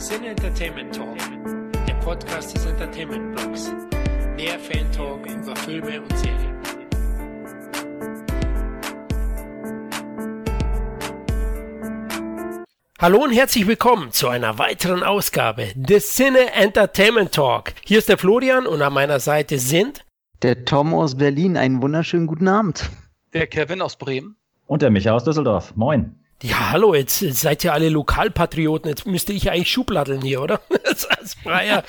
Sin Entertainment Talk, der Podcast des Entertainment Blogs. Mehr Fan Talk über Filme und Serien. Hallo und herzlich willkommen zu einer weiteren Ausgabe des Cine Entertainment Talk. Hier ist der Florian und an meiner Seite sind der Tom aus Berlin. Einen wunderschönen guten Abend. Der Kevin aus Bremen. Und der Micha aus Düsseldorf. Moin. Ja, hallo, jetzt seid ihr alle Lokalpatrioten. Jetzt müsste ich eigentlich Schubladeln hier, oder? Als Freier.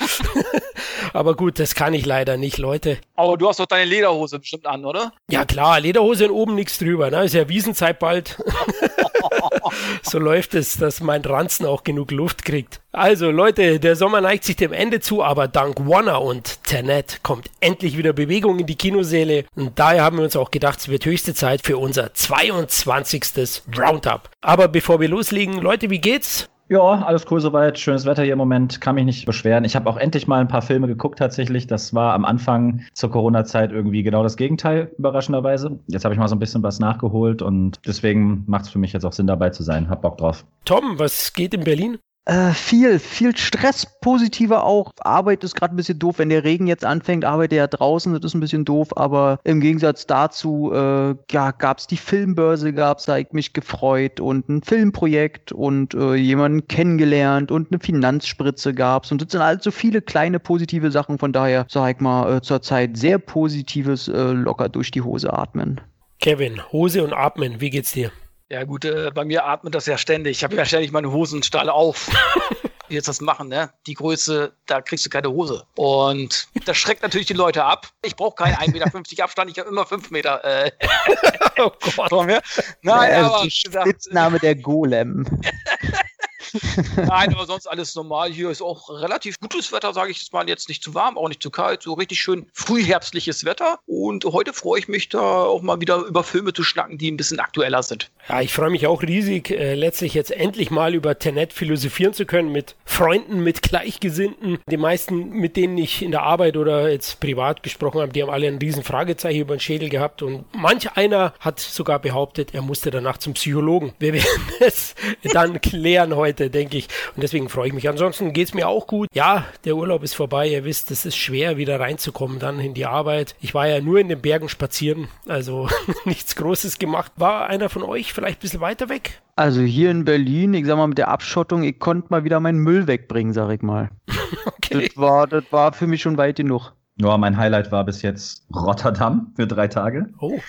Aber gut, das kann ich leider nicht, Leute. Aber du hast doch deine Lederhose bestimmt an, oder? Ja, klar, Lederhose und oben nichts drüber. Ne? Ist ja Wiesenzeit bald. so läuft es, dass mein Ranzen auch genug Luft kriegt. Also Leute, der Sommer neigt sich dem Ende zu, aber dank Warner und Tenet kommt endlich wieder Bewegung in die Kinosäle und daher haben wir uns auch gedacht, es wird höchste Zeit für unser 22. Roundup. Aber bevor wir loslegen, Leute, wie geht's? Ja, alles cool soweit. Schönes Wetter hier im Moment. Kann mich nicht beschweren. Ich habe auch endlich mal ein paar Filme geguckt tatsächlich. Das war am Anfang zur Corona-Zeit irgendwie genau das Gegenteil, überraschenderweise. Jetzt habe ich mal so ein bisschen was nachgeholt und deswegen macht es für mich jetzt auch Sinn, dabei zu sein. Hab Bock drauf. Tom, was geht in Berlin? Äh, viel, viel Stress, positiver auch. Arbeit ist gerade ein bisschen doof. Wenn der Regen jetzt anfängt, arbeite ja draußen, das ist ein bisschen doof. Aber im Gegensatz dazu äh, ja, gab es die Filmbörse, gab es, da ich mich gefreut und ein Filmprojekt und äh, jemanden kennengelernt und eine Finanzspritze gab es. Und das sind halt viele kleine positive Sachen. Von daher, sag ich mal, äh, zurzeit sehr positives, äh, locker durch die Hose atmen. Kevin, Hose und Atmen, wie geht's dir? Ja gut, äh, bei mir atmet das ja ständig. Ich habe ja ständig meine Hosenstahl auf. jetzt das machen, ne? Die Größe, da kriegst du keine Hose. Und das schreckt natürlich die Leute ab. Ich brauche keinen 1,50 Meter Abstand, ich habe immer 5 Meter. Äh, oh Gott. Mir. Nein, ja, aber. Spitzname der Golem. Nein, aber sonst alles normal. Hier ist auch relativ gutes Wetter, sage ich jetzt mal. Jetzt nicht zu warm, auch nicht zu kalt. So richtig schön frühherbstliches Wetter. Und heute freue ich mich da auch mal wieder über Filme zu schnacken, die ein bisschen aktueller sind. Ja, ich freue mich auch riesig, äh, letztlich jetzt endlich mal über Tenet philosophieren zu können mit Freunden, mit Gleichgesinnten. Die meisten, mit denen ich in der Arbeit oder jetzt privat gesprochen habe, die haben alle ein riesen Fragezeichen über den Schädel gehabt. Und manch einer hat sogar behauptet, er musste danach zum Psychologen. Wir werden es dann klären heute. Denke ich. Und deswegen freue ich mich. Ansonsten geht es mir auch gut. Ja, der Urlaub ist vorbei. Ihr wisst, es ist schwer, wieder reinzukommen dann in die Arbeit. Ich war ja nur in den Bergen spazieren, also nichts Großes gemacht. War einer von euch vielleicht ein bisschen weiter weg? Also hier in Berlin, ich sag mal mit der Abschottung, ich konnte mal wieder meinen Müll wegbringen, sag ich mal. okay. Das war, das war für mich schon weit genug. Ja, mein Highlight war bis jetzt Rotterdam für drei Tage. Oh.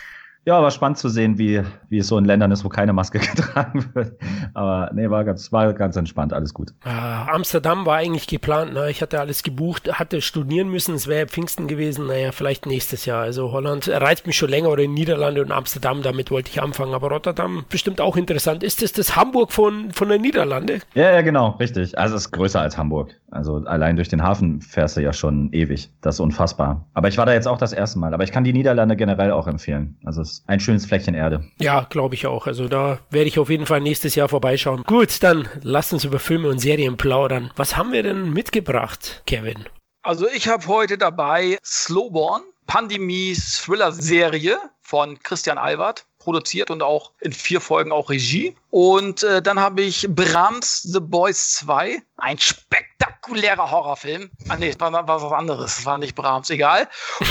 Ja, war spannend zu sehen, wie, wie es so in Ländern ist, wo keine Maske getragen wird. Aber nee, war ganz, war ganz entspannt, alles gut. Äh, Amsterdam war eigentlich geplant, ne? Ich hatte alles gebucht, hatte studieren müssen, es wäre Pfingsten gewesen, naja, vielleicht nächstes Jahr. Also Holland reizt mich schon länger oder in Niederlande und Amsterdam, damit wollte ich anfangen. Aber Rotterdam bestimmt auch interessant. Ist das das Hamburg von, von der Niederlande? Ja, ja, genau, richtig. Also es ist größer als Hamburg. Also allein durch den Hafen fährst du ja schon ewig. Das ist unfassbar. Aber ich war da jetzt auch das erste Mal. Aber ich kann die Niederlande generell auch empfehlen. Also es ist ein schönes Fleckchen Erde. Ja, glaube ich auch. Also da werde ich auf jeden Fall nächstes Jahr vorbeischauen. Gut, dann lasst uns über Filme und Serien plaudern. Was haben wir denn mitgebracht, Kevin? Also ich habe heute dabei Slowborn, Pandemie-Thriller-Serie von Christian Albert produziert und auch in vier Folgen auch Regie. Und äh, dann habe ich Brahms The Boys 2, ein spektakulärer Horrorfilm. Ah nee, war, war was anderes, das war nicht Brahms, egal.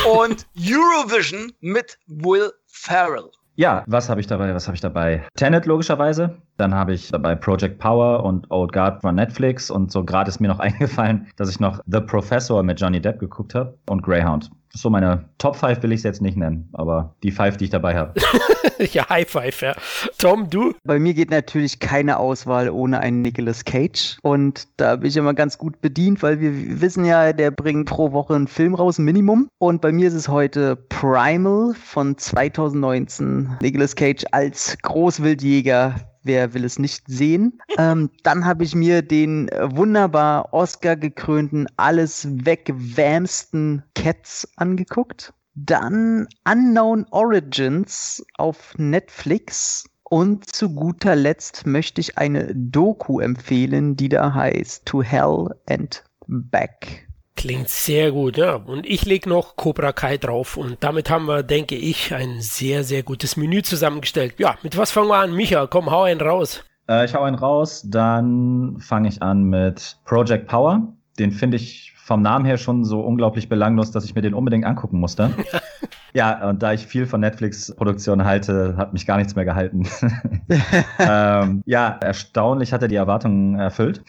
Und Eurovision mit Will Ferrell. Ja, was habe ich dabei? Was habe ich dabei? Tenet logischerweise. Dann habe ich dabei Project Power und Old Guard von Netflix. Und so gerade ist mir noch eingefallen, dass ich noch The Professor mit Johnny Depp geguckt habe und Greyhound so meine Top 5 will ich es jetzt nicht nennen, aber die 5, die ich dabei habe. ja, High Five, ja. Tom, du? Bei mir geht natürlich keine Auswahl ohne einen Nicolas Cage. Und da bin ich immer ganz gut bedient, weil wir wissen ja, der bringt pro Woche einen Film raus, ein Minimum. Und bei mir ist es heute Primal von 2019. Nicolas Cage als Großwildjäger wer will es nicht sehen? Ähm, dann habe ich mir den wunderbar Oscar gekrönten, alles wegwämsten Cats angeguckt. Dann Unknown Origins auf Netflix. Und zu guter Letzt möchte ich eine Doku empfehlen, die da heißt To Hell and Back. Klingt sehr gut, ja. Und ich lege noch Cobra Kai drauf. Und damit haben wir, denke ich, ein sehr, sehr gutes Menü zusammengestellt. Ja, mit was fangen wir an? Micha, komm, hau einen raus. Äh, ich hau einen raus, dann fange ich an mit Project Power. Den finde ich vom Namen her schon so unglaublich belanglos, dass ich mir den unbedingt angucken musste. ja, und da ich viel von Netflix-Produktionen halte, hat mich gar nichts mehr gehalten. ähm, ja, erstaunlich hat er die Erwartungen erfüllt.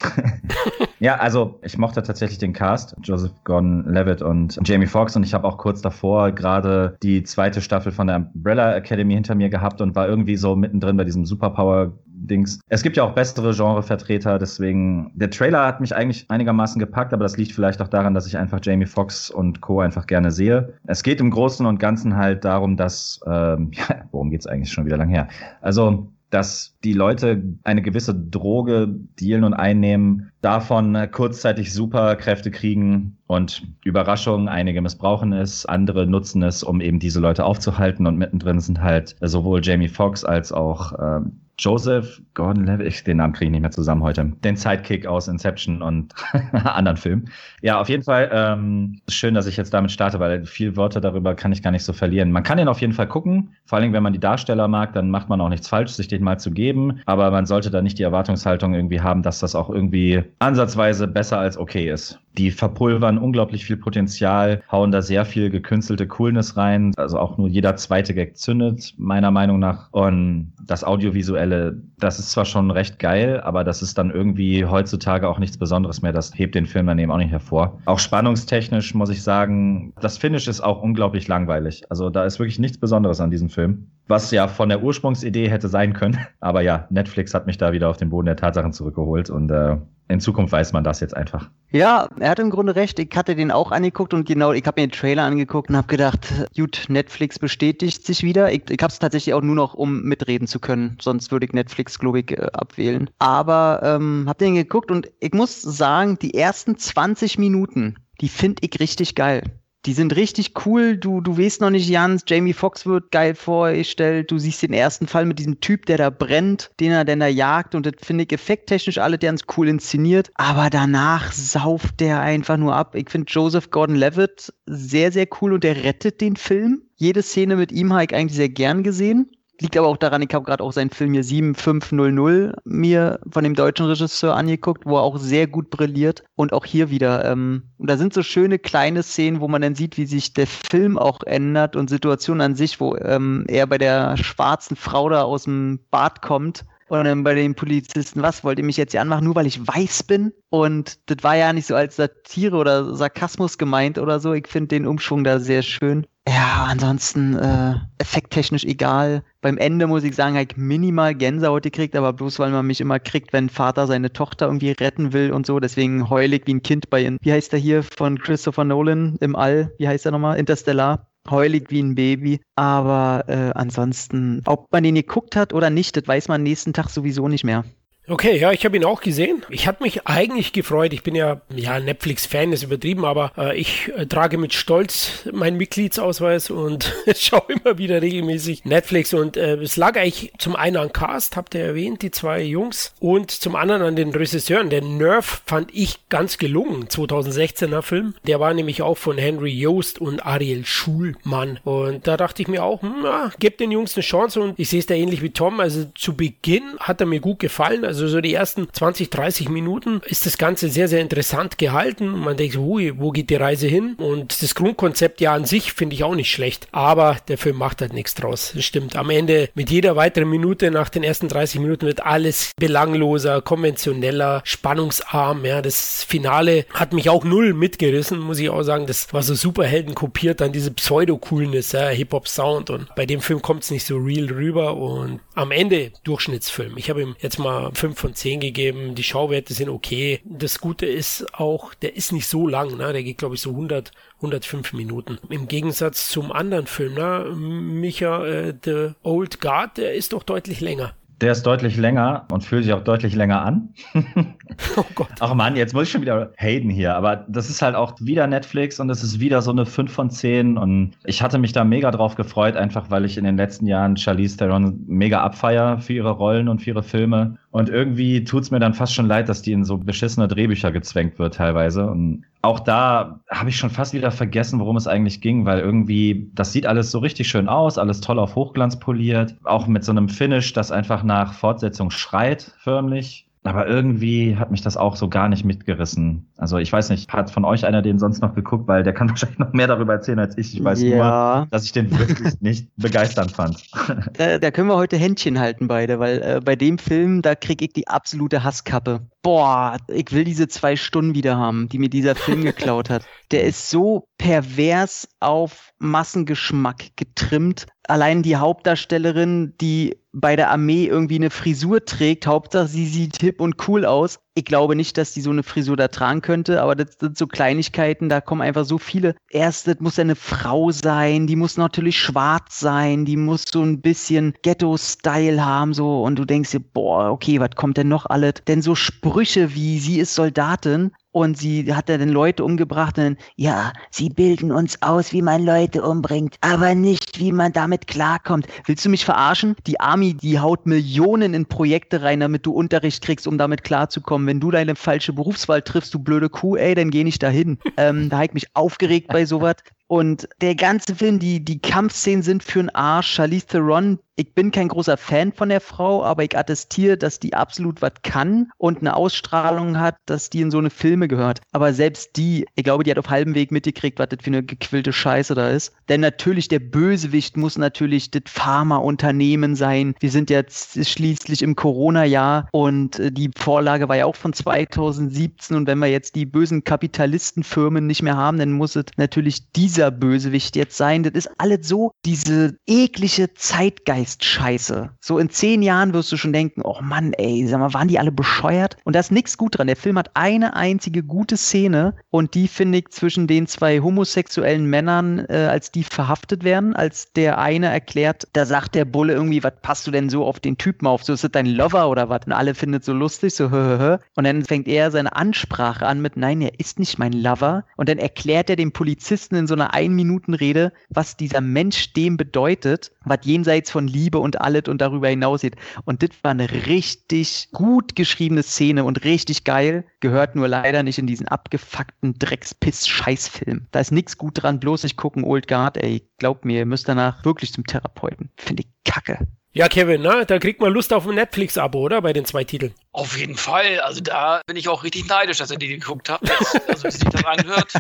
Ja, also ich mochte tatsächlich den Cast, Joseph Gordon-Levitt und Jamie Foxx und ich habe auch kurz davor gerade die zweite Staffel von der Umbrella Academy hinter mir gehabt und war irgendwie so mittendrin bei diesem Superpower Dings. Es gibt ja auch bessere Genrevertreter, deswegen der Trailer hat mich eigentlich einigermaßen gepackt, aber das liegt vielleicht auch daran, dass ich einfach Jamie Foxx und Co. einfach gerne sehe. Es geht im Großen und Ganzen halt darum, dass, ähm, ja, worum geht's eigentlich schon wieder lang her? Also dass die Leute eine gewisse Droge dealen und einnehmen, davon kurzzeitig Superkräfte kriegen und Überraschung, einige missbrauchen es, andere nutzen es, um eben diese Leute aufzuhalten. Und mittendrin sind halt sowohl Jamie Foxx als auch ähm, Joseph Gordon-Levitt, den Namen kriege ich nicht mehr zusammen heute, den Sidekick aus Inception und anderen Filmen. Ja, auf jeden Fall ähm, schön, dass ich jetzt damit starte, weil viel Worte darüber kann ich gar nicht so verlieren. Man kann den auf jeden Fall gucken, vor allem wenn man die Darsteller mag, dann macht man auch nichts falsch, sich den mal zu geben, aber man sollte da nicht die Erwartungshaltung irgendwie haben, dass das auch irgendwie ansatzweise besser als okay ist. Die verpulvern unglaublich viel Potenzial, hauen da sehr viel gekünstelte Coolness rein. Also auch nur jeder zweite Gag zündet, meiner Meinung nach. Und das Audiovisuelle, das ist zwar schon recht geil, aber das ist dann irgendwie heutzutage auch nichts Besonderes mehr. Das hebt den Film dann eben auch nicht hervor. Auch spannungstechnisch muss ich sagen, das Finish ist auch unglaublich langweilig. Also da ist wirklich nichts Besonderes an diesem Film. Was ja von der Ursprungsidee hätte sein können. Aber ja, Netflix hat mich da wieder auf den Boden der Tatsachen zurückgeholt und äh, in Zukunft weiß man das jetzt einfach. Ja, er hat im Grunde recht. Ich hatte den auch angeguckt und genau, ich habe mir den Trailer angeguckt und habe gedacht, gut, Netflix bestätigt sich wieder. Ich, ich habe es tatsächlich auch nur noch, um mitreden zu können. Sonst würde ich Netflix, glaube ich, äh, abwählen. Aber ähm, habe den geguckt und ich muss sagen, die ersten 20 Minuten, die finde ich richtig geil die sind richtig cool. Du, du weißt noch nicht, Jans, Jamie Foxx wird geil vorgestellt. Du siehst den ersten Fall mit diesem Typ, der da brennt, den er denn da jagt. Und das finde ich effekttechnisch alle ganz cool inszeniert. Aber danach sauft der einfach nur ab. Ich finde Joseph Gordon-Levitt sehr, sehr cool und der rettet den Film. Jede Szene mit ihm habe ich eigentlich sehr gern gesehen. Liegt aber auch daran, ich habe gerade auch seinen Film hier 7500 mir von dem deutschen Regisseur angeguckt, wo er auch sehr gut brilliert. Und auch hier wieder, ähm, da sind so schöne kleine Szenen, wo man dann sieht, wie sich der Film auch ändert und Situationen an sich, wo ähm, er bei der schwarzen Frau da aus dem Bad kommt und dann bei den Polizisten, was wollt ihr mich jetzt hier anmachen, nur weil ich weiß bin? Und das war ja nicht so als Satire oder Sarkasmus gemeint oder so. Ich finde den Umschwung da sehr schön. Ja, ansonsten äh, effekttechnisch egal. Beim Ende muss ich sagen, habe ich minimal Gänsehaut gekriegt, aber bloß weil man mich immer kriegt, wenn Vater seine Tochter irgendwie retten will und so. Deswegen heulig wie ein Kind bei, wie heißt der hier von Christopher Nolan im All? Wie heißt der nochmal? Interstellar heulig wie ein Baby. Aber äh, ansonsten, ob man den geguckt hat oder nicht, das weiß man nächsten Tag sowieso nicht mehr. Okay, ja, ich habe ihn auch gesehen. Ich hatte mich eigentlich gefreut. Ich bin ja, ja, Netflix-Fan, ist übertrieben, aber äh, ich äh, trage mit Stolz meinen Mitgliedsausweis und schaue immer wieder regelmäßig Netflix. Und äh, es lag eigentlich zum einen an Cast, habt ihr erwähnt, die zwei Jungs, und zum anderen an den Regisseuren. Der Nerf fand ich ganz gelungen, 2016er Film. Der war nämlich auch von Henry Joost und Ariel Schulmann. Und da dachte ich mir auch, hm, ja, gebt den Jungs eine Chance und ich sehe es da ähnlich wie Tom. Also zu Beginn hat er mir gut gefallen. Also so die ersten 20, 30 Minuten ist das Ganze sehr, sehr interessant gehalten. Man denkt, hui, wo geht die Reise hin? Und das Grundkonzept ja an sich finde ich auch nicht schlecht. Aber der Film macht halt nichts draus. Das stimmt. Am Ende mit jeder weiteren Minute nach den ersten 30 Minuten wird alles belangloser, konventioneller, spannungsarm. Ja, das Finale hat mich auch null mitgerissen, muss ich auch sagen. Das war so Superhelden kopiert, dann diese Pseudo-Coolness, ja, Hip-Hop-Sound. Und bei dem Film kommt es nicht so real rüber. Und am Ende Durchschnittsfilm. Ich habe ihm jetzt mal 5 von 10 gegeben. Die Schauwerte sind okay. Das Gute ist auch, der ist nicht so lang. Ne? Der geht, glaube ich, so 100, 105 Minuten. Im Gegensatz zum anderen Film, ne? Micha, äh, The Old Guard, der ist doch deutlich länger. Der ist deutlich länger und fühlt sich auch deutlich länger an. oh Gott. Ach Mann, jetzt muss ich schon wieder Hayden hier. Aber das ist halt auch wieder Netflix und es ist wieder so eine 5 von 10. Und ich hatte mich da mega drauf gefreut, einfach weil ich in den letzten Jahren Charlize Theron mega abfeier für ihre Rollen und für ihre Filme. Und irgendwie tut es mir dann fast schon leid, dass die in so beschissene Drehbücher gezwängt wird teilweise. Und auch da habe ich schon fast wieder vergessen, worum es eigentlich ging, weil irgendwie, das sieht alles so richtig schön aus, alles toll auf Hochglanz poliert, auch mit so einem Finish, das einfach nach Fortsetzung schreit, förmlich. Aber irgendwie hat mich das auch so gar nicht mitgerissen. Also ich weiß nicht, hat von euch einer den sonst noch geguckt, weil der kann wahrscheinlich noch mehr darüber erzählen als ich. Ich weiß ja. nur, dass ich den wirklich nicht begeisternd fand. Da, da, können wir heute Händchen halten beide, weil äh, bei dem Film, da kriege ich die absolute Hasskappe. Boah, ich will diese zwei Stunden wieder haben, die mir dieser Film geklaut hat. Der ist so pervers auf Massengeschmack getrimmt. Allein die Hauptdarstellerin, die bei der Armee irgendwie eine Frisur trägt. Hauptsache, sie sieht hip und cool aus. Ich glaube nicht, dass die so eine Frisur da tragen könnte, aber das sind so Kleinigkeiten, da kommen einfach so viele. Erst, das muss eine Frau sein, die muss natürlich schwarz sein, die muss so ein bisschen Ghetto-Style haben, so, und du denkst dir, boah, okay, was kommt denn noch alles? Denn so Sprüche wie, sie ist Soldatin, und sie hat dann Leute umgebracht und ja, sie bilden uns aus, wie man Leute umbringt, aber nicht, wie man damit klarkommt. Willst du mich verarschen? Die Army, die haut Millionen in Projekte rein, damit du Unterricht kriegst, um damit klarzukommen. Wenn du deine falsche Berufswahl triffst, du blöde Kuh, ey, dann geh nicht dahin. Ähm, da habe ich mich aufgeregt bei sowas. Und der ganze Film, die, die Kampfszenen sind für einen Arsch. Charlize Theron, ich bin kein großer Fan von der Frau, aber ich attestiere, dass die absolut was kann und eine Ausstrahlung hat, dass die in so eine Filme gehört. Aber selbst die, ich glaube, die hat auf halbem Weg mitgekriegt, was das für eine gequillte Scheiße da ist. Denn natürlich, der Bösewicht muss natürlich das Pharmaunternehmen sein. Wir sind jetzt schließlich im Corona-Jahr und äh, die Vorlage war ja auch von 2017. Und wenn wir jetzt die bösen Kapitalistenfirmen nicht mehr haben, dann muss es natürlich dieser dieser Bösewicht jetzt sein. Das ist alles so diese eklige Zeitgeist-Scheiße. So in zehn Jahren wirst du schon denken, oh Mann, ey, sag mal, waren die alle bescheuert? Und da ist nichts gut dran. Der Film hat eine einzige gute Szene und die finde ich zwischen den zwei homosexuellen Männern, äh, als die verhaftet werden, als der eine erklärt, da sagt der Bulle irgendwie, was passt du denn so auf den Typen auf? So ist das dein Lover oder was? Und alle findet so lustig, so hö, hö, hö. Und dann fängt er seine Ansprache an mit, nein, er ist nicht mein Lover. Und dann erklärt er dem Polizisten in so einer ein-Minuten-Rede, was dieser Mensch dem bedeutet, was jenseits von Liebe und alles und darüber hinausgeht. Und das war eine richtig gut geschriebene Szene und richtig geil. Gehört nur leider nicht in diesen abgefuckten Dreckspiss-Scheißfilm. Da ist nichts gut dran, bloß nicht gucken, Old Guard, ey. Glaubt mir, ihr müsst danach wirklich zum Therapeuten. Finde ich kacke. Ja, Kevin, ne? da kriegt man Lust auf ein Netflix-Abo, oder? Bei den zwei Titeln. Auf jeden Fall. Also da bin ich auch richtig neidisch, dass ihr die geguckt habt. Also wie sich das anhört,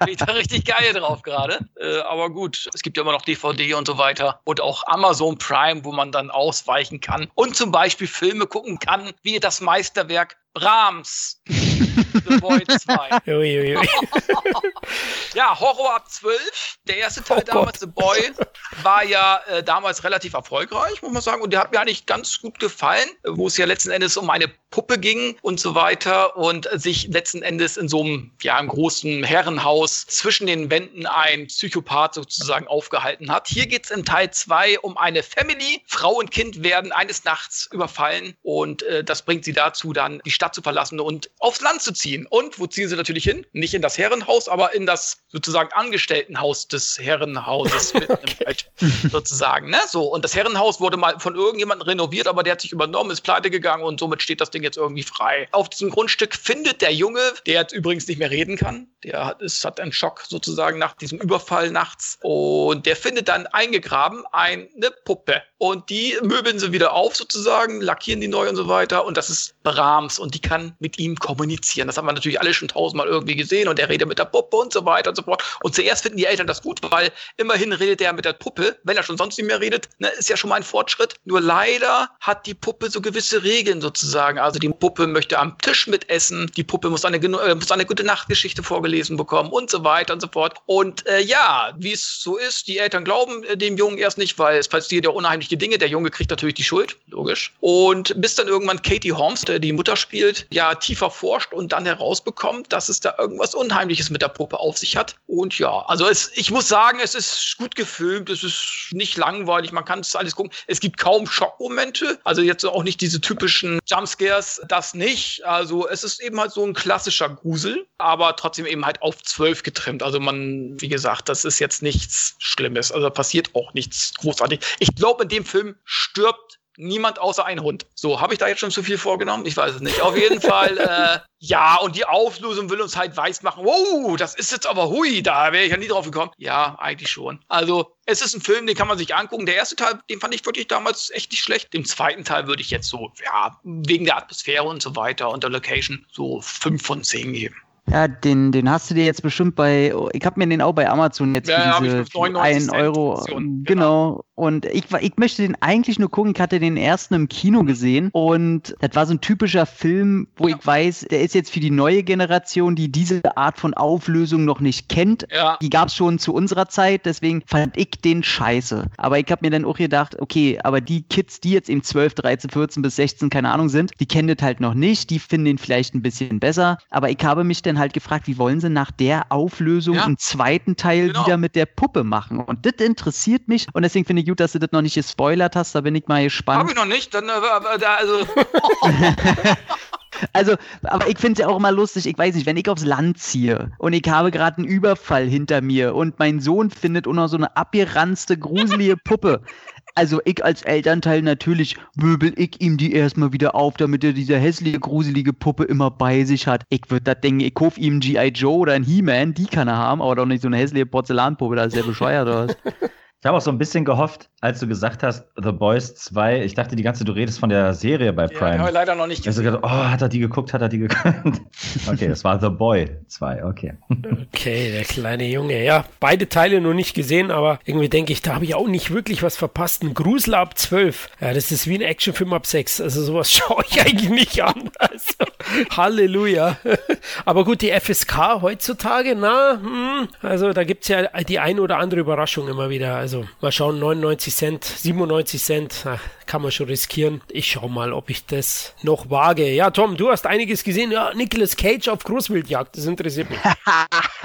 bin ich da richtig geil drauf gerade. Äh, aber gut, es gibt ja immer noch DVD und so weiter. Und auch Amazon Prime, wo man dann ausweichen kann. Und zum Beispiel Filme gucken kann, wie das Meisterwerk Brahms. The Boy 2. Ui, ui, ui. ja, Horror ab 12. Der erste Teil oh damals, Gott. The Boy, war ja äh, damals relativ erfolgreich, muss man sagen. Und der hat mir eigentlich ganz gut gefallen, wo es ja letzten Endes um eine Puppe ging und so weiter und sich letzten Endes in so einem, ja, einem großen Herrenhaus zwischen den Wänden ein Psychopath sozusagen aufgehalten hat. Hier geht es in Teil 2 um eine Family. Frau und Kind werden eines Nachts überfallen und äh, das bringt sie dazu, dann die Stadt zu verlassen und aufs Land zu ziehen. Und wo ziehen sie natürlich hin? Nicht in das Herrenhaus, aber in das sozusagen Angestelltenhaus des Herrenhauses okay. sozusagen. Ne? So, und das Herrenhaus wurde mal von irgendjemandem renoviert, aber der hat sich übernommen, ist pleite gegangen und somit steht das Ding jetzt irgendwie frei. Auf diesem Grundstück findet der Junge, der jetzt übrigens nicht mehr reden kann, der hat, ist, hat einen Schock sozusagen nach diesem Überfall nachts und der findet dann eingegraben eine Puppe und die möbeln sie wieder auf sozusagen, lackieren die neu und so weiter und das ist Brahms und die kann mit ihm kommunizieren. Das haben wir natürlich alle schon tausendmal irgendwie gesehen und er redet mit der Puppe und so weiter und so fort. Und zuerst finden die Eltern das gut, weil immerhin redet er mit der Puppe, wenn er schon sonst nicht mehr redet, ne, ist ja schon mal ein Fortschritt. Nur leider hat die Puppe so gewisse Regeln sozusagen. Also die Puppe möchte am Tisch mitessen, die Puppe muss eine, äh, muss eine gute Nachtgeschichte vorgelesen bekommen und so weiter und so fort. Und äh, ja, wie es so ist, die Eltern glauben äh, dem Jungen erst nicht, weil es passiert ja unheimliche Dinge. Der Junge kriegt natürlich die Schuld, logisch. Und bis dann irgendwann Katie Holmes, der die Mutter spielt, ja tiefer forscht und und dann herausbekommt, dass es da irgendwas Unheimliches mit der Puppe auf sich hat. Und ja, also es, ich muss sagen, es ist gut gefilmt, es ist nicht langweilig, man kann es alles gucken. Es gibt kaum Schockmomente, also jetzt auch nicht diese typischen Jumpscares, das nicht. Also es ist eben halt so ein klassischer Grusel, aber trotzdem eben halt auf zwölf getrimmt. Also man, wie gesagt, das ist jetzt nichts Schlimmes. Also passiert auch nichts großartig. Ich glaube, in dem Film stirbt niemand außer ein Hund. So, habe ich da jetzt schon zu viel vorgenommen? Ich weiß es nicht. Auf jeden Fall, äh, ja, und die Auflösung will uns halt weiß machen. Wow, das ist jetzt aber hui, da wäre ich ja nie drauf gekommen. Ja, eigentlich schon. Also, es ist ein Film, den kann man sich angucken. Der erste Teil, den fand ich wirklich damals echt nicht schlecht. Den zweiten Teil würde ich jetzt so, ja, wegen der Atmosphäre und so weiter und der Location so fünf von zehn geben. Ja, den, den hast du dir jetzt bestimmt bei, ich habe mir den auch bei Amazon jetzt ja, für diese 1 Euro, genau. genau. Und ich, ich möchte den eigentlich nur gucken, ich hatte den ersten im Kino gesehen und das war so ein typischer Film, wo ja. ich weiß, der ist jetzt für die neue Generation, die diese Art von Auflösung noch nicht kennt. Ja. Die gab es schon zu unserer Zeit, deswegen fand ich den scheiße. Aber ich habe mir dann auch gedacht, okay, aber die Kids, die jetzt eben 12, 13, 14 bis 16, keine Ahnung sind, die kennen das halt noch nicht, die finden den vielleicht ein bisschen besser. Aber ich habe mich dann dann halt gefragt, wie wollen sie nach der Auflösung ja. einen zweiten Teil genau. wieder mit der Puppe machen? Und das interessiert mich und deswegen finde ich gut, dass du das noch nicht gespoilert hast. Da bin ich mal gespannt. Habe ich noch nicht. Dann, äh, da, also. Also, aber ich finde es ja auch immer lustig, ich weiß nicht, wenn ich aufs Land ziehe und ich habe gerade einen Überfall hinter mir und mein Sohn findet auch noch so eine abgeranzte, gruselige Puppe, also ich als Elternteil natürlich möbel ich ihm die erstmal wieder auf, damit er diese hässliche, gruselige Puppe immer bei sich hat. Ich würde da denken, ich kaufe ihm G.I. Joe oder ein He-Man, die kann er haben, aber doch nicht so eine hässliche Porzellanpuppe, da ist er bescheuert aus. Ich habe auch so ein bisschen gehofft, als du gesagt hast, The Boys 2, ich dachte die ganze, du redest von der Serie bei Prime. Ja, leider noch nicht. Also gedacht, oh, hat er die geguckt, hat er die geguckt. okay, das war The Boy 2, okay. okay, der kleine Junge. Ja, beide Teile noch nicht gesehen, aber irgendwie denke ich, da habe ich auch nicht wirklich was verpasst. Ein Grusel ab 12. Ja, das ist wie ein Actionfilm ab 6. Also sowas schaue ich eigentlich nicht an. Also, Halleluja. aber gut, die FSK heutzutage, na, hm, also da gibt es ja die ein oder andere Überraschung immer wieder. Also also mal schauen, 99 Cent, 97 Cent, kann man schon riskieren. Ich schau mal, ob ich das noch wage. Ja, Tom, du hast einiges gesehen. Ja, Nicolas Cage auf Großwildjagd, das interessiert mich.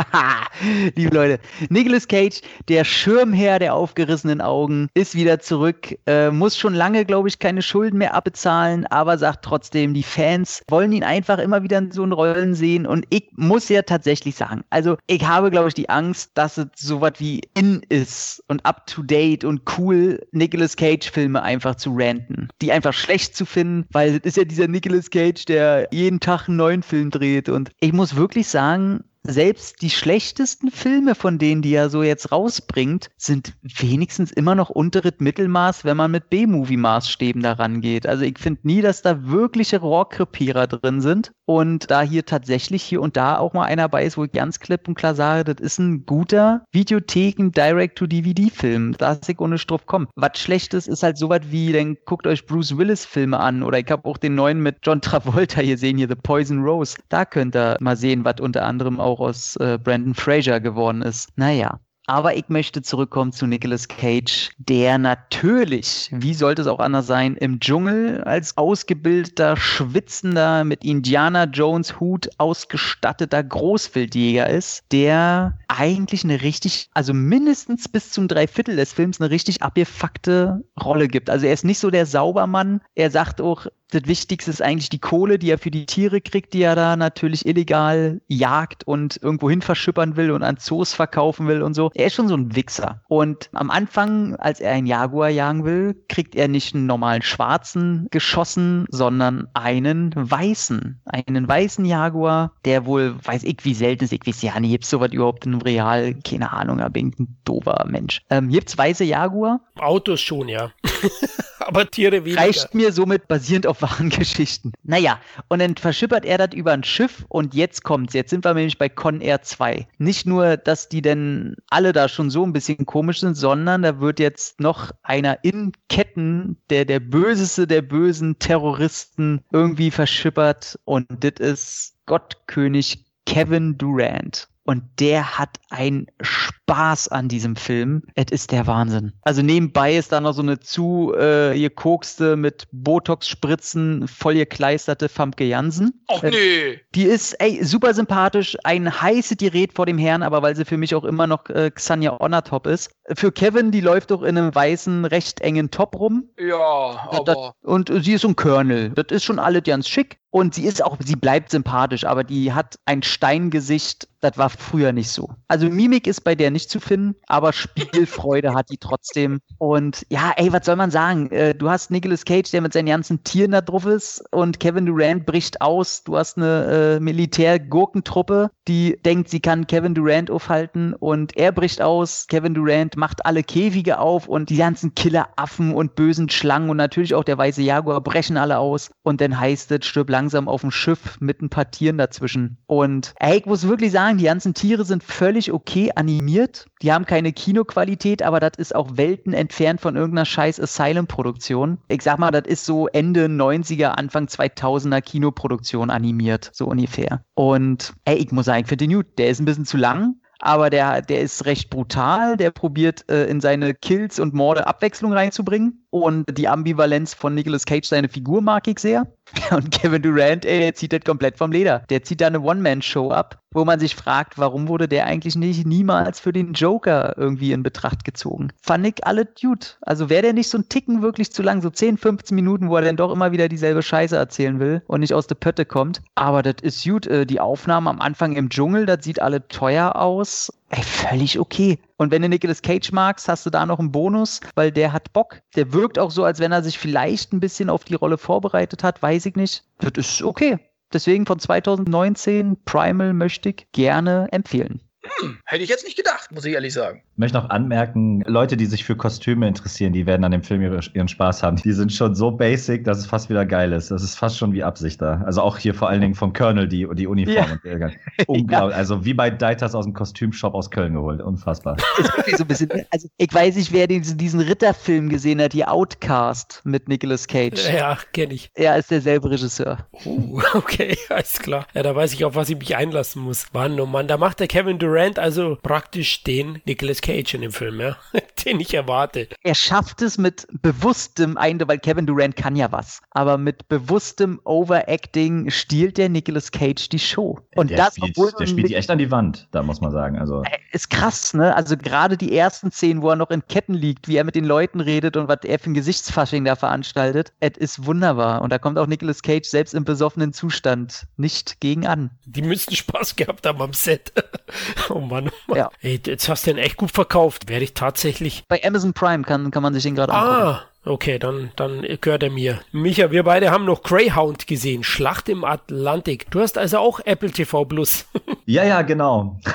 Liebe Leute, Nicolas Cage, der Schirmherr der aufgerissenen Augen, ist wieder zurück. Äh, muss schon lange, glaube ich, keine Schulden mehr abbezahlen, aber sagt trotzdem, die Fans wollen ihn einfach immer wieder in so einen Rollen sehen. Und ich muss ja tatsächlich sagen, also ich habe, glaube ich, die Angst, dass es so was wie in ist und ab up-to-date und cool Nicolas Cage-Filme einfach zu ranten. Die einfach schlecht zu finden, weil es ist ja dieser Nicolas Cage, der jeden Tag einen neuen Film dreht. Und ich muss wirklich sagen, selbst die schlechtesten Filme von denen, die er so jetzt rausbringt, sind wenigstens immer noch unteres Mittelmaß, wenn man mit B-Movie-Maßstäben daran geht. Also ich finde nie, dass da wirkliche Rohrkrepierer drin sind. Und da hier tatsächlich hier und da auch mal einer bei ist, wo ich ganz klipp und klar sage, das ist ein guter Videotheken-Direct-to-DVD-Film. Da ist ich ohne Struff kommen. Was Schlechtes ist halt sowas wie, dann guckt euch Bruce Willis-Filme an. Oder ich habe auch den neuen mit John Travolta hier sehen, hier The Poison Rose. Da könnt ihr mal sehen, was unter anderem auch aus äh, Brandon Fraser geworden ist. Naja. Aber ich möchte zurückkommen zu Nicolas Cage, der natürlich, wie sollte es auch anders sein, im Dschungel als ausgebildeter, schwitzender, mit Indiana Jones Hut ausgestatteter Großwildjäger ist, der eigentlich eine richtig, also mindestens bis zum Dreiviertel des Films eine richtig abgefuckte Rolle gibt. Also er ist nicht so der Saubermann. Er sagt auch, das Wichtigste ist eigentlich die Kohle, die er für die Tiere kriegt, die er da natürlich illegal jagt und irgendwo hin verschippern will und an Zoos verkaufen will und so. Er ist schon so ein Wichser. Und am Anfang, als er einen Jaguar jagen will, kriegt er nicht einen normalen schwarzen geschossen, sondern einen weißen. Einen weißen Jaguar, der wohl, weiß ich, wie selten ist. Ich weiß ja nicht, gibt's sowas überhaupt in Real? Keine Ahnung, aber bin ein dober Mensch. Ähm, gibt's weiße Jaguar? Autos schon, ja. aber Tiere weniger. Reicht mir somit basierend auf wahren Geschichten. Naja, und dann verschippert er das über ein Schiff und jetzt kommt's. Jetzt sind wir nämlich bei Con Air 2. Nicht nur, dass die denn alle da schon so ein bisschen komisch sind, sondern da wird jetzt noch einer in Ketten, der der böseste der bösen Terroristen irgendwie verschippert und das ist Gottkönig Kevin Durant. Und der hat einen Spaß an diesem Film. Es ist der Wahnsinn. Also nebenbei ist da noch so eine zu äh, gekokste mit Botox-Spritzen voll gekleisterte Famke Jansen. Nee. Äh, die ist ey, super sympathisch, ein heißes Gerät vor dem Herrn, aber weil sie für mich auch immer noch äh, Xania Onatop ist. Für Kevin, die läuft doch in einem weißen, recht engen Top rum. Ja, Das- aber. das, und sie ist so ein Colonel. Das ist schon alles ganz schick. Und sie ist auch, sie bleibt sympathisch, aber die hat ein Steingesicht, das war früher nicht so. Also Mimik ist bei der nicht zu finden, aber Spielfreude hat die trotzdem. Und ja, ey, was soll man sagen? Äh, du hast Nicolas Cage, der mit seinen ganzen Tieren da drauf ist und Kevin Durant bricht aus. Du hast eine äh, Militär-Gurkentruppe, die denkt, sie kann Kevin Durant aufhalten und er bricht aus. Kevin Durant macht alle Käfige auf und die ganzen Killeraffen und bösen Schlangen und natürlich auch der weiße Jaguar brechen alle aus. Und dann heißt es, stirb langsam auf dem Schiff mit ein paar Tieren dazwischen. Und ey, ich muss wirklich sagen, die ganzen Tiere sind völlig okay animiert. Die haben keine Kinoqualität, aber das ist auch Welten entfernt von irgendeiner scheiß Asylum-Produktion. Ich sag mal, das ist so Ende 90er, Anfang 2000er Kinoproduktion animiert, so ungefähr. Und ey, ich muss sagen, ich finde den gut. Der ist ein bisschen zu lang. Aber der, der ist recht brutal, der probiert äh, in seine Kills und Morde Abwechslung reinzubringen. Und die Ambivalenz von Nicolas Cage, seine Figur, mag ich sehr. Und Kevin Durant, ey, der zieht das komplett vom Leder. Der zieht da eine One-Man-Show ab, wo man sich fragt, warum wurde der eigentlich nicht niemals für den Joker irgendwie in Betracht gezogen? Fand ich alle gut. Also wäre der nicht so ein Ticken wirklich zu lang, so 10, 15 Minuten, wo er dann doch immer wieder dieselbe Scheiße erzählen will und nicht aus der Pötte kommt. Aber das ist gut. Äh, Die Aufnahmen am Anfang im Dschungel, das sieht alle teuer aus. Ey, völlig okay. Und wenn du Nicolas Cage magst, hast du da noch einen Bonus, weil der hat Bock. Der wirkt auch so, als wenn er sich vielleicht ein bisschen auf die Rolle vorbereitet hat, weiß ich nicht. Das ist okay. Deswegen von 2019 Primal möchte ich gerne empfehlen. Hm, hätte ich jetzt nicht gedacht, muss ich ehrlich sagen. Ich möchte noch anmerken, Leute, die sich für Kostüme interessieren, die werden an dem Film ihre, ihren Spaß haben. Die sind schon so basic, dass es fast wieder geil ist. Das ist fast schon wie Absicht da. Also auch hier vor allen Dingen vom Colonel die, die Uniform. Ja. Und der, unglaublich. Also wie bei Deitas aus dem Kostümshop aus Köln geholt. Unfassbar. Ist wirklich so ein bisschen, also ich weiß nicht, wer diesen, diesen Ritterfilm gesehen hat, die Outcast mit Nicolas Cage. Ja, kenne ich. Er ist derselbe Regisseur. Uh, okay, alles klar. Ja, da weiß ich, auf was ich mich einlassen muss. Mann, oh Mann, da macht der Kevin Durant also praktisch den Nicolas Cage in dem Film. den ich erwarte. Er schafft es mit bewusstem Eindruck, weil Kevin Durant kann ja was, aber mit bewusstem Overacting stiehlt der Nicolas Cage die Show. Und der das, spielt, obwohl der spielt die echt an die Wand, da muss man sagen. Also ist krass, ne? Also gerade die ersten Szenen, wo er noch in Ketten liegt, wie er mit den Leuten redet und was er für ein Gesichtsfasching da veranstaltet, es ist wunderbar. Und da kommt auch Nicolas Cage selbst im besoffenen Zustand nicht gegen an. Die müssten Spaß gehabt haben am Set. oh Mann, oh Mann. Ja. Ey, jetzt hast du den echt gut verkauft. Werde ich tatsächlich. Bei Amazon Prime kann, kann man sich den gerade angucken. Okay, dann, dann gehört er mir. Micha, wir beide haben noch Greyhound gesehen. Schlacht im Atlantik. Du hast also auch Apple TV Plus. ja, ja, genau.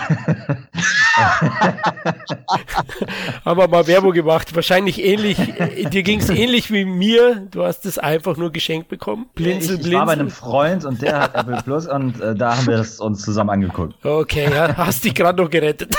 haben wir mal Werbung gemacht. Wahrscheinlich ähnlich. äh, Dir ging es ähnlich wie mir. Du hast es einfach nur geschenkt bekommen. Blinzel, ich, ich war bei einem. Freund und der hat Apple Plus und äh, da haben wir es uns zusammen angeguckt. Okay, ja, hast dich gerade noch gerettet.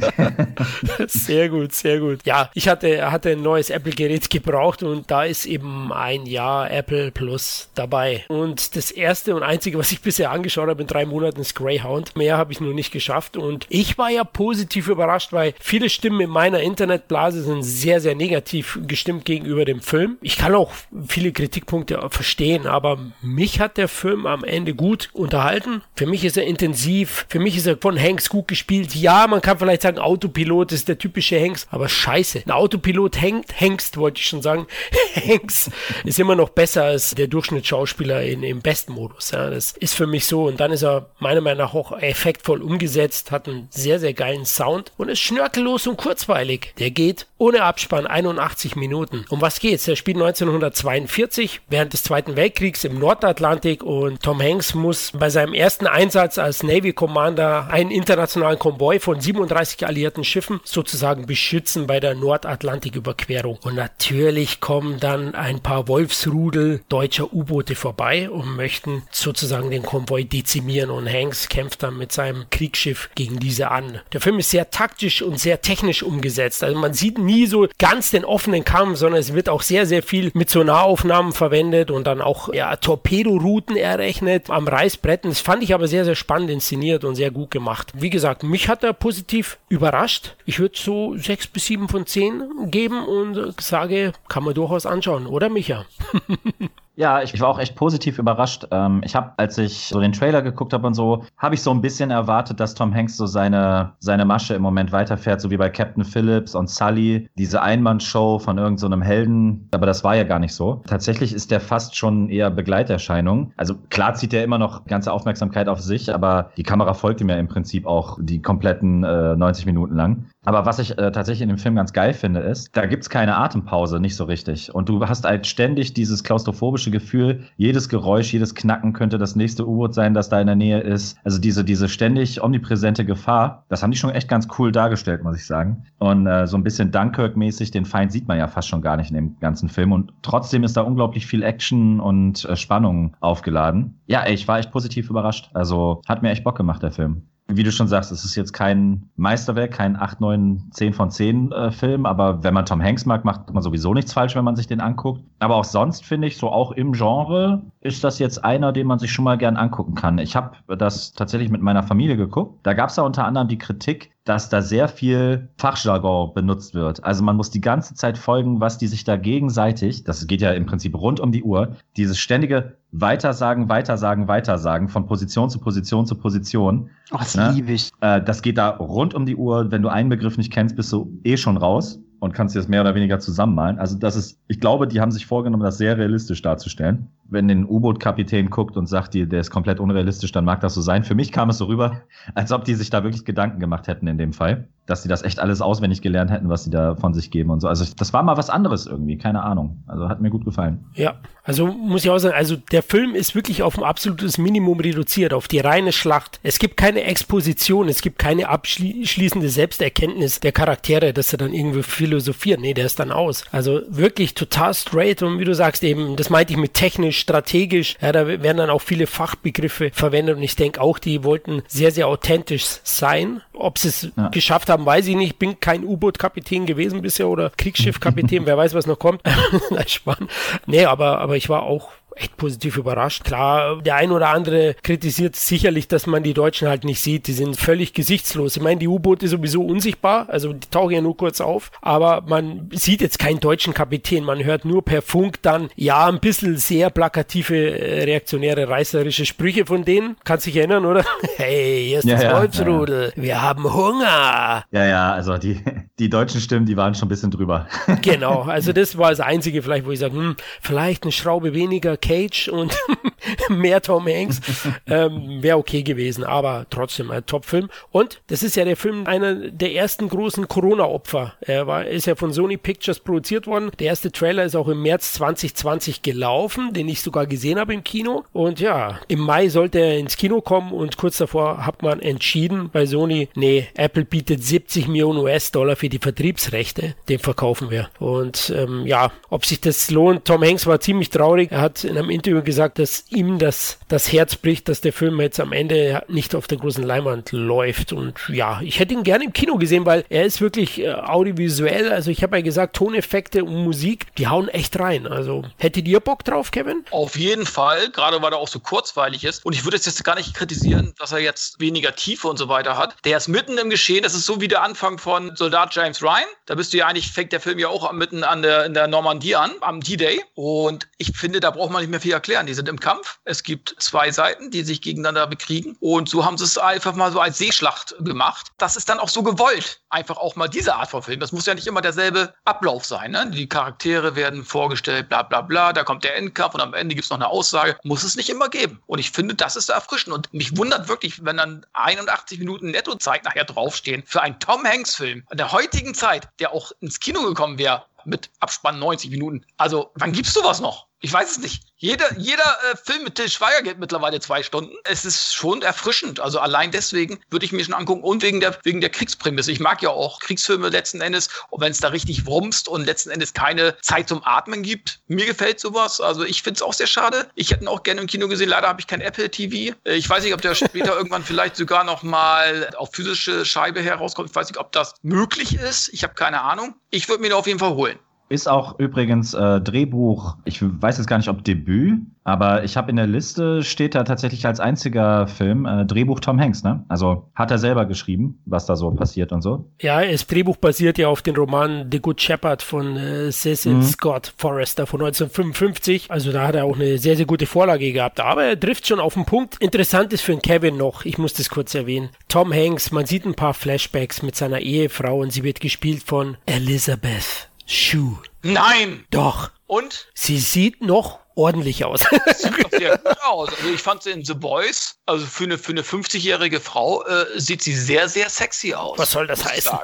sehr gut, sehr gut. Ja, ich hatte, hatte ein neues Apple-Gerät gebraucht und da ist eben ein Jahr Apple Plus dabei. Und das erste und einzige, was ich bisher angeschaut habe in drei Monaten, ist Greyhound. Mehr habe ich noch nicht geschafft und ich war ja positiv überrascht, weil viele Stimmen in meiner Internetblase sind sehr, sehr negativ gestimmt gegenüber dem Film. Ich kann auch viele Kritikpunkte verstehen, aber mich hat der Film am Ende gut unterhalten. Für mich ist er intensiv. Für mich ist er von Hanks gut gespielt. Ja, man kann vielleicht sagen, Autopilot ist der typische Hanks, aber scheiße. Ein Autopilot hängt, Hengst wollte ich schon sagen. Hanks ist immer noch besser als der Durchschnittsschauspieler in, im besten Modus. Ja, das ist für mich so. Und dann ist er meiner Meinung nach auch effektvoll umgesetzt, hat einen sehr, sehr geilen Sound und ist schnörkellos und kurzweilig. Der geht ohne Abspann 81 Minuten. Um was geht's? Der spielt 1942 während des Zweiten Weltkriegs im Nordatlantik und Tom Hanks muss bei seinem ersten Einsatz als Navy Commander einen internationalen Konvoi von 37 alliierten Schiffen sozusagen beschützen bei der Nordatlantiküberquerung. Und natürlich kommen dann ein paar Wolfsrudel deutscher U-Boote vorbei und möchten sozusagen den Konvoi dezimieren und Hanks kämpft dann mit seinem Kriegsschiff gegen diese an. Der Film ist sehr taktisch und sehr technisch umgesetzt. Also man sieht nie nie so ganz den offenen Kampf, sondern es wird auch sehr, sehr viel mit so Nahaufnahmen verwendet und dann auch ja, Torpedorouten errechnet am Reißbretten. Das fand ich aber sehr, sehr spannend inszeniert und sehr gut gemacht. Wie gesagt, mich hat er positiv überrascht. Ich würde so sechs bis sieben von zehn geben und sage, kann man durchaus anschauen, oder Micha? Ja, ich war auch echt positiv überrascht. Ähm, ich habe, als ich so den Trailer geguckt habe und so, habe ich so ein bisschen erwartet, dass Tom Hanks so seine, seine Masche im Moment weiterfährt, so wie bei Captain Phillips und Sully, diese Einmannshow von irgendeinem so Helden. Aber das war ja gar nicht so. Tatsächlich ist der fast schon eher Begleiterscheinung. Also klar zieht er immer noch ganze Aufmerksamkeit auf sich, aber die Kamera folgt ihm ja im Prinzip auch die kompletten äh, 90 Minuten lang. Aber was ich äh, tatsächlich in dem Film ganz geil finde, ist, da gibt's keine Atempause, nicht so richtig. Und du hast halt ständig dieses klaustrophobische Gefühl, jedes Geräusch, jedes Knacken könnte das nächste U-Boot sein, das da in der Nähe ist. Also diese, diese ständig omnipräsente Gefahr, das haben die schon echt ganz cool dargestellt, muss ich sagen. Und äh, so ein bisschen Dunkirk-mäßig, den Feind sieht man ja fast schon gar nicht in dem ganzen Film. Und trotzdem ist da unglaublich viel Action und äh, Spannung aufgeladen. Ja, ey, ich war echt positiv überrascht. Also hat mir echt Bock gemacht, der Film wie du schon sagst, es ist jetzt kein Meisterwerk, kein 8, 9, 10 von 10 äh, Film, aber wenn man Tom Hanks mag, macht man sowieso nichts falsch, wenn man sich den anguckt. Aber auch sonst finde ich, so auch im Genre ist das jetzt einer, den man sich schon mal gern angucken kann. Ich habe das tatsächlich mit meiner Familie geguckt. Da gab es da unter anderem die Kritik, dass da sehr viel Fachjargon benutzt wird. Also man muss die ganze Zeit folgen, was die sich da gegenseitig, das geht ja im Prinzip rund um die Uhr, dieses ständige Weitersagen, Weitersagen, Weitersagen von Position zu Position zu Position. Oh, das ne? liebe ich. Äh, das geht da rund um die Uhr. Wenn du einen Begriff nicht kennst, bist du eh schon raus und kannst dir das mehr oder weniger zusammenmalen. Also das ist, ich glaube, die haben sich vorgenommen, das sehr realistisch darzustellen wenn den U-Boot-Kapitän guckt und sagt, die, der ist komplett unrealistisch, dann mag das so sein. Für mich kam es so rüber, als ob die sich da wirklich Gedanken gemacht hätten in dem Fall. Dass sie das echt alles auswendig gelernt hätten, was sie da von sich geben und so. Also das war mal was anderes irgendwie, keine Ahnung. Also hat mir gut gefallen. Ja, also muss ich auch sagen, also der Film ist wirklich auf ein absolutes Minimum reduziert, auf die reine Schlacht. Es gibt keine Exposition, es gibt keine abschließende Selbsterkenntnis der Charaktere, dass sie dann irgendwie philosophieren. Nee, der ist dann aus. Also wirklich total straight und wie du sagst eben, das meinte ich mit technisch strategisch. Ja, da werden dann auch viele Fachbegriffe verwendet und ich denke auch, die wollten sehr, sehr authentisch sein. Ob sie es ja. geschafft haben, weiß ich nicht. Bin kein U-Boot-Kapitän gewesen bisher oder Kriegsschiff-Kapitän, wer weiß, was noch kommt. Spannend. Nee, aber, aber ich war auch echt positiv überrascht. Klar, der ein oder andere kritisiert sicherlich, dass man die Deutschen halt nicht sieht. Die sind völlig gesichtslos. Ich meine, die U-Boote sowieso unsichtbar, also die tauchen ja nur kurz auf, aber man sieht jetzt keinen deutschen Kapitän. Man hört nur per Funk dann, ja, ein bisschen sehr plakative, äh, reaktionäre, reißerische Sprüche von denen. Kannst dich erinnern, oder? hey, hier ist ja, das ja, Wolfsrudel. Ja, Wir haben Hunger. Ja, ja, also die, die deutschen Stimmen, die waren schon ein bisschen drüber. genau, also das war das Einzige vielleicht, wo ich sage, hm, vielleicht eine Schraube weniger Cage und mehr Tom Hanks ähm, wäre okay gewesen, aber trotzdem ein Top-Film. Und das ist ja der Film einer der ersten großen Corona-Opfer. Er war, ist ja von Sony Pictures produziert worden. Der erste Trailer ist auch im März 2020 gelaufen, den ich sogar gesehen habe im Kino. Und ja, im Mai sollte er ins Kino kommen und kurz davor hat man entschieden bei Sony, nee, Apple bietet 70 Millionen US-Dollar für die Vertriebsrechte, den verkaufen wir. Und ähm, ja, ob sich das lohnt, Tom Hanks war ziemlich traurig. Er hat in einem Interview gesagt, dass ihm das, das Herz bricht, dass der Film jetzt am Ende nicht auf der großen Leinwand läuft. Und ja, ich hätte ihn gerne im Kino gesehen, weil er ist wirklich äh, audiovisuell. Also ich habe ja gesagt, Toneffekte und Musik, die hauen echt rein. Also hättet ihr Bock drauf, Kevin? Auf jeden Fall, gerade weil er auch so kurzweilig ist. Und ich würde es jetzt gar nicht kritisieren, dass er jetzt weniger Tiefe und so weiter hat. Der ist mitten im Geschehen. Das ist so wie der Anfang von Soldat James Ryan. Da bist du ja eigentlich, fängt der Film ja auch mitten an der, in der Normandie an, am D-Day. Und ich finde, da braucht man nicht mehr viel erklären. Die sind im Kampf. Es gibt zwei Seiten, die sich gegeneinander bekriegen. Und so haben sie es einfach mal so als Seeschlacht gemacht. Das ist dann auch so gewollt. Einfach auch mal diese Art von Film. Das muss ja nicht immer derselbe Ablauf sein. Ne? Die Charaktere werden vorgestellt, bla bla bla. Da kommt der Endkampf und am Ende gibt es noch eine Aussage. Muss es nicht immer geben. Und ich finde, das ist erfrischend. Und mich wundert wirklich, wenn dann 81 Minuten Nettozeit nachher draufstehen für einen Tom Hanks-Film in der heutigen Zeit, der auch ins Kino gekommen wäre mit Abspann 90 Minuten. Also, wann gibst du was noch? Ich weiß es nicht. Jeder, jeder äh, Film mit Till Schweiger geht mittlerweile zwei Stunden. Es ist schon erfrischend. Also allein deswegen würde ich mir schon angucken. Und wegen der, wegen der Kriegsprämisse. Ich mag ja auch Kriegsfilme letzten Endes. Und wenn es da richtig wumst und letzten Endes keine Zeit zum Atmen gibt, mir gefällt sowas. Also ich finde es auch sehr schade. Ich hätte ihn auch gerne im Kino gesehen. Leider habe ich kein Apple TV. Äh, ich weiß nicht, ob der später irgendwann vielleicht sogar noch mal auf physische Scheibe herauskommt. Ich weiß nicht, ob das möglich ist. Ich habe keine Ahnung. Ich würde mir ihn auf jeden Fall holen. Ist auch übrigens äh, Drehbuch, ich weiß jetzt gar nicht, ob Debüt, aber ich habe in der Liste, steht da tatsächlich als einziger Film äh, Drehbuch Tom Hanks, ne? Also hat er selber geschrieben, was da so passiert und so. Ja, das Drehbuch basiert ja auf den Roman The Good Shepherd von äh, Cecil mhm. Scott Forrester von 1955. Also da hat er auch eine sehr, sehr gute Vorlage gehabt. Aber er trifft schon auf den Punkt. Interessant ist für den Kevin noch, ich muss das kurz erwähnen. Tom Hanks, man sieht ein paar Flashbacks mit seiner Ehefrau und sie wird gespielt von Elizabeth. Schuh. Nein! Doch. Und? Sie sieht noch ordentlich aus. sieht doch sehr gut aus. Also ich fand sie in The Boys, also für eine, für eine 50-jährige Frau, äh, sieht sie sehr, sehr sexy aus. Was soll das heißen?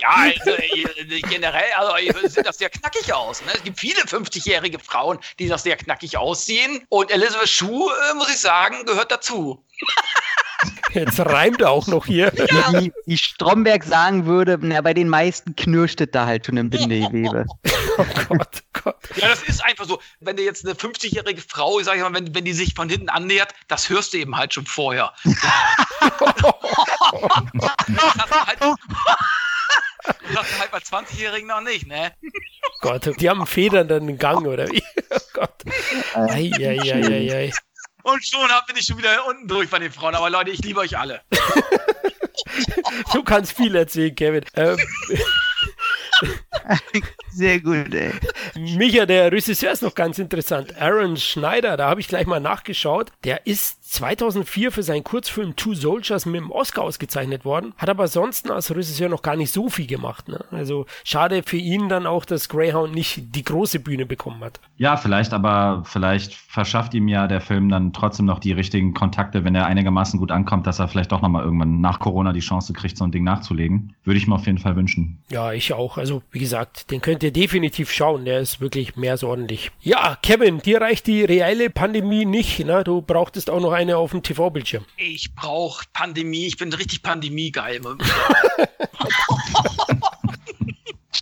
ja, also, äh, generell also, sieht das sehr knackig aus. Ne? Es gibt viele 50-jährige Frauen, die das sehr knackig aussehen. Und Elizabeth Shue, äh, muss ich sagen, gehört dazu. Jetzt reimt er auch noch hier. Ja. Wie, wie Stromberg sagen würde, na, bei den meisten knirscht es da halt schon im Bindegewebe. oh Gott, Gott. Ja, das ist einfach so. Wenn du jetzt eine 50-jährige Frau, sag ich mal, wenn, wenn die sich von hinten annähert, das hörst du eben halt schon vorher. das halt, das halt bei 20-Jährigen noch nicht, ne? Gott, die haben Federn dann Gang, oder wie? Oh Gott. Eieieiei. Ei, ei, ei, und schon bin ich schon wieder unten durch bei den Frauen. Aber Leute, ich liebe euch alle. du kannst viel erzählen, Kevin. Ähm, Sehr gut, ey. Micha, der Regisseur ist noch ganz interessant. Aaron Schneider, da habe ich gleich mal nachgeschaut. Der ist 2004 für seinen Kurzfilm Two Soldiers mit dem Oscar ausgezeichnet worden, hat aber sonst als Regisseur noch gar nicht so viel gemacht. Ne? Also schade für ihn dann auch, dass Greyhound nicht die große Bühne bekommen hat. Ja, vielleicht, aber vielleicht verschafft ihm ja der Film dann trotzdem noch die richtigen Kontakte, wenn er einigermaßen gut ankommt, dass er vielleicht doch nochmal irgendwann nach Corona die Chance kriegt, so ein Ding nachzulegen. Würde ich mir auf jeden Fall wünschen. Ja, ich auch. Also wie gesagt, den könnt ihr definitiv schauen. Der ist wirklich mehr so ordentlich. Ja, Kevin, dir reicht die reelle Pandemie nicht. Ne? Du brauchtest auch noch eine auf dem TV-Bildschirm. Ich brauche Pandemie. Ich bin richtig Pandemie-geil.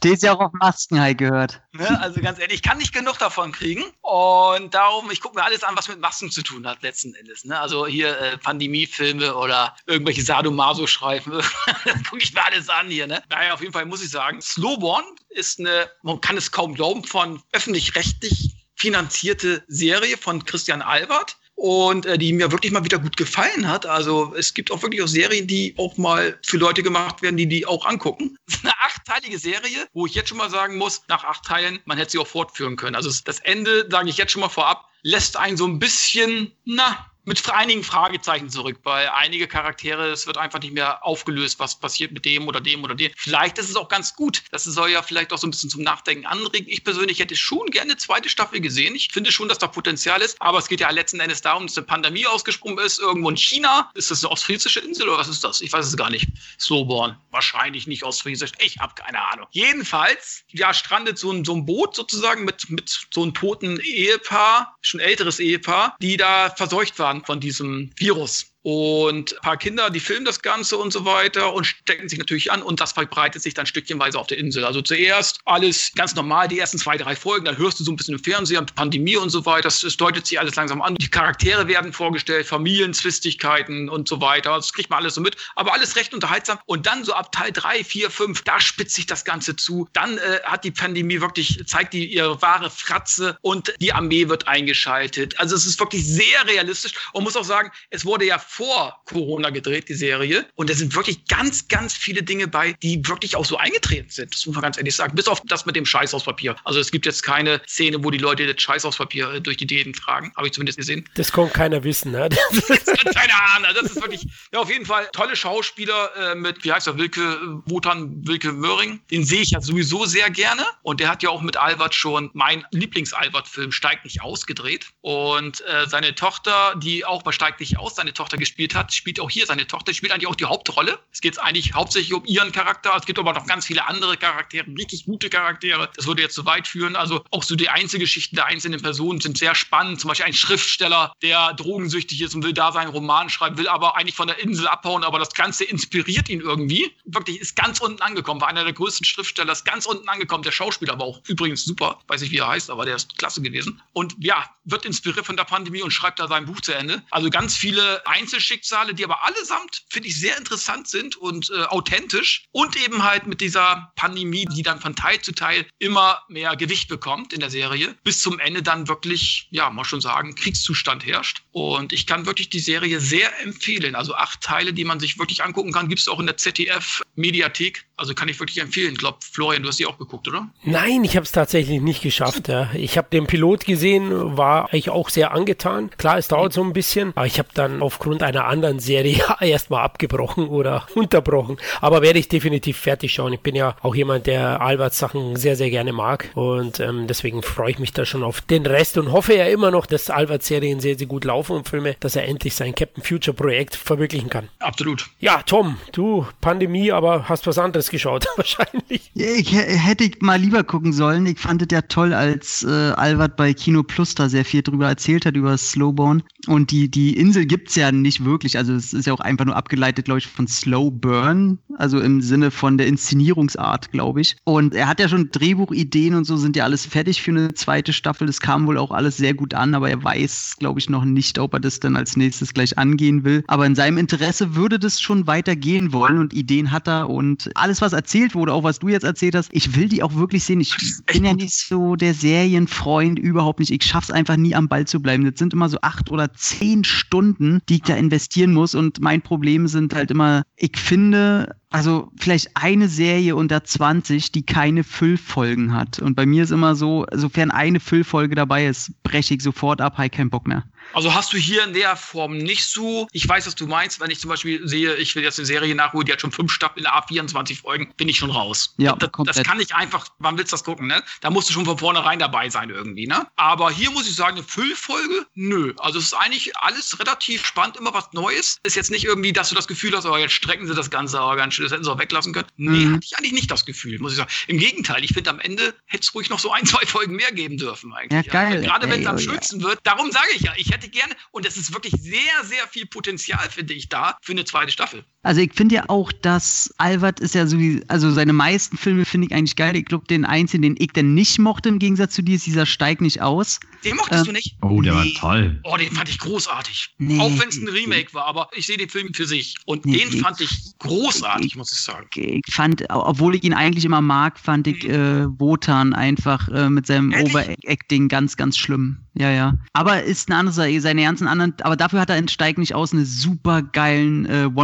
Stehst ja auch auf Masken, halt gehört. Ne, also ganz ehrlich, ich kann nicht genug davon kriegen. Und darum, ich gucke mir alles an, was mit Masken zu tun hat, letzten Endes. Ne? Also hier äh, Pandemiefilme oder irgendwelche Sadomaso-Streifen. das gucke ich mir alles an hier. Ne? Naja, auf jeden Fall muss ich sagen, Slowborn ist eine, man kann es kaum glauben, von öffentlich-rechtlich finanzierte Serie von Christian Albert und äh, die mir wirklich mal wieder gut gefallen hat. Also es gibt auch wirklich auch Serien, die auch mal für Leute gemacht werden, die die auch angucken. Eine achtteilige Serie, wo ich jetzt schon mal sagen muss, nach acht Teilen, man hätte sie auch fortführen können. Also das Ende, sage ich jetzt schon mal vorab, lässt einen so ein bisschen, na, mit einigen Fragezeichen zurück, weil einige Charaktere, es wird einfach nicht mehr aufgelöst, was passiert mit dem oder dem oder dem. Vielleicht ist es auch ganz gut. Das soll ja vielleicht auch so ein bisschen zum Nachdenken anregen. Ich persönlich hätte schon gerne eine zweite Staffel gesehen. Ich finde schon, dass da Potenzial ist, aber es geht ja letzten Endes darum, dass eine Pandemie ausgesprungen ist, irgendwo in China. Ist das eine ostfriesische Insel oder was ist das? Ich weiß es gar nicht. Slowborn. Wahrscheinlich nicht ostfriesisch. Ich habe keine Ahnung. Jedenfalls, ja, strandet so ein, so ein Boot sozusagen mit, mit so einem toten Ehepaar, schon älteres Ehepaar, die da verseucht waren von diesem Virus. Und ein paar Kinder, die filmen das Ganze und so weiter und stecken sich natürlich an und das verbreitet sich dann stückchenweise auf der Insel. Also zuerst alles ganz normal, die ersten zwei, drei Folgen, dann hörst du so ein bisschen im Fernsehen, Pandemie und so weiter. Das, deutet sich alles langsam an. Die Charaktere werden vorgestellt, Familienzwistigkeiten und so weiter. Das kriegt man alles so mit, aber alles recht unterhaltsam. Und dann so ab Teil drei, vier, fünf, da spitzt sich das Ganze zu. Dann äh, hat die Pandemie wirklich, zeigt die ihre wahre Fratze und die Armee wird eingeschaltet. Also es ist wirklich sehr realistisch und muss auch sagen, es wurde ja vor Corona gedreht, die Serie. Und da sind wirklich ganz, ganz viele Dinge bei, die wirklich auch so eingetreten sind. Das muss man ganz ehrlich sagen. Bis auf das mit dem Scheiß aus Papier. Also es gibt jetzt keine Szene, wo die Leute das Scheiß aus Papier äh, durch die Däden tragen. Habe ich zumindest gesehen. Das kann keiner wissen, ne? keine Ahnung. Das ist wirklich, ja, auf jeden Fall tolle Schauspieler äh, mit, wie heißt er, Wilke äh, Wotan, Wilke Möhring. Den sehe ich ja sowieso sehr gerne. Und der hat ja auch mit Albert schon mein Lieblings-Albert-Film Steigt nicht aus gedreht. Und äh, seine Tochter, die auch bei Steigt nicht aus, seine Tochter gespielt hat, spielt auch hier seine Tochter, spielt eigentlich auch die Hauptrolle. Es geht eigentlich hauptsächlich um ihren Charakter. Es gibt aber noch ganz viele andere Charaktere, richtig gute Charaktere. Das würde jetzt zu weit führen. Also auch so die Einzelgeschichten der einzelnen Personen sind sehr spannend. Zum Beispiel ein Schriftsteller, der drogensüchtig ist und will da seinen Roman schreiben, will aber eigentlich von der Insel abhauen, aber das Ganze inspiriert ihn irgendwie. Wirklich ist ganz unten angekommen, war einer der größten Schriftsteller, ist ganz unten angekommen. Der Schauspieler war auch übrigens super, weiß nicht, wie er heißt, aber der ist klasse gewesen. Und ja, wird inspiriert von der Pandemie und schreibt da sein Buch zu Ende. Also ganz viele Einzelschicksale, die aber allesamt, finde ich, sehr interessant sind und äh, authentisch und eben halt mit dieser Pandemie, die dann von Teil zu Teil immer mehr Gewicht bekommt in der Serie, bis zum Ende dann wirklich, ja, mal schon sagen, Kriegszustand herrscht. Und ich kann wirklich die Serie sehr empfehlen. Also acht Teile, die man sich wirklich angucken kann, gibt es auch in der ZDF-Mediathek. Also kann ich wirklich empfehlen. Ich glaube, Florian, du hast die auch geguckt, oder? Nein, ich habe es tatsächlich nicht geschafft. Ja. Ich habe den Pilot gesehen, war eigentlich auch sehr angetan. Klar, es dauert so ein bisschen, aber ich habe dann aufgrund einer anderen Serie erstmal abgebrochen oder unterbrochen. Aber werde ich definitiv fertig schauen. Ich bin ja auch jemand, der Alberts Sachen sehr, sehr gerne mag. Und ähm, deswegen freue ich mich da schon auf den Rest und hoffe ja immer noch, dass Alberts Serien sehr, sehr gut laufen und Filme, dass er endlich sein Captain Future Projekt verwirklichen kann. Absolut. Ja, Tom, du Pandemie, aber hast was anderes geschaut wahrscheinlich. Ich hätte mal lieber gucken sollen. Ich fand es ja toll, als äh, Albert bei Kino Plus da sehr viel drüber erzählt hat, über Slowborn. Und die, die Insel gibt's ja nicht wirklich. Also es ist ja auch einfach nur abgeleitet, glaube ich, von Slow Burn. Also im Sinne von der Inszenierungsart, glaube ich. Und er hat ja schon Drehbuchideen und so sind ja alles fertig für eine zweite Staffel. Das kam wohl auch alles sehr gut an, aber er weiß, glaube ich, noch nicht, ob er das dann als nächstes gleich angehen will. Aber in seinem Interesse würde das schon weitergehen wollen und Ideen hat er und alles, was erzählt wurde, auch was du jetzt erzählt hast, ich will die auch wirklich sehen. Ich bin ja nicht so der Serienfreund, überhaupt nicht. Ich schaff's einfach nie am Ball zu bleiben. Das sind immer so acht oder zehn Stunden, die ich da investieren muss und mein Problem sind halt immer, ich finde, also vielleicht eine Serie unter 20, die keine Füllfolgen hat. Und bei mir ist immer so, sofern eine Füllfolge dabei ist, breche ich sofort ab, habe keinen Bock mehr. Also hast du hier in der Form nicht so. Ich weiß, was du meinst, wenn ich zum Beispiel sehe, ich will jetzt eine Serie nachholen, die hat schon fünf Staffeln, A24 Folgen, bin ich schon raus. Ja, das, das kann ich einfach, wann willst du das gucken, ne? Da musst du schon von vornherein dabei sein irgendwie, ne? Aber hier muss ich sagen, eine Füllfolge, nö. Also es ist eigentlich alles relativ spannend, immer was Neues. Ist jetzt nicht irgendwie, dass du das Gefühl hast, oh, jetzt strecken sie das Ganze, aber ganz schön, das hätten sie auch weglassen können. Nee, Mhm. hatte ich eigentlich nicht das Gefühl, muss ich sagen. Im Gegenteil, ich finde am Ende hätte es ruhig noch so ein, zwei Folgen mehr geben dürfen eigentlich. Ja, geil, Gerade wenn es am oh ja. schönsten wird. Darum sage ich ja, ich hätte gerne, und es ist wirklich sehr, sehr viel Potenzial, finde ich, da für eine zweite Staffel. Also ich finde ja auch, dass Albert ist ja so wie, also seine meisten Filme finde ich eigentlich geil. Ich glaube, den einzigen, den ich denn nicht mochte im Gegensatz zu dir, ist dieser Steig nicht aus. Den mochtest Ähm, du nicht? Oh, der Nee. war toll. Oh, den fand ich großartig. Nee. Auch wenn es ein Remake war, aber ich sehe den Film für sich. Und Nee, den ich- fand ich großartig, muss ich sagen. Ich fand, obwohl ich ihn eigentlich immer mag, fand ich äh, Wotan einfach äh, mit seinem? Overacting ganz, ganz schlimm. Ja, ja. Aber ist eine andere Sache, seine ganzen anderen, aber dafür hat er in Steig nicht aus eine super geilen äh,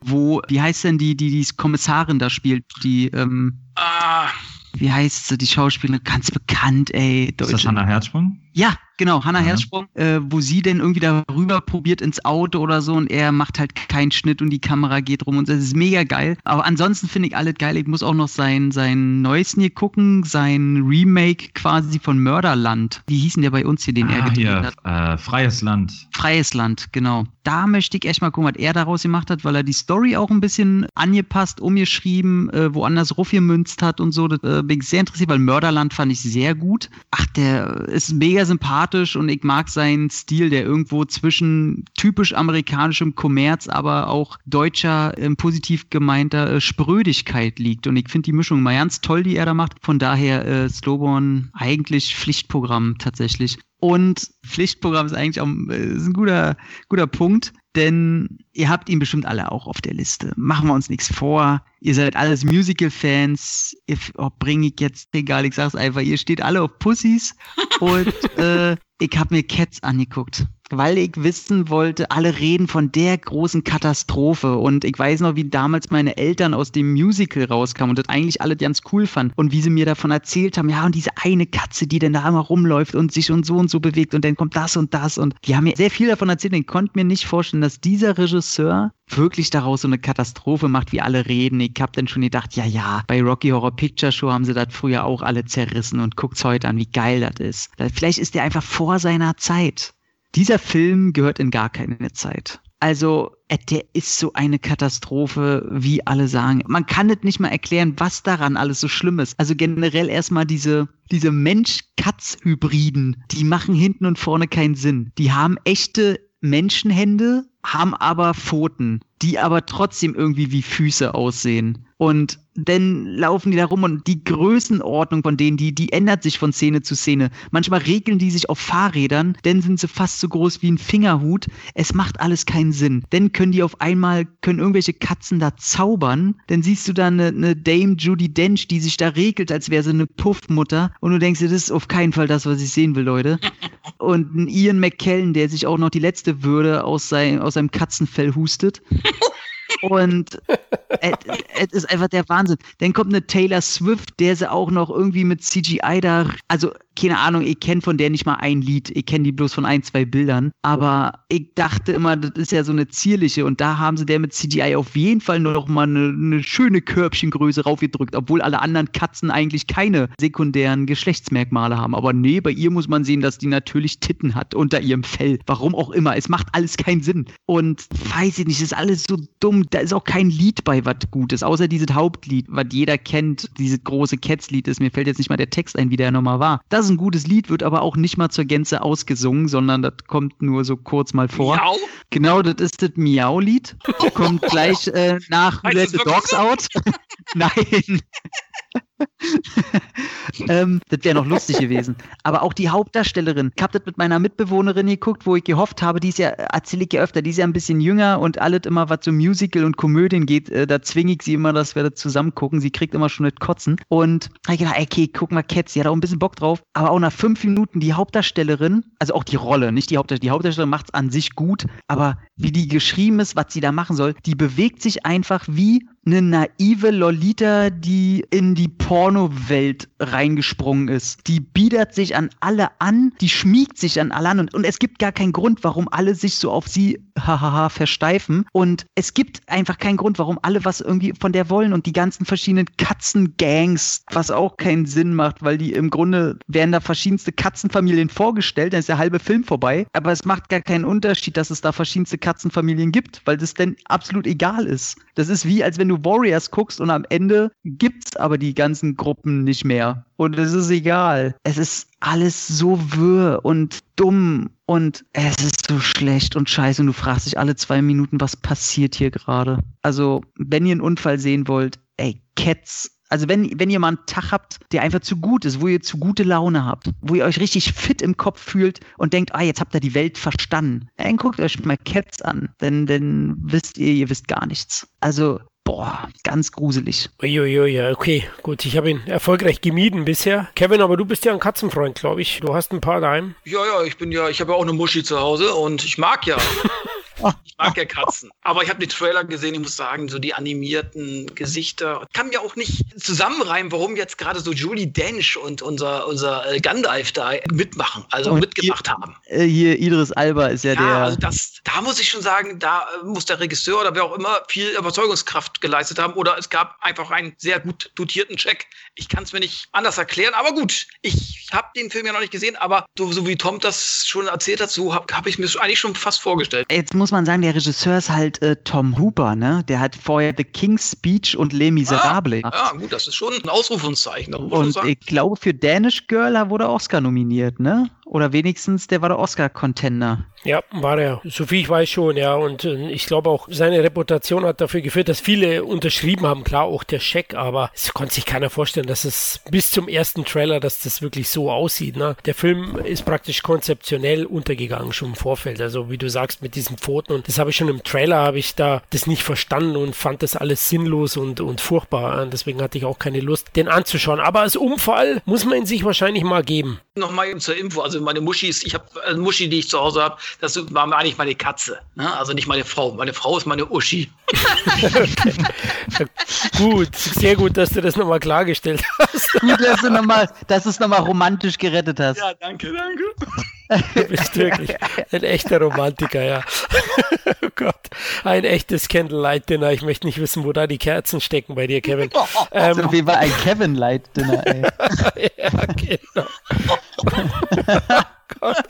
Wo, wie heißt denn die, die die Kommissarin da spielt, die, ähm, Ah, wie heißt sie, die Schauspielerin, ganz bekannt, ey, Ist das Deutsche. Hannah Herzsprung? Ja, genau, Hannah Ja. Herzsprung, äh, wo sie denn irgendwie darüber probiert ins Auto oder so und er macht halt keinen Schnitt und die Kamera geht rum und das ist mega geil. Aber ansonsten finde ich alles geil. Ich muss auch noch sein, sein Neuesten hier gucken, sein Remake quasi von Mörderland. Wie hießen der bei uns hier, den er Ah, gedreht hier, hat? äh, Freies Land. Freies Land, genau. Da möchte ich echt mal gucken, was er daraus gemacht hat, weil er die Story auch ein bisschen angepasst, umgeschrieben, äh, woanders rumgemünzt hat und so. Das äh, bin ich sehr interessiert, weil Mörderland fand ich sehr gut. Ach, der ist mega sympathisch und ich mag seinen Stil, der irgendwo zwischen typisch amerikanischem Kommerz, aber auch deutscher, ähm, positiv gemeinter äh, Sprödigkeit liegt. Und ich finde die Mischung mal ganz toll, die er da macht. Von daher äh, Slowborn eigentlich Pflichtprogramm tatsächlich. Und Pflichtprogramm ist eigentlich auch äh, ist ein guter, guter Punkt, denn ihr habt ihn bestimmt alle auch auf der Liste. Machen wir uns nichts vor. Ihr seid alles Musical-Fans. Ihr Oh, bringe ich jetzt, egal, ich sag's einfach, ihr steht alle auf Pussys. Und äh, ich habe mir Cats angeguckt. Weil ich wissen wollte, alle reden von der großen Katastrophe. Und ich weiß noch, wie damals meine Eltern aus dem Musical rauskamen und das eigentlich alle ganz cool fanden. Und wie sie mir davon erzählt haben, ja, und diese eine Katze, die denn da immer rumläuft und sich und so und so bewegt und dann kommt das und das. Und die haben mir sehr viel davon erzählt. Ich konnte mir nicht vorstellen, dass dieser Regisseur wirklich daraus so eine Katastrophe macht, wie alle reden. Ich habe dann schon gedacht, ja, ja, bei Rocky Horror Picture Show haben sie das früher auch alle zerrissen und guckt's heute an, wie geil das ist. Vielleicht ist der einfach vor seiner Zeit. Dieser Film gehört in gar keine Zeit. Also, äh, der ist so eine Katastrophe, wie alle sagen. Man kann es nicht mal erklären, was daran alles so schlimm ist. Also generell erstmal diese, diese Mensch-Katz-Hybriden, die machen hinten und vorne keinen Sinn. Die haben echte Menschenhände, haben aber Pfoten, die aber trotzdem irgendwie wie Füße aussehen. Und dann laufen die da rum und die Größenordnung von denen, die, die ändert sich von Szene zu Szene. Manchmal regeln die sich auf Fahrrädern, dann sind sie fast so groß wie ein Fingerhut. Es macht alles keinen Sinn. Dann können die auf einmal, können irgendwelche Katzen da zaubern. Dann siehst du da eine, eine Dame Judy Dench, die sich da regelt, als wäre sie eine Puffmutter. Und du denkst dir, das ist auf keinen Fall das, was ich sehen will, Leute. Und ein Ian McKellen, der sich auch noch die letzte Würde aus, sein, aus seinem Katzenfell hustet. Und es ist einfach der Wahnsinn. Dann kommt eine Taylor Swift, der sie auch noch irgendwie mit CGI da, also keine Ahnung, ich kenne von der nicht mal ein Lied. Ich kenne die bloß von ein, zwei Bildern. Aber ich dachte immer, das ist ja so eine zierliche. Und da haben sie der mit CGI auf jeden Fall noch mal eine, eine schöne Körbchengröße raufgedrückt, obwohl alle anderen Katzen eigentlich keine sekundären Geschlechtsmerkmale haben. Aber nee, bei ihr muss man sehen, dass die natürlich Titten hat unter ihrem Fell. Warum auch immer. Es macht alles keinen Sinn. Und weiß ich nicht, ist alles so dumm. Da ist auch kein Lied bei, was gut ist. Außer dieses Hauptlied, was jeder kennt. Dieses große Cats-Lied ist. Mir fällt jetzt nicht mal der Text ein, wie der nochmal war. Das ein gutes Lied, wird aber auch nicht mal zur Gänze ausgesungen, sondern das kommt nur so kurz mal vor. Miau? Genau, das ist das Miau-Lied. Kommt gleich äh, nach Let the Dogs so? Out. Nein. ähm, das wäre noch lustig gewesen. Aber auch die Hauptdarstellerin. Ich habe das mit meiner Mitbewohnerin geguckt, wo ich gehofft habe, die ist ja, erzähle ich ja öfter, die ist ja ein bisschen jünger und alles immer, was so Musical und Komödien geht, äh, da zwinge ich sie immer, dass wir das zusammen gucken. Sie kriegt immer schon das Kotzen. Und habe ich gedacht, okay, guck mal, Cats, sie hat auch ein bisschen Bock drauf. Aber auch nach fünf Minuten die Hauptdarstellerin, also auch die Rolle, nicht die Hauptdarstellerin, die Hauptdarstellerin macht es an sich gut, aber wie die geschrieben ist, was sie da machen soll, die bewegt sich einfach wie eine naive Lolita, die in die Pornowelt reingesprungen ist. Die biedert sich an alle an, die schmiegt sich an alle an und, und es gibt gar keinen Grund, warum alle sich so auf sie hahaha versteifen und es gibt einfach keinen Grund, warum alle was irgendwie von der wollen und die ganzen verschiedenen Katzengangs, was auch keinen Sinn macht, weil die im Grunde werden da verschiedenste Katzenfamilien vorgestellt, dann ist der halbe Film vorbei, aber es macht gar keinen Unterschied, dass es da verschiedenste Katzenfamilien gibt, weil das denn absolut egal ist. Das ist wie, als wenn du Warriors guckst und am Ende gibt's aber die ganzen Gruppen nicht mehr. Und es ist egal. Es ist alles so wirr und dumm und es ist so schlecht und scheiße und du fragst dich alle zwei Minuten, was passiert hier gerade. Also, wenn ihr einen Unfall sehen wollt, ey, Cats also wenn, wenn ihr mal einen Tag habt, der einfach zu gut ist, wo ihr zu gute Laune habt, wo ihr euch richtig fit im Kopf fühlt und denkt, ah, jetzt habt ihr die Welt verstanden, dann guckt euch mal Cats an, denn dann wisst ihr, ihr wisst gar nichts. Also Boah, ganz gruselig. Uiuiui, okay, gut. Ich habe ihn erfolgreich gemieden bisher. Kevin, aber du bist ja ein Katzenfreund, glaube ich. Du hast ein paar daheim. Ja, ja, ich bin ja, ich habe ja auch eine Muschi zu Hause und ich mag ja Ich mag ja Katzen. Aber ich habe den Trailer gesehen, ich muss sagen, so die animierten Gesichter. Kann mir auch nicht zusammenreimen, warum jetzt gerade so Julie Dench und unser, unser äh, Gandalf da mitmachen, also und mitgemacht hier, haben. Äh, hier Idris Alba ist ja, ja der. Also das, da muss ich schon sagen, da äh, muss der Regisseur oder wer auch immer viel Überzeugungskraft geleistet haben. Oder es gab einfach einen sehr gut dotierten Check. Ich kann es mir nicht anders erklären, aber gut. Ich habe den Film ja noch nicht gesehen, aber so, so wie Tom das schon erzählt hat, so habe hab ich mir eigentlich schon fast vorgestellt. Jetzt muss man sagen, der Regisseur ist halt äh, Tom Hooper, ne? Der hat vorher The King's Speech und Les Miserables ah, Ja, gut, das ist schon ein Ausrufungszeichen. Und ich glaube, für Danish Girl wurde Oscar nominiert, ne? Oder wenigstens, der war der Oscar-Contender. Ja, war er. So viel ich weiß schon, ja. Und äh, ich glaube auch, seine Reputation hat dafür geführt, dass viele unterschrieben haben. Klar, auch der Scheck, aber es konnte sich keiner vorstellen, dass es bis zum ersten Trailer, dass das wirklich so aussieht. Ne? Der Film ist praktisch konzeptionell untergegangen schon im Vorfeld. Also wie du sagst, mit diesen Pfoten. Und das habe ich schon im Trailer, habe ich da das nicht verstanden und fand das alles sinnlos und, und furchtbar. Und deswegen hatte ich auch keine Lust, den anzuschauen. Aber als Unfall muss man ihn sich wahrscheinlich mal geben. Nochmal eben zur Info. Also meine Muschis, ich habe eine Muschi, die ich zu Hause habe, das war eigentlich meine Katze. Ne? Also nicht meine Frau. Meine Frau ist meine Uschi. gut, sehr gut, dass du das nochmal klargestellt hast. gut, dass du nochmal, dass du es nochmal romantisch gerettet hast. Ja, danke, danke. Du bist wirklich ein echter Romantiker, ja. oh Gott, ein echtes Candlelight-Dinner. Ich möchte nicht wissen, wo da die Kerzen stecken bei dir, Kevin. Ähm, also, wie war ein Kevin-Light-Dinner, ey. ja, genau. oh Gott.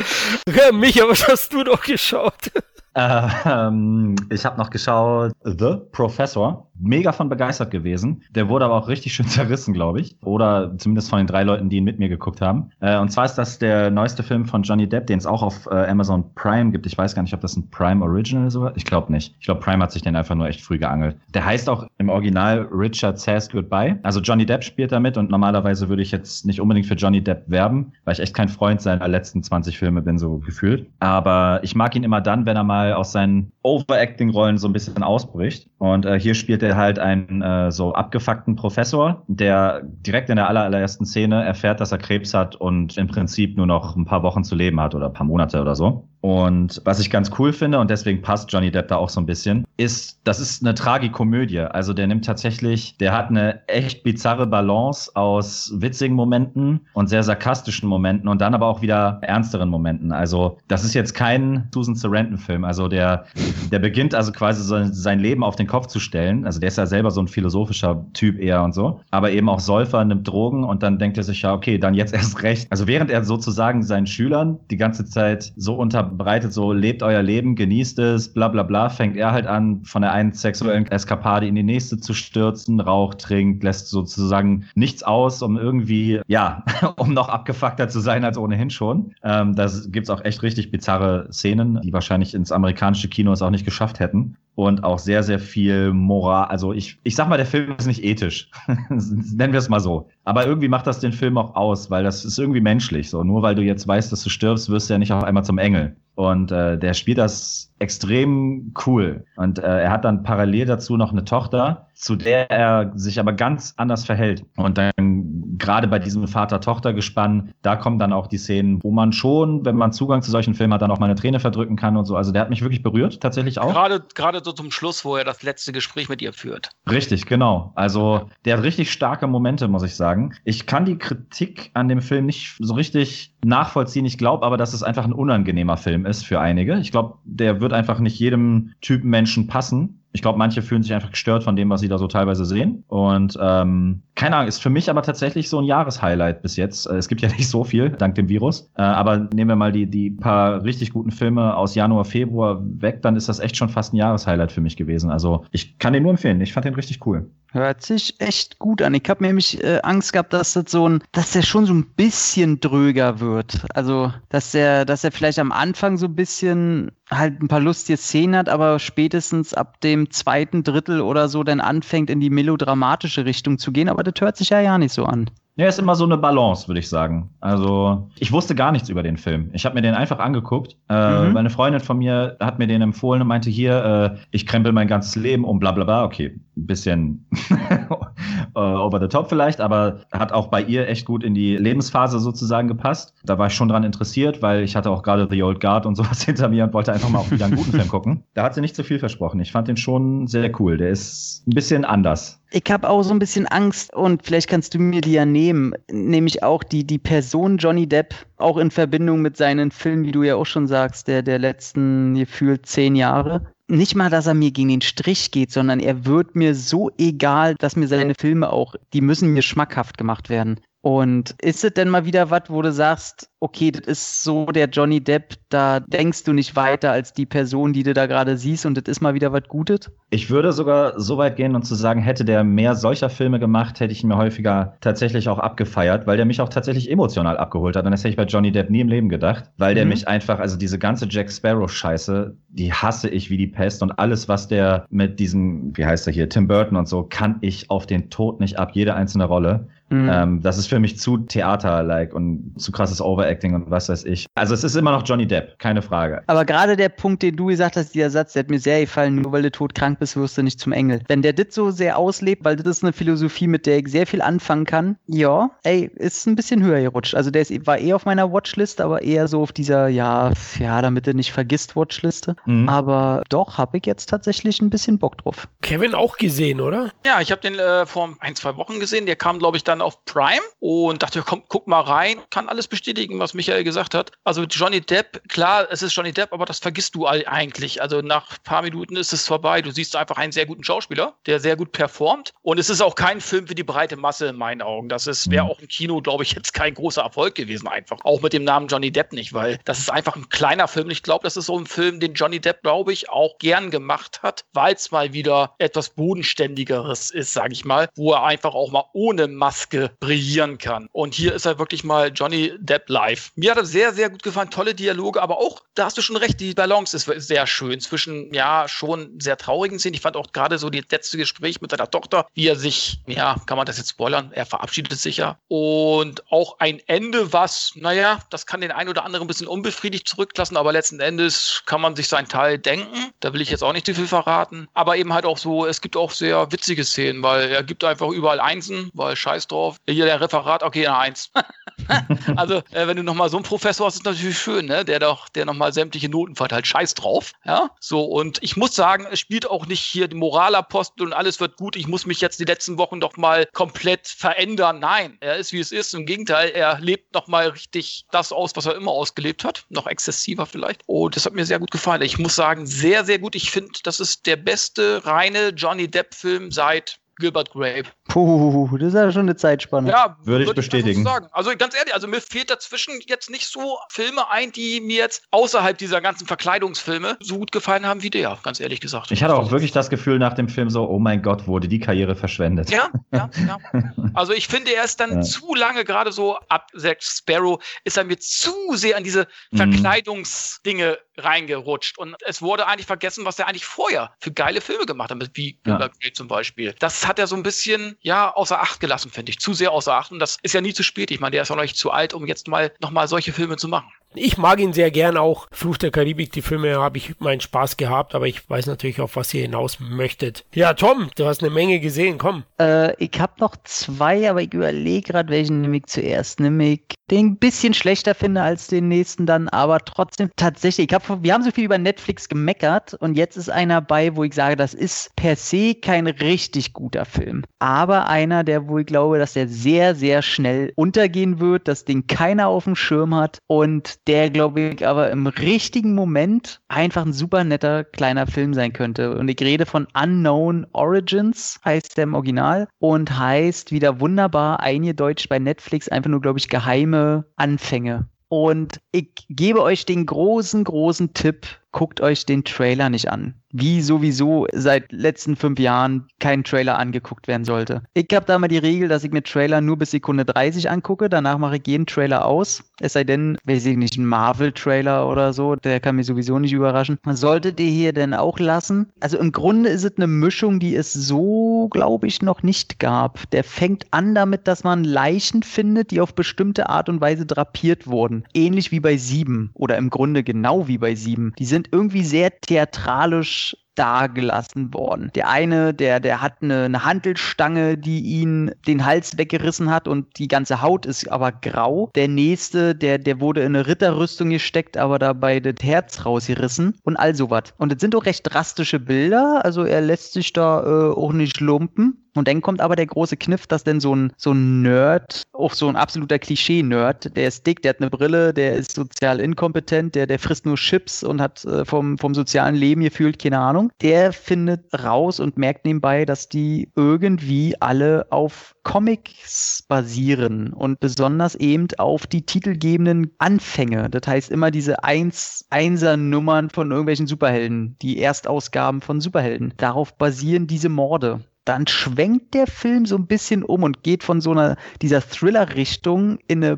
Ja, Micha, was hast du doch geschaut? Ähm, ich habe noch geschaut The Professor. Mega von begeistert gewesen. Der wurde aber auch richtig schön zerrissen, glaube ich. Oder zumindest von den drei Leuten, die ihn mit mir geguckt haben. Äh, und zwar ist das der neueste Film von Johnny Depp, den es auch auf äh, Amazon Prime gibt. Ich weiß gar nicht, ob das ein Prime Original ist. Ich glaube nicht. Ich glaube, Prime hat sich den einfach nur echt früh geangelt. Der heißt auch im Original Richard Says Goodbye. Also Johnny Depp spielt damit und normalerweise würde ich jetzt nicht unbedingt für Johnny Depp werben, weil ich echt kein Freund seiner letzten 20 Filme bin, so gefühlt. Aber ich mag ihn immer dann, wenn er mal aus seinen Overacting-Rollen so ein bisschen ausbricht. Und äh, hier spielt er halt einen äh, so abgefuckten Professor, der direkt in der allerersten Szene erfährt, dass er Krebs hat und im Prinzip nur noch ein paar Wochen zu leben hat oder ein paar Monate oder so. Und was ich ganz cool finde, und deswegen passt Johnny Depp da auch so ein bisschen, ist, das ist eine Tragikomödie. Also der nimmt tatsächlich, der hat eine echt bizarre Balance aus witzigen Momenten und sehr sarkastischen Momenten und dann aber auch wieder ernsteren Momenten. Also das ist jetzt kein Susan Sarandon-Film. Also der, der beginnt also quasi so sein Leben auf den Kopf zu stellen. Also der ist ja selber so ein philosophischer Typ eher und so. Aber eben auch Säufer, nimmt Drogen und dann denkt er sich ja, okay, dann jetzt erst recht. Also während er sozusagen seinen Schülern die ganze Zeit so unterbreitet, so lebt euer Leben, genießt es, bla bla bla, fängt er halt an, von der einen sexuellen Eskapade in die nächste zu stürzen, raucht, trinkt, lässt sozusagen nichts aus, um irgendwie, ja, um noch abgefuckter zu sein als ohnehin schon. Ähm, da gibt's auch echt richtig bizarre Szenen, die wahrscheinlich ins amerikanische Kino es auch nicht geschafft hätten und auch sehr, sehr viel Moral. Also ich, ich sag mal, der Film ist nicht ethisch. Nennen wir es mal so. Aber irgendwie macht das den Film auch aus, weil das ist irgendwie menschlich. So, nur weil du jetzt weißt, dass du stirbst, wirst du ja nicht auf einmal zum Engel. Und äh, der spielt das extrem cool. Und äh, er hat dann parallel dazu noch eine Tochter, zu der er sich aber ganz anders verhält. Und dann gerade bei diesem Vater-Tochter-Gespann, da kommen dann auch die Szenen, wo man schon, wenn man Zugang zu solchen Filmen hat, dann auch mal eine Träne verdrücken kann und so. Also der hat mich wirklich berührt, tatsächlich auch. Gerade, gerade so zum Schluss, wo er das letzte Gespräch mit ihr führt. Richtig, genau. Also der hat richtig starke Momente, muss ich sagen. Ich kann die Kritik an dem Film nicht so richtig nachvollziehen. Ich glaube aber, dass es einfach ein unangenehmer Film ist für einige. Ich glaube, der wird einfach nicht jedem Typen Menschen passen. Ich glaube, manche fühlen sich einfach gestört von dem, was sie da so teilweise sehen. Und ähm, keine Ahnung, ist für mich aber tatsächlich so ein Jahreshighlight bis jetzt. Äh, es gibt ja nicht so viel, dank dem Virus. Äh, aber nehmen wir mal die, die paar richtig guten Filme aus Januar, Februar weg, dann ist das echt schon fast ein Jahreshighlight für mich gewesen. Also ich kann den nur empfehlen. Ich fand den richtig cool. Hört sich echt gut an. Ich habe nämlich äh, Angst gehabt, dass das so ein, dass der schon so ein bisschen dröger wird. Also, dass der, dass er vielleicht am Anfang so ein bisschen halt ein paar lustige Szenen hat, aber spätestens ab dem zweiten Drittel oder so dann anfängt in die melodramatische Richtung zu gehen. Aber das hört sich ja ja nicht so an. Ja, ist immer so eine Balance, würde ich sagen. Also, ich wusste gar nichts über den Film. Ich habe mir den einfach angeguckt. Äh, mhm. Meine Freundin von mir hat mir den empfohlen und meinte, hier, äh, ich krempel mein ganzes Leben um bla bla bla. Okay, ein bisschen äh, over the top vielleicht, aber hat auch bei ihr echt gut in die Lebensphase sozusagen gepasst. Da war ich schon dran interessiert, weil ich hatte auch gerade The Old Guard und sowas hinter mir und wollte einfach mal auch wieder einen guten Film gucken. Da hat sie nicht so viel versprochen. Ich fand den schon sehr cool. Der ist ein bisschen anders. Ich habe auch so ein bisschen Angst und vielleicht kannst du mir die ja nehmen, nämlich auch die, die Person Johnny Depp, auch in Verbindung mit seinen Filmen, wie du ja auch schon sagst, der, der letzten gefühlt zehn Jahre. Nicht mal, dass er mir gegen den Strich geht, sondern er wird mir so egal, dass mir seine Filme auch, die müssen mir schmackhaft gemacht werden. Und ist es denn mal wieder was, wo du sagst, okay, das ist so der Johnny Depp, da denkst du nicht weiter als die Person, die du da gerade siehst und das ist mal wieder was Gutes? Ich würde sogar so weit gehen und zu sagen, hätte der mehr solcher Filme gemacht, hätte ich ihn mir häufiger tatsächlich auch abgefeiert, weil der mich auch tatsächlich emotional abgeholt hat. Und das hätte ich bei Johnny Depp nie im Leben gedacht, weil der mhm. mich einfach, also diese ganze Jack Sparrow-Scheiße, die hasse ich wie die Pest und alles, was der mit diesem, wie heißt er hier, Tim Burton und so, kann ich auf den Tod nicht ab, jede einzelne Rolle. Mhm. Ähm, das ist für mich zu Theater-like und zu krasses Overacting und was weiß ich. Also es ist immer noch Johnny Depp, keine Frage. Aber gerade der Punkt, den du gesagt hast, dieser Satz, der hat mir sehr gefallen, nur weil du todkrank bist, wirst du nicht zum Engel. Wenn der das so sehr auslebt, weil das ist eine Philosophie, mit der ich sehr viel anfangen kann, ja, ey, ist ein bisschen höher gerutscht. Also der ist, war eh auf meiner Watchlist, aber eher so auf dieser, ja, ja, damit er nicht vergisst Watchliste. Mhm. Aber doch, habe ich jetzt tatsächlich ein bisschen Bock drauf. Kevin auch gesehen, oder? Ja, ich habe den äh, vor ein, zwei Wochen gesehen. Der kam, glaube ich, dann dann auf Prime und dachte, komm, guck mal rein, kann alles bestätigen, was Michael gesagt hat. Also Johnny Depp, klar, es ist Johnny Depp, aber das vergisst du eigentlich. Also nach ein paar Minuten ist es vorbei. Du siehst einfach einen sehr guten Schauspieler, der sehr gut performt. Und es ist auch kein Film für die breite Masse in meinen Augen. Das wäre mhm. auch im Kino, glaube ich, jetzt kein großer Erfolg gewesen einfach. Auch mit dem Namen Johnny Depp nicht, weil das ist einfach ein kleiner Film. Ich glaube, das ist so ein Film, den Johnny Depp, glaube ich, auch gern gemacht hat, weil es mal wieder etwas bodenständigeres ist, sage ich mal, wo er einfach auch mal ohne Maske brillieren kann. Und hier ist er wirklich mal Johnny Depp live. Mir hat er sehr, sehr gut gefallen. Tolle Dialoge, aber auch, da hast du schon recht, die Balance ist sehr schön zwischen, ja, schon sehr traurigen Szenen. Ich fand auch gerade so die letzte Gespräch mit seiner Tochter, wie er sich, ja, kann man das jetzt spoilern? Er verabschiedet sich ja. Und auch ein Ende, was, naja, das kann den einen oder anderen ein bisschen unbefriedigt zurücklassen, aber letzten Endes kann man sich seinen Teil denken. Da will ich jetzt auch nicht zu viel verraten. Aber eben halt auch so, es gibt auch sehr witzige Szenen, weil er gibt einfach überall Einsen, weil scheiß drauf. Hier der Referat, okay, eine Eins. also, äh, wenn du nochmal so einen Professor hast, ist natürlich schön, ne? Der doch, der nochmal sämtliche Noten verteilt. Scheiß drauf. Ja. So, und ich muss sagen, es spielt auch nicht hier die Moralapostel und alles wird gut. Ich muss mich jetzt die letzten Wochen doch mal komplett verändern. Nein, er ist wie es ist. Im Gegenteil, er lebt nochmal richtig das aus, was er immer ausgelebt hat. Noch exzessiver vielleicht. Und das hat mir sehr gut gefallen. Ich muss sagen, sehr, sehr gut. Ich finde, das ist der beste reine Johnny Depp-Film seit Gilbert Grape. Puh, das ist ja schon eine Zeitspanne. Ja, würde ich bestätigen. Ich sagen. Also ganz ehrlich, also mir fehlt dazwischen jetzt nicht so Filme ein, die mir jetzt außerhalb dieser ganzen Verkleidungsfilme so gut gefallen haben wie der, ganz ehrlich gesagt. Ich hatte auch wirklich das Gefühl nach dem Film so, oh mein Gott, wurde die Karriere verschwendet. Ja, ja, ja. Also ich finde, er ist dann ja. zu lange, gerade so ab Zack Sparrow, ist er mir zu sehr an diese mhm. Verkleidungsdinge reingerutscht. Und es wurde eigentlich vergessen, was er eigentlich vorher für geile Filme gemacht hat, wie Gilbert ja. Grape zum Beispiel. Das hat er so ein bisschen, ja, außer Acht gelassen, finde ich. Zu sehr außer Acht. Und das ist ja nie zu spät. Ich meine, der ist auch noch nicht zu alt, um jetzt mal nochmal solche Filme zu machen. Ich mag ihn sehr gern auch. Fluch der Karibik, die Filme habe ich meinen Spaß gehabt, aber ich weiß natürlich, auf was ihr hinaus möchtet. Ja, Tom, du hast eine Menge gesehen, komm. Äh, ich habe noch zwei, aber ich überlege gerade, welchen nehme ich zuerst. Nehme ich den ein bisschen schlechter finde als den nächsten dann, aber trotzdem tatsächlich. Ich hab, wir haben so viel über Netflix gemeckert und jetzt ist einer bei, wo ich sage, das ist per se kein richtig guter Film. Aber einer, der, wo ich glaube, dass der sehr, sehr schnell untergehen wird, dass den keiner auf dem Schirm hat und der, glaube ich, aber im richtigen Moment einfach ein super netter kleiner Film sein könnte. Und ich rede von Unknown Origins, heißt der im Original, und heißt wieder wunderbar eingedeutscht bei Netflix einfach nur, glaube ich, geheime Anfänge. Und ich gebe euch den großen, großen Tipp, guckt euch den Trailer nicht an wie sowieso seit letzten fünf Jahren kein Trailer angeguckt werden sollte. Ich habe da mal die Regel, dass ich mir Trailer nur bis Sekunde 30 angucke, danach mache ich jeden Trailer aus. Es sei denn, weiß ich nicht, ein Marvel-Trailer oder so, der kann mich sowieso nicht überraschen. Solltet ihr hier denn auch lassen? Also im Grunde ist es eine Mischung, die es so, glaube ich, noch nicht gab. Der fängt an damit, dass man Leichen findet, die auf bestimmte Art und Weise drapiert wurden. Ähnlich wie bei Sieben oder im Grunde genau wie bei Sieben. Die sind irgendwie sehr theatralisch dagelassen worden. Der eine, der, der hat eine, eine Hantelstange, die ihn den Hals weggerissen hat und die ganze Haut ist aber grau. Der nächste, der, der wurde in eine Ritterrüstung gesteckt, aber dabei das Herz rausgerissen und all sowas. Und das sind doch recht drastische Bilder, also er lässt sich da äh, auch nicht lumpen. Und dann kommt aber der große Kniff, dass denn so ein, so ein Nerd, auch so ein absoluter Klischee-Nerd, der ist dick, der hat eine Brille, der ist sozial inkompetent, der, der frisst nur Chips und hat äh, vom, vom sozialen Leben gefühlt keine Ahnung. Der findet raus und merkt nebenbei, dass die irgendwie alle auf Comics basieren und besonders eben auf die titelgebenden Anfänge. Das heißt immer diese Eins, Einser-Nummern von irgendwelchen Superhelden, die Erstausgaben von Superhelden. Darauf basieren diese Morde dann schwenkt der Film so ein bisschen um und geht von so einer dieser Thriller-Richtung in eine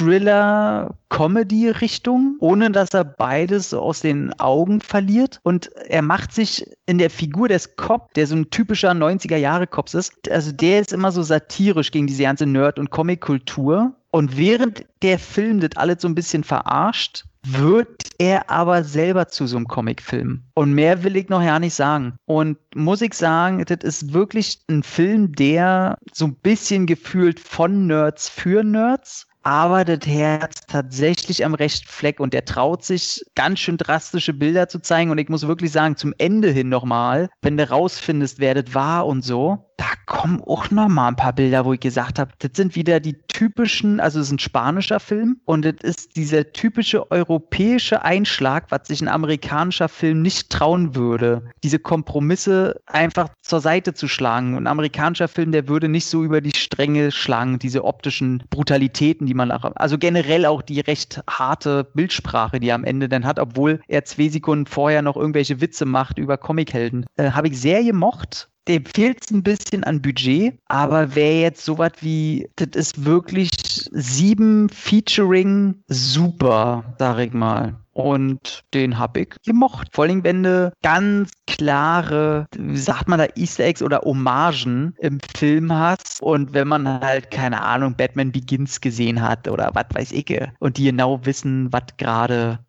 Buddy-Thriller-Comedy-Richtung, ohne dass er beides aus den Augen verliert. Und er macht sich in der Figur des Cop, der so ein typischer 90er-Jahre-Cops ist, also der ist immer so satirisch gegen diese ganze Nerd- und Comic-Kultur. Und während der Film das alles so ein bisschen verarscht, wird er aber selber zu so einem Comicfilm. Und mehr will ich noch ja nicht sagen. Und muss ich sagen, das ist wirklich ein Film, der so ein bisschen gefühlt von Nerds für Nerds das Herz tatsächlich am rechten Fleck und der traut sich ganz schön drastische Bilder zu zeigen. Und ich muss wirklich sagen, zum Ende hin nochmal, wenn du rausfindest, wer das war und so, da kommen auch noch mal ein paar Bilder, wo ich gesagt habe, das sind wieder die typischen, also es ist ein spanischer Film und das ist dieser typische europäische Einschlag, was sich ein amerikanischer Film nicht trauen würde, diese Kompromisse einfach zur Seite zu schlagen. Ein amerikanischer Film, der würde nicht so über die Stränge schlagen, diese optischen Brutalitäten, die man also generell auch die recht harte Bildsprache, die er am Ende dann hat, obwohl er zwei Sekunden vorher noch irgendwelche Witze macht über Comichelden, äh, habe ich sehr gemocht dem fehlt es ein bisschen an Budget, aber wer jetzt sowas wie, das ist wirklich sieben Featuring super, sag ich mal. Und den habe ich gemocht. Vor allem, wenn du ganz klare, wie sagt man da, Easter Eggs oder Hommagen im Film hast. Und wenn man halt, keine Ahnung, Batman Begins gesehen hat oder was weiß ich, und die genau wissen, was gerade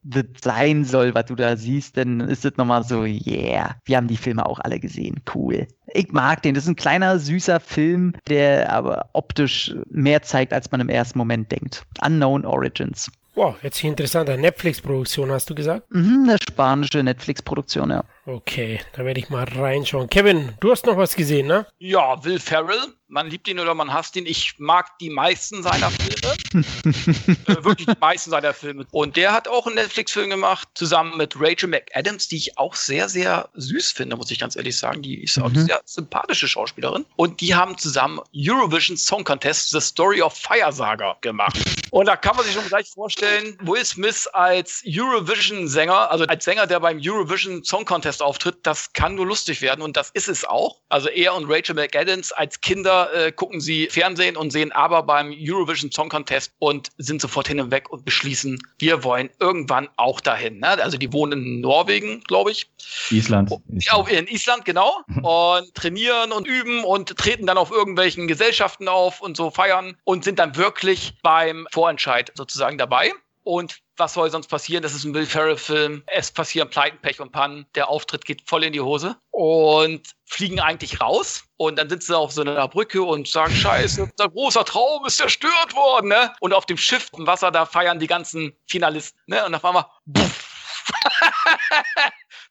sein soll, was du da siehst, dann ist es nochmal so, yeah, wir haben die Filme auch alle gesehen. Cool. Ich mag den. Das ist ein kleiner, süßer Film, der aber optisch mehr zeigt, als man im ersten Moment denkt. Unknown Origins. Wow, jetzt hier interessante Netflix-Produktion, hast du gesagt? Mhm, eine spanische Netflix-Produktion, ja. Okay, da werde ich mal reinschauen. Kevin, du hast noch was gesehen, ne? Ja, Will Ferrell. Man liebt ihn oder man hasst ihn. Ich mag die meisten seiner Filme. äh, wirklich die meisten seiner Filme. Und der hat auch einen Netflix-Film gemacht, zusammen mit Rachel McAdams, die ich auch sehr, sehr süß finde, muss ich ganz ehrlich sagen. Die ist auch eine mhm. sehr sympathische Schauspielerin. Und die haben zusammen Eurovision Song Contest The Story of Fire Saga gemacht. Und da kann man sich schon gleich vorstellen, Will Smith als Eurovision-Sänger, also als Sänger, der beim Eurovision Song Contest auftritt, das kann nur lustig werden und das ist es auch. Also er und Rachel McAdams als Kinder äh, gucken sie Fernsehen und sehen aber beim Eurovision Song Contest und sind sofort hin und weg und beschließen, wir wollen irgendwann auch dahin. Ne? Also die wohnen in Norwegen, glaube ich. Island. Ja, in Island, genau. und trainieren und üben und treten dann auf irgendwelchen Gesellschaften auf und so feiern und sind dann wirklich beim Vorentscheid sozusagen dabei. Und was soll sonst passieren? Das ist ein Will Ferrell-Film. Es passieren Pleiten, Pech und Pannen. Der Auftritt geht voll in die Hose und fliegen eigentlich raus. Und dann sitzen sie auf so einer Brücke und sagen, scheiße, unser großer Traum ist zerstört worden. Ne? Und auf dem Schiff im Wasser, da feiern die ganzen Finalisten. Ne? Und auf einmal,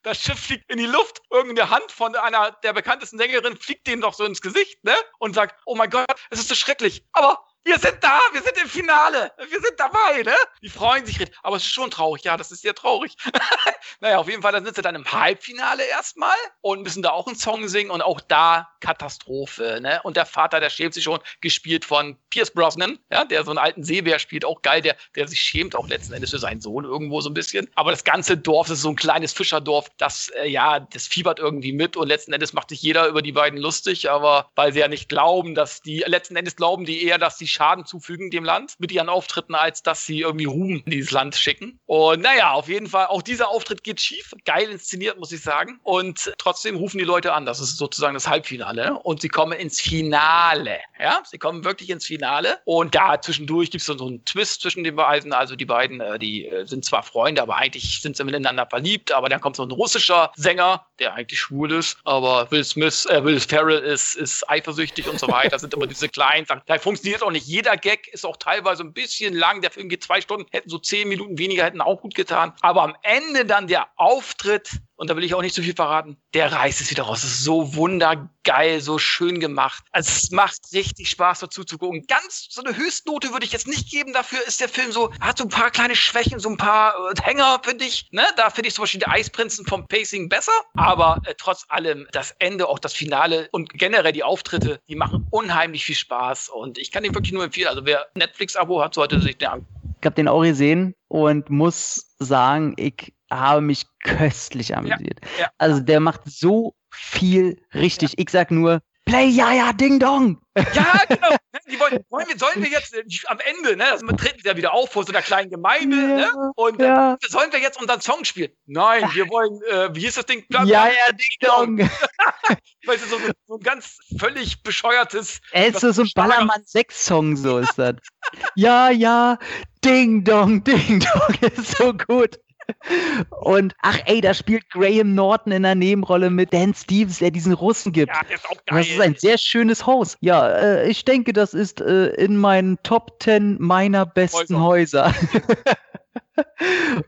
das Schiff fliegt in die Luft, irgendeine Hand von einer der bekanntesten Sängerinnen fliegt denen doch so ins Gesicht, ne? Und sagt, oh mein Gott, es ist so schrecklich. Aber wir sind da, wir sind im Finale, wir sind dabei, ne? Die freuen sich, aber es ist schon traurig, ja, das ist sehr traurig. naja, auf jeden Fall, dann sind sie dann im Halbfinale erstmal und müssen da auch einen Song singen und auch da Katastrophe, ne? Und der Vater, der schämt sich schon, gespielt von Pierce Brosnan, ja, der so einen alten Seebär spielt, auch geil, der, der sich schämt auch letzten Endes für seinen Sohn irgendwo so ein bisschen. Aber das ganze Dorf, das ist so ein kleines Fischerdorf, das, äh, ja, das fiebert irgendwie mit und letzten Endes macht sich jeder über die beiden lustig, aber weil sie ja nicht glauben, dass die, letzten Endes glauben die eher, dass die Schaden zufügen dem Land mit ihren Auftritten, als dass sie irgendwie Ruhm in dieses Land schicken. Und naja, auf jeden Fall, auch dieser Auftritt geht schief. Geil inszeniert, muss ich sagen. Und trotzdem rufen die Leute an. Das ist sozusagen das Halbfinale. Und sie kommen ins Finale. Ja, sie kommen wirklich ins Finale. Und da zwischendurch gibt es so einen Twist zwischen den beiden. Also die beiden, äh, die äh, sind zwar Freunde, aber eigentlich sind sie miteinander verliebt. Aber dann kommt so ein russischer Sänger, der eigentlich schwul ist. Aber Will Smith, äh, Will Ferrell ist, ist eifersüchtig und so weiter. Das sind immer diese kleinen Sachen. Da funktioniert auch nicht jeder Gag, ist auch teilweise ein bisschen lang. Der Film geht zwei Stunden, hätten so zehn Minuten weniger, hätten auch gut getan. Aber am Ende dann der Auftritt und da will ich auch nicht zu viel verraten, der reißt es wieder raus. Es ist so wundergeil, so schön gemacht. Also es macht richtig Spaß dazu zu gucken. Ganz so eine Höchstnote würde ich jetzt nicht geben. Dafür ist der Film so, hat so ein paar kleine Schwächen, so ein paar äh, Hänger, finde ich. Ne? Da finde ich zum Beispiel die Eisprinzen vom Pacing besser. Aber äh, trotz allem, das Ende, auch das Finale und generell die Auftritte, die machen unheimlich viel Spaß. Und ich kann den wirklich nur empfehlen. Also wer Netflix-Abo hat, sollte sich den angucken. Ich habe den auch gesehen und muss sagen, ich habe mich köstlich amüsiert. Ja, ja. Also der macht so viel richtig. Ja. Ich sag nur, Play ja ja Ding Dong. Ja, genau. Ne, die wollen, wollen wir, sollen wir jetzt äh, am Ende, ne, das treten sie ja wieder auf vor so einer kleinen Gemeinde, ja, ne? Und ja. äh, sollen wir jetzt unseren Song spielen? Nein, wir wollen, äh, wie hieß das Ding? Ja, ja, Ding Dong. weißt du, so, so, ein ganz völlig bescheuertes. Es ist so ein Ballermann 6 Song, so ist das. ja, ja, Ding Dong, Ding Dong ist so gut. Und ach ey, da spielt Graham Norton in der Nebenrolle mit Dan Stevens, der diesen Russen gibt. Ja, ist. Das ist ein sehr schönes Haus. Ja, äh, ich denke, das ist äh, in meinen Top 10 meiner besten Häuser. Häuser.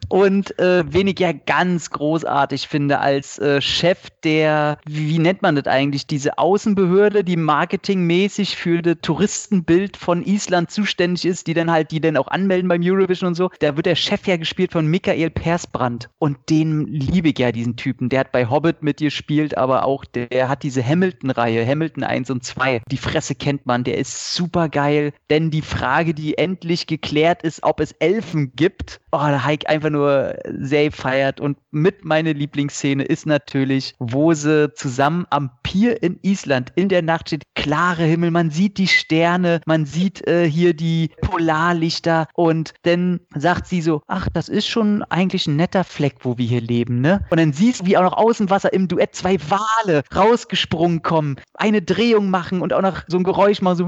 Und äh, wen ich ja ganz großartig finde als äh, Chef der, wie, wie, nennt man das eigentlich, diese Außenbehörde, die marketingmäßig für das Touristenbild von Island zuständig ist, die dann halt, die dann auch anmelden beim Eurovision und so. Da wird der Chef ja gespielt von Michael Persbrandt. Und den liebe ich ja, diesen Typen. Der hat bei Hobbit mitgespielt, aber auch der, der hat diese Hamilton-Reihe, Hamilton 1 und 2. Die Fresse kennt man, der ist super geil. Denn die Frage, die endlich geklärt ist, ob es Elfen gibt, oh, da Hike einfach nur sehr feiert. Und mit meine Lieblingsszene ist natürlich, wo sie zusammen am Pier in Island in der Nacht steht, klare Himmel, man sieht die Sterne, man sieht äh, hier die Polarlichter und dann sagt sie so, ach, das ist schon eigentlich ein netter Fleck, wo wir hier leben, ne? Und dann siehst du, wie auch noch Außenwasser im Duett zwei Wale rausgesprungen kommen, eine Drehung machen und auch noch so ein Geräusch machen, so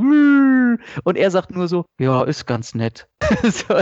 und er sagt nur so, ja, ist ganz nett. so,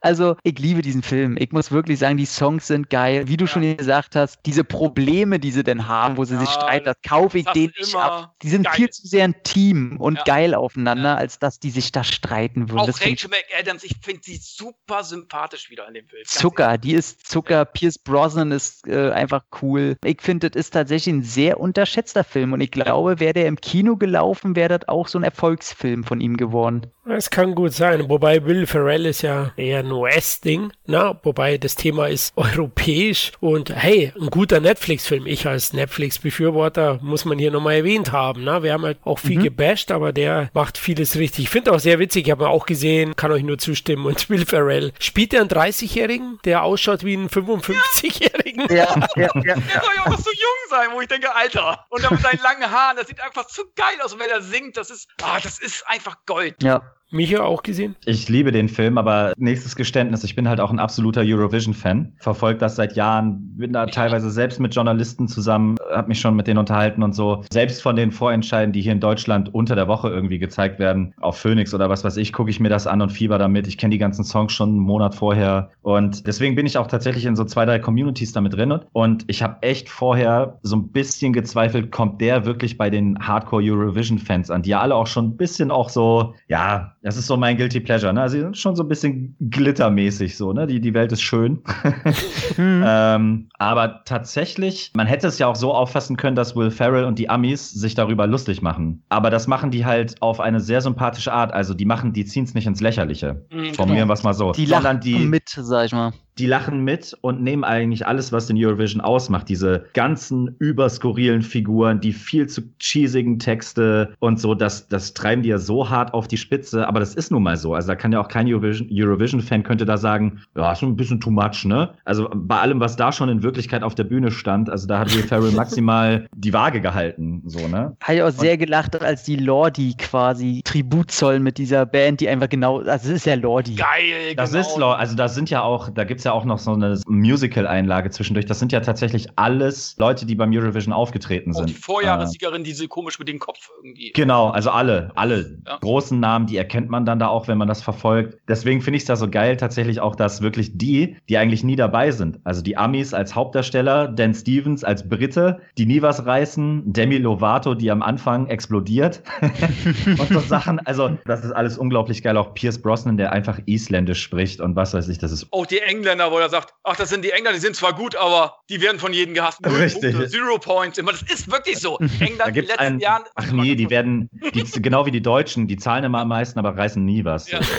also, ich liebe diesen Film. Ich muss wirklich sagen, die Songs sind geil. Wie du ja. schon gesagt hast, diese Probleme, die sie denn haben, wo sie ja, sich streiten, das kaufe ich denen nicht ab. Die sind geil. viel zu sehr ein Team und ja. geil aufeinander, als dass die sich da streiten würden. Auch das Rachel McAdams, ich finde sie super sympathisch wieder in dem Film. Zucker, die ist Zucker. Pierce Brosnan ist äh, einfach cool. Ich finde, das ist tatsächlich ein sehr unterschätzter Film und ich glaube, wäre der im Kino gelaufen, wäre das auch so ein Erfolgsfilm von ihm geworden. Es kann gut sein, wobei Will Ferrell ist ja eher ein US-Ding, ne? wobei das Thema ist europäisch und hey, ein guter Netflix-Film. Ich als Netflix-Befürworter muss man hier nochmal erwähnt haben. Ne? Wir haben halt auch viel mhm. gebasht, aber der macht vieles richtig. Ich finde auch sehr witzig, ich habe auch gesehen, kann euch nur zustimmen. Und Will Ferrell spielt er einen 30-Jährigen, der ausschaut wie ein 55-Jährigen. Ja, ja, ja, ja. Der soll ja auch noch so jung sein, wo ich denke, Alter. Und dann mit seinen langen Haaren, das sieht einfach zu geil aus. Und wenn er singt, das ist, ah, das ist einfach Gold. Ja. Micha auch gesehen? Ich liebe den Film, aber nächstes Geständnis, ich bin halt auch ein absoluter Eurovision-Fan. Verfolge das seit Jahren, bin da teilweise selbst mit Journalisten zusammen, habe mich schon mit denen unterhalten und so. Selbst von den Vorentscheiden, die hier in Deutschland unter der Woche irgendwie gezeigt werden, auf Phoenix oder was weiß ich, gucke ich mir das an und fieber damit. Ich kenne die ganzen Songs schon einen Monat vorher und deswegen bin ich auch tatsächlich in so zwei, drei Communities damit drin und ich habe echt vorher so ein bisschen gezweifelt, kommt der wirklich bei den Hardcore Eurovision-Fans an, die ja alle auch schon ein bisschen auch so, ja, das ist so mein Guilty Pleasure, ne? Also sie sind schon so ein bisschen glittermäßig so, ne? Die, die Welt ist schön. mhm. ähm, aber tatsächlich, man hätte es ja auch so auffassen können, dass Will Ferrell und die Amis sich darüber lustig machen. Aber das machen die halt auf eine sehr sympathische Art. Also die machen, die ziehen es nicht ins Lächerliche. Mhm, Formulieren wir es mal so. Die lachen die mit, sag ich mal die lachen mit und nehmen eigentlich alles, was den Eurovision ausmacht. Diese ganzen überskurrilen Figuren, die viel zu cheesigen Texte und so, das, das treiben die ja so hart auf die Spitze. Aber das ist nun mal so. Also da kann ja auch kein Eurovision-Fan Eurovision könnte da sagen, ja, schon ein bisschen too much, ne? Also bei allem, was da schon in Wirklichkeit auf der Bühne stand, also da hat Will Ferrell maximal die Waage gehalten, so, ne? Habe ich auch sehr gelacht, als die Lordi quasi Tribut zollen mit dieser Band, die einfach genau, also das ist ja Lordi. Geil, Das genau. ist Lordi, also da sind ja auch, da gibt's ja auch noch so eine Musical-Einlage zwischendurch. Das sind ja tatsächlich alles Leute, die beim Eurovision aufgetreten sind. Auch die Vorjahressiegerin, äh, diese komisch mit dem Kopf irgendwie. Genau, also alle, alle ja. großen Namen, die erkennt man dann da auch, wenn man das verfolgt. Deswegen finde ich es da so geil tatsächlich auch, dass wirklich die, die eigentlich nie dabei sind, also die Amis als Hauptdarsteller, Dan Stevens als Brite, die nie was reißen, Demi Lovato, die am Anfang explodiert und so Sachen. Also das ist alles unglaublich geil. Auch Pierce Brosnan, der einfach Isländisch spricht und was weiß ich, das ist. Auch die Engländer Engländer, wo er sagt, ach, das sind die Engländer, die sind zwar gut, aber die werden von jedem gehasst. Richtig. Punkte, Zero Points. Immer, das ist wirklich so. England in den letzten ein, Jahren. Ach nee, die werden, die, genau wie die Deutschen, die zahlen immer am meisten, aber reißen nie was. Ja.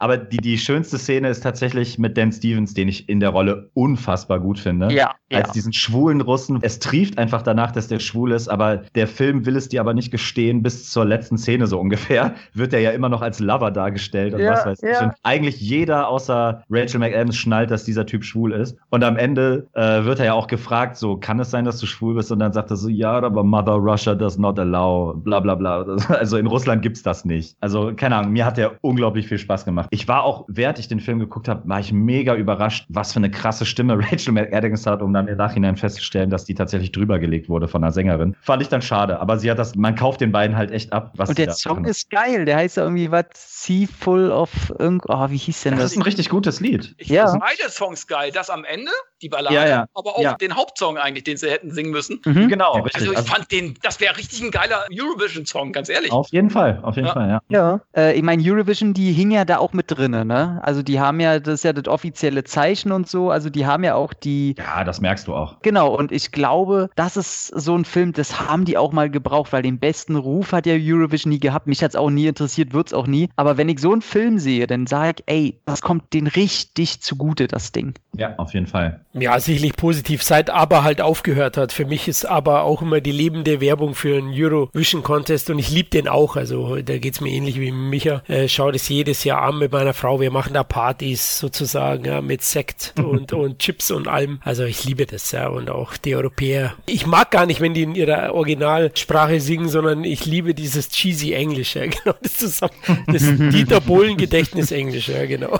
Aber die, die schönste Szene ist tatsächlich mit Dan Stevens, den ich in der Rolle unfassbar gut finde. Ja. Als ja. diesen schwulen Russen. Es trieft einfach danach, dass der schwul ist, aber der Film will es dir aber nicht gestehen, bis zur letzten Szene so ungefähr. Wird er ja immer noch als Lover dargestellt und ja, was weiß ich. Und eigentlich jeder außer Rachel McAdams schnallt, dass dieser Typ schwul ist. Und am Ende äh, wird er ja auch gefragt, so, kann es sein, dass du schwul bist? Und dann sagt er so, ja, aber Mother Russia does not allow, bla bla bla. Also in Russland gibt's das nicht. Also, keine Ahnung, mir hat der unglaublich viel Spaß gemacht. Ich war auch, während ich den Film geguckt habe, war ich mega überrascht, was für eine krasse Stimme Rachel McAdams hat, um dann im Nachhinein festzustellen, dass die tatsächlich drüber gelegt wurde von einer Sängerin. Fand ich dann schade, aber sie hat das, man kauft den beiden halt echt ab. Was Und der Song ist geil, der heißt ja irgendwie was, Sea Full of, irgend, oh, wie hieß denn das? Das ist ein richtig gutes Lied. Ich ja. beide Songs geil. Das am Ende die Ballade, Ja, ja. aber auch Ja. den Hauptsong eigentlich, den sie hätten singen müssen. Mhm. Genau, richtig. Also ich Also, fand den, das wäre richtig ein geiler Eurovision-Song, ganz ehrlich. auf jeden Fall, auf jeden Ja. Fall, ja. Ja, äh, ich meine, Eurovision, die hing ja da auch mit drinne, ne? Also die haben ja, das ist ja das offizielle Zeichen und so, also die haben ja auch die, Ja, das merkst du auch. genau, und ich glaube, das ist so ein Film, das haben die auch mal gebraucht, weil den besten Ruf hat ja Eurovision nie gehabt. Mich hat's auch nie interessiert, wird's auch nie. Aber wenn ich so einen Film sehe, dann sage ich, ey, das kommt denen richtig zugute, das Ding. Ja, auf jeden Fall. Ja, sicherlich positiv, seit ABBA halt aufgehört hat. Für mich ist ABBA auch immer die lebende Werbung für einen Eurovision Contest und ich liebe den auch. Also da geht's mir ähnlich wie Micha. Äh, schaue das jedes Jahr an mit meiner Frau. Wir machen da Partys sozusagen, ja, mit Sekt und, und Chips und allem. Also ich liebe das, ja, und auch die Europäer. Ich mag gar nicht, wenn die in ihrer Originalsprache singen, sondern ich liebe dieses cheesy Englisch, ja, genau, das zusammen, das Dieter Bohlen Gedächtnis Englisch, ja, genau.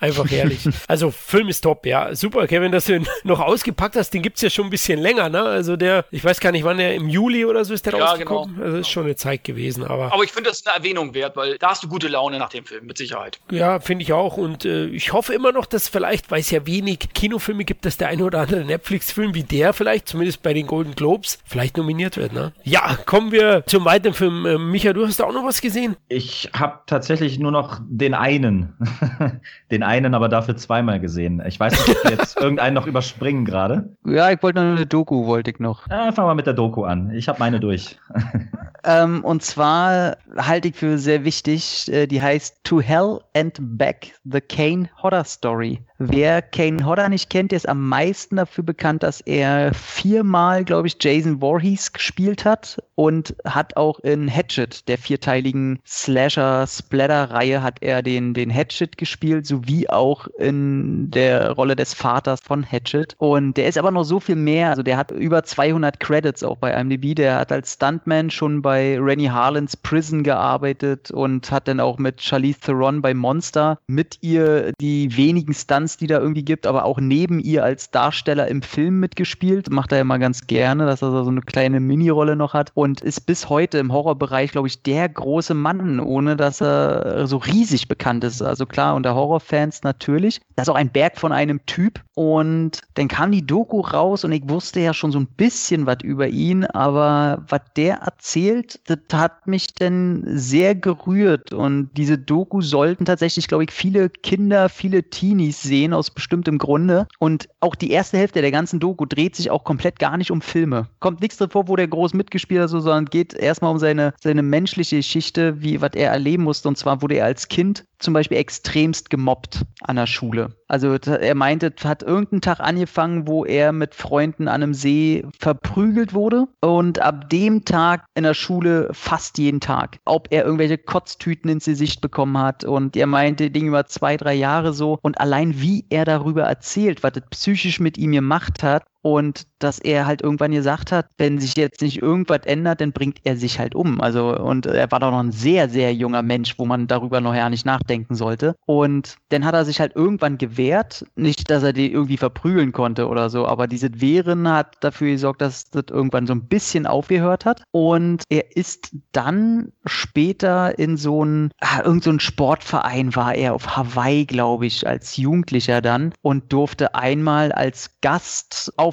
Einfach herrlich. Also Film ist top, ja. Super, Kevin, dass du ihn noch ausgepackt hast. Den gibt's ja schon ein bisschen länger, ne? Also der, ich weiß gar nicht, wann der im Juli oder so ist der Ja, rausgekommen. Also ist schon eine Zeit gewesen, aber Aber ich finde das eine Erwähnung wert, weil da hast du gute Laune nach dem Film, mit Sicherheit. ja, finde ich auch. Und äh, ich hoffe immer noch, dass vielleicht, weil es ja wenig Kinofilme gibt, dass der eine oder andere Netflix-Film wie der vielleicht, zumindest bei den Golden Globes, vielleicht nominiert wird, ne? Ja, kommen wir zum weiteren Film. Äh, Micha, du hast da auch noch was gesehen? Ich habe tatsächlich nur noch den einen. den einen, aber dafür zweimal gesehen. Ich weiß nicht, ob jetzt irgendeinen noch überspringen gerade. Ja, ich wollte noch eine Doku, wollte ich noch. Äh, fangen wir mit der Doku an. Ich habe meine durch. Ähm, und zwar halte ich für sehr wichtig, äh, die heißt To Hell and Back, The Kane Hodder Story. Wer Kane Hodder nicht kennt, der ist am meisten dafür bekannt, dass er viermal, glaube ich, Jason Voorhees gespielt hat und hat auch in Hatchet, der vierteiligen Slasher-Splatter-Reihe, hat er den, den Hatchet gespielt, sowie auch in der Rolle des Vaters von Hatchet. Und der ist aber noch so viel mehr, also der hat über 200 Credits auch bei IMDb, der hat als Stuntman schon bei Rennie Harlins Prison gearbeitet und hat dann auch mit Charlize Theron bei Monster mit ihr die wenigen Stunts, die da irgendwie gibt, aber auch neben ihr als Darsteller im Film mitgespielt. Macht er immer ganz gerne, dass er so eine kleine Minirolle noch hat und ist bis heute im Horrorbereich, glaube ich, der große Mann, ohne dass er so riesig bekannt ist. Also klar, unter Horrorfans natürlich. Das ist auch ein Berg von einem Typ. Und dann kam die Doku raus und ich wusste ja schon so ein bisschen was über ihn, aber was der erzählt, das hat mich dann sehr gerührt. Und diese Doku sollten tatsächlich, glaube ich, viele Kinder, viele Teenies sehen aus bestimmtem Grunde. Und auch die erste Hälfte der ganzen Doku dreht sich auch komplett gar nicht um Filme. Kommt nichts drin vor, wo der groß mitgespielt hat, so, sondern geht erstmal um seine, seine menschliche Geschichte, wie was er erleben musste. Und zwar wurde er als Kind zum Beispiel extremst gemobbt an der Schule. Also er meinte, hat irgendeinen Tag angefangen, wo er mit Freunden an einem See verprügelt wurde und ab dem Tag in der Schule fast jeden Tag. Ob er irgendwelche Kotztüten ins Gesicht bekommen hat und er meinte, Ding über zwei, drei Jahre so und allein wie er darüber erzählt, was das psychisch mit ihm gemacht hat, und dass er halt irgendwann gesagt hat, wenn sich jetzt nicht irgendwas ändert, dann bringt er sich halt um. Also, und er war doch noch ein sehr, sehr junger Mensch, wo man darüber noch ja nicht nachdenken sollte. Und dann hat er sich halt irgendwann gewehrt. Nicht, dass er die irgendwie verprügeln konnte oder so, aber dieses Wehren hat dafür gesorgt, dass das irgendwann so ein bisschen aufgehört hat. Und er ist dann später in so ein, ah, irgend so ein Sportverein war er auf Hawaii, glaube ich, als Jugendlicher dann und durfte einmal als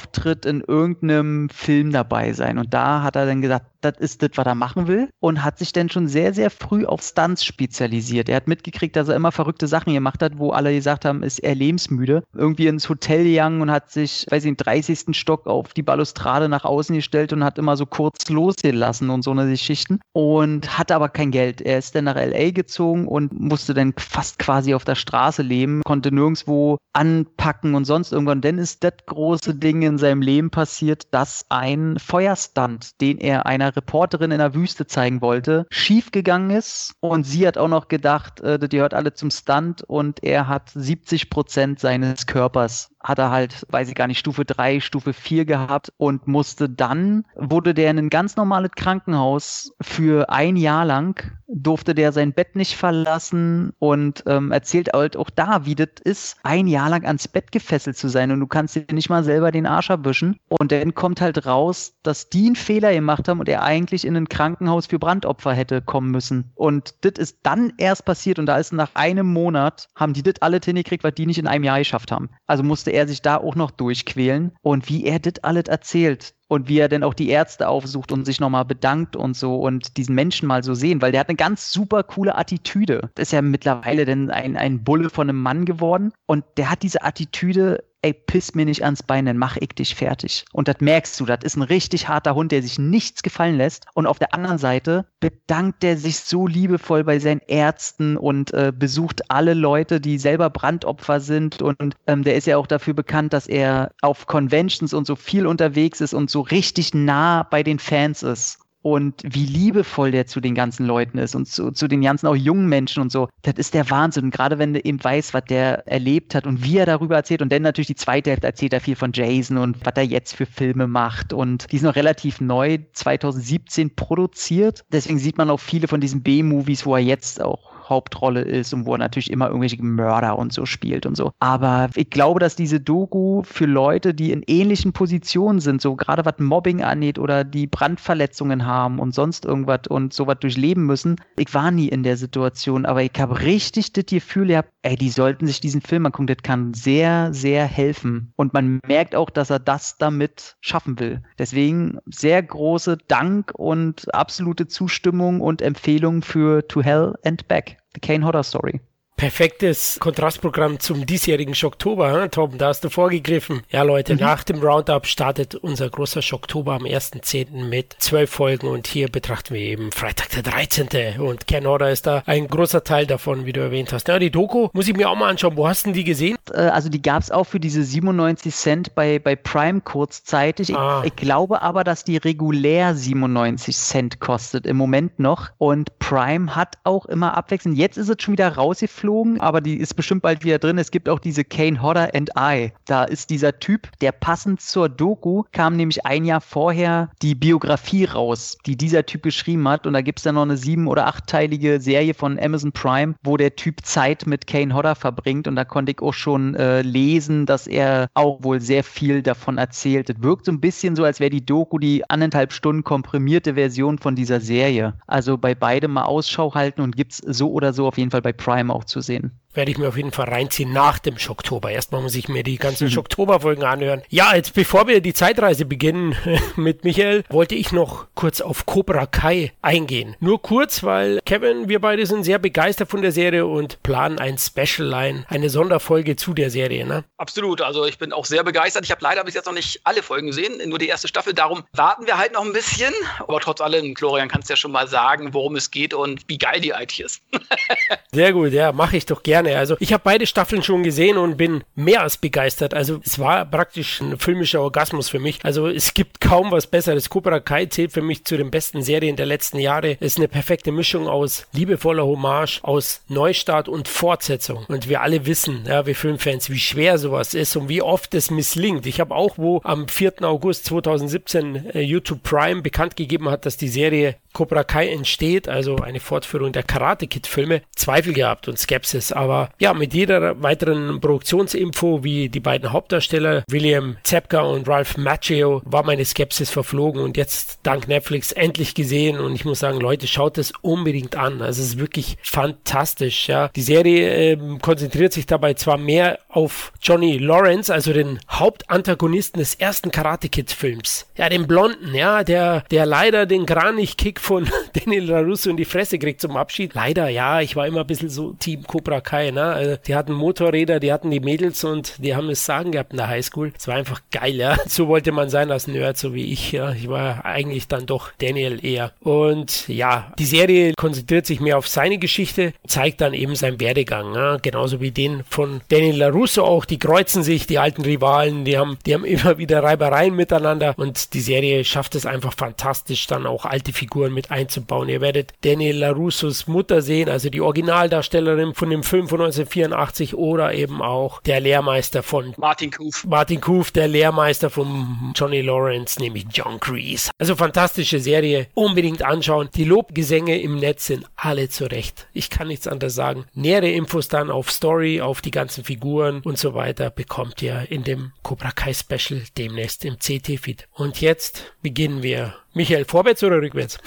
Gastauftritt in irgendeinem Film dabei sein. Und da hat er dann gesagt, das ist das, was er machen will und hat sich dann schon sehr, sehr früh auf Stunts spezialisiert. Er hat mitgekriegt, dass er immer verrückte Sachen gemacht hat, wo alle gesagt haben, ist er lebensmüde. Irgendwie ins Hotel gegangen und hat sich, weiß ich, im 30. Stock auf die Balustrade nach außen gestellt und hat immer so kurz losgelassen und so eine Geschichten und hatte aber kein Geld. Er ist dann nach L.A. gezogen und musste dann fast quasi auf der Straße leben, konnte nirgendwo anpacken und sonst irgendwann. Dann ist das große Ding in seinem Leben passiert, dass ein Feuerstunt, den er einer Reporterin in der Wüste zeigen wollte, schiefgegangen ist. Und sie hat auch noch gedacht, äh, die gehört alle zum Stunt. Und er hat 70 Prozent seines Körpers hat er halt, weiß ich gar nicht, Stufe 3, Stufe 4 gehabt und musste dann, wurde der in ein ganz normales Krankenhaus für ein Jahr lang, durfte der sein Bett nicht verlassen und ähm, erzählt halt auch da, wie das ist, ein Jahr lang ans Bett gefesselt zu sein und du kannst dir nicht mal selber den Arsch erwischen. Und dann kommt halt raus, dass die einen Fehler gemacht haben und er eigentlich in ein Krankenhaus für Brandopfer hätte kommen müssen. Und das ist dann erst passiert und da ist nach einem Monat, haben die das alle hingekriegt, was die nicht in einem Jahr geschafft haben. Also musste er sich da auch noch durchquälen. Und wie er das alles erzählt, und wie er dann auch die Ärzte aufsucht und sich nochmal bedankt und so und diesen Menschen mal so sehen, weil der hat eine ganz super coole Attitüde. Das ist ja mittlerweile dann ein, ein Bulle von einem Mann geworden und der hat diese Attitüde ey, piss mir nicht ans Bein, dann mach ich dich fertig. Und das merkst du, das ist ein richtig harter Hund, der sich nichts gefallen lässt. Und auf der anderen Seite bedankt er sich so liebevoll bei seinen Ärzten und äh, besucht alle Leute, die selber Brandopfer sind. Und ähm, der ist ja auch dafür bekannt, dass er auf Conventions und so viel unterwegs ist und so richtig nah bei den Fans ist und wie liebevoll der zu den ganzen Leuten ist und zu, zu den ganzen auch jungen Menschen und so. Das ist der Wahnsinn. Und gerade wenn du eben weißt, was der erlebt hat und wie er darüber erzählt. Und dann natürlich die zweite Hälfte erzählt er viel von Jason und was er jetzt für Filme macht. Und die ist noch relativ neu, 2017 produziert. Deswegen sieht man auch viele von diesen B-Movies, wo er jetzt auch Hauptrolle ist und wo er natürlich immer irgendwelche Mörder und so spielt und so. Aber ich glaube, dass diese Doku für Leute, die in ähnlichen Positionen sind, so gerade was Mobbing angeht oder die Brandverletzungen haben und sonst irgendwas und sowas durchleben müssen. Ich war nie in der Situation, aber ich habe richtig das Gefühl, ja, ey, die sollten sich diesen Film angucken. Das kann sehr, sehr helfen. Und man merkt auch, dass er das damit schaffen will. Deswegen sehr große Dank und absolute Zustimmung und Empfehlung für To Hell and Back. The Kane Hodder Story. Perfektes Kontrastprogramm zum diesjährigen Schocktober, hm, Tom, da hast du vorgegriffen. Ja, Leute, mhm. nach dem Roundup startet unser großer Schocktober am 1.10. mit zwölf Folgen und hier betrachten wir eben Freitag der 13. Und Ken Order ist da ein großer Teil davon, wie du erwähnt hast. Ja, die Doku muss ich mir auch mal anschauen. Wo hast du die gesehen? Äh, also die gab es auch für diese 97 Cent bei, bei Prime kurzzeitig. Ah. Ich, ich glaube aber, dass die regulär 97 Cent kostet im Moment noch. Und Prime hat auch immer abwechselnd. Jetzt ist es schon wieder rausgeflogen geflogen, aber die ist bestimmt bald wieder drin. Es gibt auch diese Kane Hodder and I. Da ist dieser Typ, der passend zur Doku kam nämlich ein Jahr vorher die Biografie raus, die dieser Typ geschrieben hat. Und da gibt es dann noch eine sieben- oder achtteilige Serie von Amazon Prime, wo der Typ Zeit mit Kane Hodder verbringt. Und da konnte ich auch schon äh, lesen, dass er auch wohl sehr viel davon erzählt. Es wirkt so ein bisschen so, als wäre die Doku die anderthalb Stunden komprimierte Version von dieser Serie. Also bei beidem mal Ausschau halten und gibt es so oder so auf jeden Fall bei Prime auch zu sehen werde ich mir auf jeden Fall reinziehen nach dem Schocktober. Erstmal muss ich mir die ganzen mhm. Schocktober-Folgen anhören. Ja, jetzt bevor wir die Zeitreise beginnen mit Michael, wollte ich noch kurz auf Cobra Kai eingehen. Nur kurz, weil Kevin, wir beide sind sehr begeistert von der Serie und planen ein Special Line, eine Sonderfolge zu der Serie, ne? Absolut, also ich bin auch sehr begeistert. Ich habe leider bis jetzt noch nicht alle Folgen gesehen, nur die erste Staffel. Darum warten wir halt noch ein bisschen. Aber trotz allem, Florian, kannst du ja schon mal sagen, worum es geht und wie geil die IT ist. sehr gut, ja, mache ich doch gerne gerne. Also ich habe beide Staffeln schon gesehen und bin mehr als begeistert. Also es war praktisch ein filmischer Orgasmus für mich. Also es gibt kaum was Besseres. Cobra Kai zählt für mich zu den besten Serien der letzten Jahre. Es ist eine perfekte Mischung aus liebevoller Hommage, aus Neustart und Fortsetzung. Und wir alle wissen, ja, wir Filmfans, wie schwer sowas ist und wie oft es misslingt. Ich habe auch, wo am 4. August 2017 äh, YouTube Prime bekannt gegeben hat, dass die Serie Cobra Kai entsteht, also eine Fortführung der Karate Kid Filme, Zweifel gehabt und Skepsis. Aber ja, mit jeder weiteren Produktionsinfo, wie die beiden Hauptdarsteller, William Zepka und Ralph Macchio, war meine Skepsis verflogen und jetzt dank Netflix endlich gesehen und ich muss sagen, Leute, schaut es unbedingt an. Also es ist wirklich fantastisch, ja. Die Serie äh, konzentriert sich dabei zwar mehr auf Johnny Lawrence, also den Hauptantagonisten des ersten Karate Kid Films. Ja, den Blonden, ja, der, der leider den Kranich-Kick von Daniel LaRusso in die Fresse kriegt zum Abschied. Leider, ja, ich war immer ein bisschen so Team Cobra Kai, ne? Also, die hatten Motorräder, die hatten die Mädels und die haben es sagen gehabt in der Highschool. Es war einfach geil, ja. So wollte man sein als Nerd, so wie ich, ja. Ich war eigentlich dann doch Daniel eher. Und ja, die Serie konzentriert sich mehr auf seine Geschichte, zeigt dann eben seinen Werdegang, ja? genauso wie den von Daniel LaRusso auch. Die kreuzen sich, die alten Rivalen, die haben, die haben immer wieder Reibereien miteinander und die Serie schafft es einfach fantastisch, dann auch alte Figuren mit einzubauen. Ihr werdet Daniel LaRussos Mutter sehen, also die Originaldarstellerin von dem Film von 1984 oder eben auch der Lehrmeister von Martin Kuf. Martin Kuf, der Lehrmeister von Johnny Lawrence, nämlich John Kreese. Also fantastische Serie, unbedingt anschauen. Die Lobgesänge im Netz sind alle zurecht. Ich kann nichts anderes sagen. Nähere Infos dann auf Story, auf die ganzen Figuren und so weiter bekommt ihr in dem Cobra Kai Special demnächst im CT-Feed. Und jetzt beginnen wir Michael, vorwärts oder rückwärts?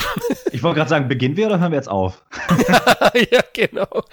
ich wollte gerade sagen, beginnen wir oder hören wir jetzt auf? ja, genau.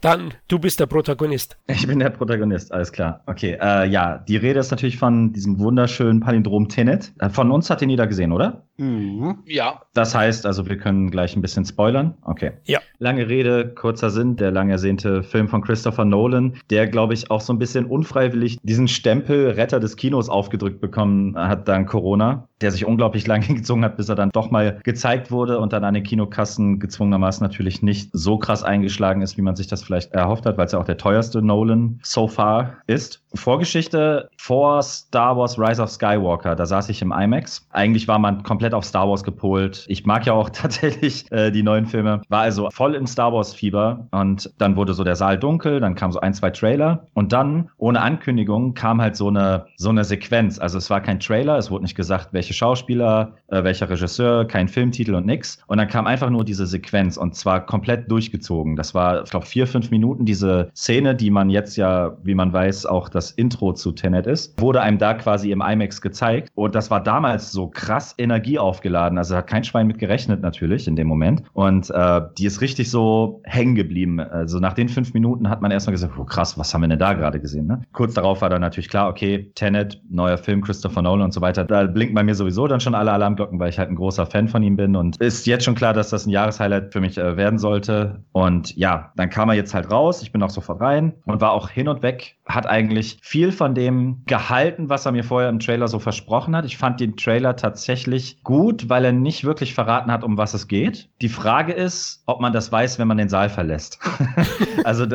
Dann, du bist der Protagonist. Ich bin der Protagonist, alles klar. Okay, äh, ja, die Rede ist natürlich von diesem wunderschönen Palindrom Tenet. Äh, von uns hat ihn jeder gesehen, oder? Mhm. Ja. Das heißt, also wir können gleich ein bisschen spoilern. Okay. Ja. Lange Rede, kurzer Sinn, der lang ersehnte Film von Christopher Nolan, der, glaube ich, auch so ein bisschen unfreiwillig diesen Stempel Retter des Kinos aufgedrückt bekommen hat dank Corona, der sich unglaublich lange gezogen hat, bis er dann doch mal gezeigt wurde und dann an den Kinokassen gezwungenermaßen natürlich nicht so krass eingeschlagen ist, wie man sich das vielleicht erhofft hat, weil es ja auch der teuerste Nolan so far ist. Vorgeschichte vor Star Wars Rise of Skywalker, da saß ich im IMAX. Eigentlich war man komplett auf Star Wars gepolt. Ich mag ja auch tatsächlich äh, die neuen Filme. War also voll im Star Wars Fieber und dann wurde so der Saal dunkel, dann kam so ein, zwei Trailer und dann ohne Ankündigung kam halt so eine so eine Sequenz. Also es war kein Trailer, es wurde nicht gesagt, welche Schauspieler, äh, welcher Regisseur, kein Filmtitel und nix. Und dann kam einfach nur diese Sequenz und zwar komplett durchgezogen. Das war, ich glaube, vier, fünf Minuten diese Szene, die man jetzt ja, wie man weiß, auch das Intro zu Tenet ist, wurde einem da quasi im IMAX gezeigt. Und das war damals so krass energieaufgeladen. Also hat kein Schwein mit gerechnet natürlich in dem Moment. Und äh, die ist richtig so hängen geblieben. Also nach den fünf Minuten hat man erstmal gesagt, oh krass, was haben wir denn da gerade gesehen? Ne? Kurz darauf war dann natürlich klar, okay, Tenet, neuer Film, Christopher Nolan und so weiter. Da blinken bei mir sowieso dann schon alle Alarmglocken, weil ich halt ein großer Fan von ihm bin. Und ist jetzt schon klar, dass das ein Jahreshighlight für mich äh, werden sollte. Und ja, dann kam er jetzt halt raus. Ich bin auch sofort rein und war auch hin und weg hat eigentlich viel von dem gehalten, was er mir vorher im Trailer so versprochen hat. Ich fand den Trailer tatsächlich gut, weil er nicht wirklich verraten hat, um was es geht. Die Frage ist, ob man das weiß, wenn man den Saal verlässt. also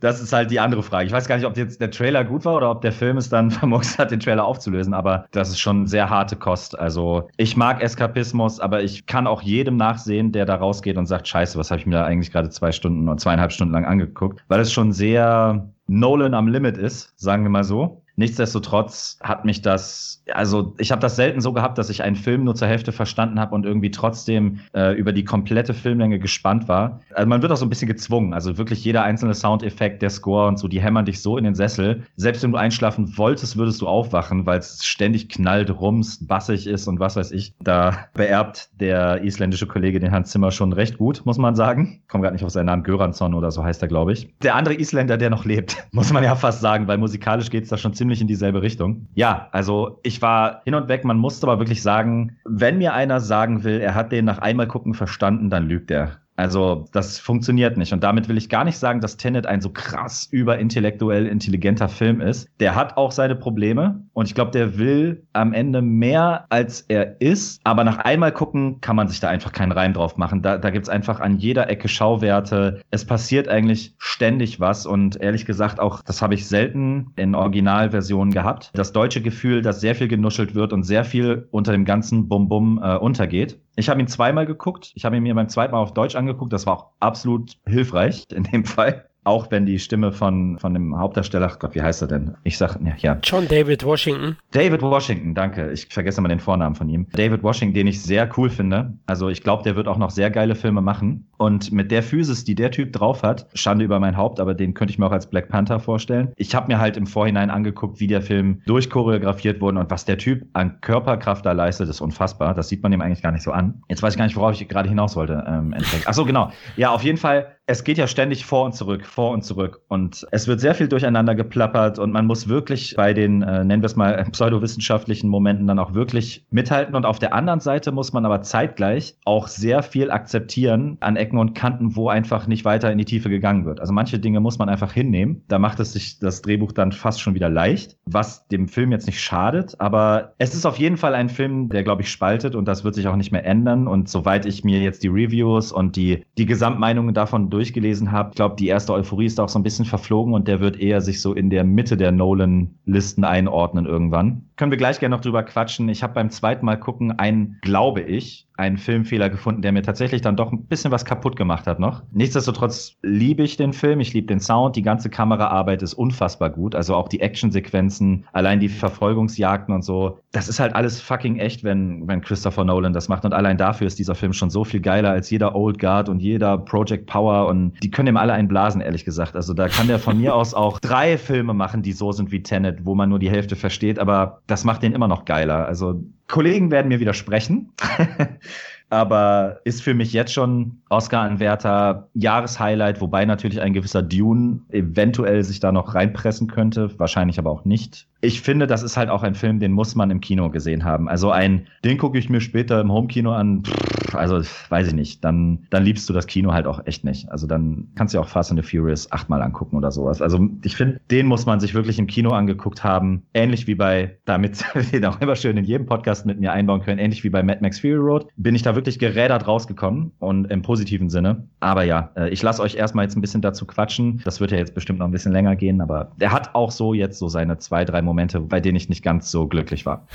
das ist halt die andere Frage. Ich weiß gar nicht, ob jetzt der Trailer gut war oder ob der Film es dann vermutzt hat, den Trailer aufzulösen, aber das ist schon sehr harte Kost. Also ich mag Eskapismus, aber ich kann auch jedem nachsehen, der da rausgeht und sagt, scheiße, was habe ich mir da eigentlich gerade zwei Stunden oder zweieinhalb Stunden lang angeguckt, weil es schon sehr Nolan am Limit ist, sagen wir mal so. Nichtsdestotrotz hat mich das, also ich habe das selten so gehabt, dass ich einen Film nur zur Hälfte verstanden habe und irgendwie trotzdem äh, über die komplette Filmlänge gespannt war. Also man wird auch so ein bisschen gezwungen. Also wirklich jeder einzelne Soundeffekt, der Score und so, die hämmern dich so in den Sessel. Selbst wenn du einschlafen wolltest, würdest du aufwachen, weil es ständig knallt, rumst, bassig ist und was weiß ich. Da beerbt der isländische Kollege den Hans Zimmer schon recht gut, muss man sagen. Komm gerade nicht auf seinen Namen, Göransson oder so heißt er, glaube ich. Der andere Isländer, der noch lebt, muss man ja fast sagen, weil musikalisch geht's da schon ziemlich ziemlich in dieselbe Richtung. Ja, also ich war hin und weg. Man musste aber wirklich sagen, wenn mir einer sagen will, er hat den nach einmal gucken verstanden, dann lügt er. Also das funktioniert nicht. Und damit will ich gar nicht sagen, dass Tenet ein so krass überintellektuell intelligenter Film ist. Der hat auch seine Probleme und ich glaube, der will am Ende mehr, als er ist. Aber nach einmal gucken kann man sich da einfach keinen Reim drauf machen. Da, da gibt es einfach an jeder Ecke Schauwerte. Es passiert eigentlich ständig was. Und ehrlich gesagt, auch das habe ich selten in Originalversionen gehabt. Das deutsche Gefühl, dass sehr viel genuschelt wird und sehr viel unter dem ganzen Bum-Bum äh, untergeht. Ich habe ihn zweimal geguckt. Ich habe ihn mir beim zweiten Mal auf Deutsch angeguckt. Das war auch absolut hilfreich in dem Fall. Auch wenn die Stimme von, von dem Hauptdarsteller, Gott, wie heißt er denn? Ich sag, ja, ja. John David Washington. David Washington, danke. Ich vergesse mal den Vornamen von ihm. David Washington, den ich sehr cool finde. Also ich glaube, der wird auch noch sehr geile Filme machen. Und mit der Physis, die der Typ drauf hat, Schande über mein Haupt, aber den könnte ich mir auch als Black Panther vorstellen. Ich habe mir halt im Vorhinein angeguckt, wie der Film durchchoreografiert wurde und was der Typ an Körperkraft da leistet, ist unfassbar. Das sieht man ihm eigentlich gar nicht so an. Jetzt weiß ich gar nicht, worauf ich gerade hinaus wollte. Ähm, Ach so, genau. Ja, auf jeden Fall es geht ja ständig vor und zurück, vor und zurück. Und es wird sehr viel durcheinander geplappert und man muss wirklich bei den, äh, nennen wir es mal, pseudowissenschaftlichen Momenten dann auch wirklich mithalten. Und auf der anderen Seite muss man aber zeitgleich auch sehr viel akzeptieren an Ecken und Kanten, wo einfach nicht weiter in die Tiefe gegangen wird. Also manche Dinge muss man einfach hinnehmen. Da macht es sich das Drehbuch dann fast schon wieder leicht, was dem Film jetzt nicht schadet. Aber es ist auf jeden Fall ein Film, der, glaube ich, spaltet und das wird sich auch nicht mehr ändern. Und soweit ich mir jetzt die Reviews und die, die Gesamtmeinungen davon durch durchgelesen habe, glaube, die erste Euphorie ist auch so ein bisschen verflogen und der wird eher sich so in der Mitte der Nolan-Listen einordnen irgendwann. Können wir gleich gerne noch drüber quatschen. Ich habe beim zweiten Mal gucken einen, glaube ich, einen Filmfehler gefunden, der mir tatsächlich dann doch ein bisschen was kaputt gemacht hat noch. Nichtsdestotrotz liebe ich den Film, ich liebe den Sound, die ganze Kameraarbeit ist unfassbar gut, also auch die Actionsequenzen, allein die Verfolgungsjagden und so. Das ist halt alles fucking echt, wenn, wenn Christopher Nolan das macht und allein dafür ist dieser Film schon so viel geiler als jeder Old Guard und jeder Project Power und die können ihm alle einblasen, ehrlich gesagt. Also da kann der von mir aus auch drei Filme machen, die so sind wie Tenet, wo man nur die Hälfte versteht, aber das macht den immer noch geiler. Also Kollegen werden mir widersprechen. aber ist für mich jetzt schon Oscar-Anwärter, Jahreshighlight, wobei natürlich ein gewisser Dune eventuell sich da noch reinpressen könnte, wahrscheinlich aber auch nicht. Ich finde, das ist halt auch ein Film, den muss man im Kino gesehen haben. Also ein, den gucke ich mir später im Homekino an, pff, also weiß ich nicht, dann, dann liebst du das Kino halt auch echt nicht. Also dann kannst du auch Fast and the Furious achtmal angucken oder sowas. Also ich finde, den muss man sich wirklich im Kino angeguckt haben, ähnlich wie bei, damit wir den auch immer schön in jedem Podcast mit mir einbauen können, ähnlich wie bei Mad Max Fury Road, bin ich da wirklich gerädert rausgekommen und im positiven Sinne. Aber ja, äh, ich lasse euch erstmal jetzt ein bisschen dazu quatschen. Das wird ja jetzt bestimmt noch ein bisschen länger gehen, aber er hat auch so jetzt so seine zwei, drei Momente, bei denen ich nicht ganz so glücklich war.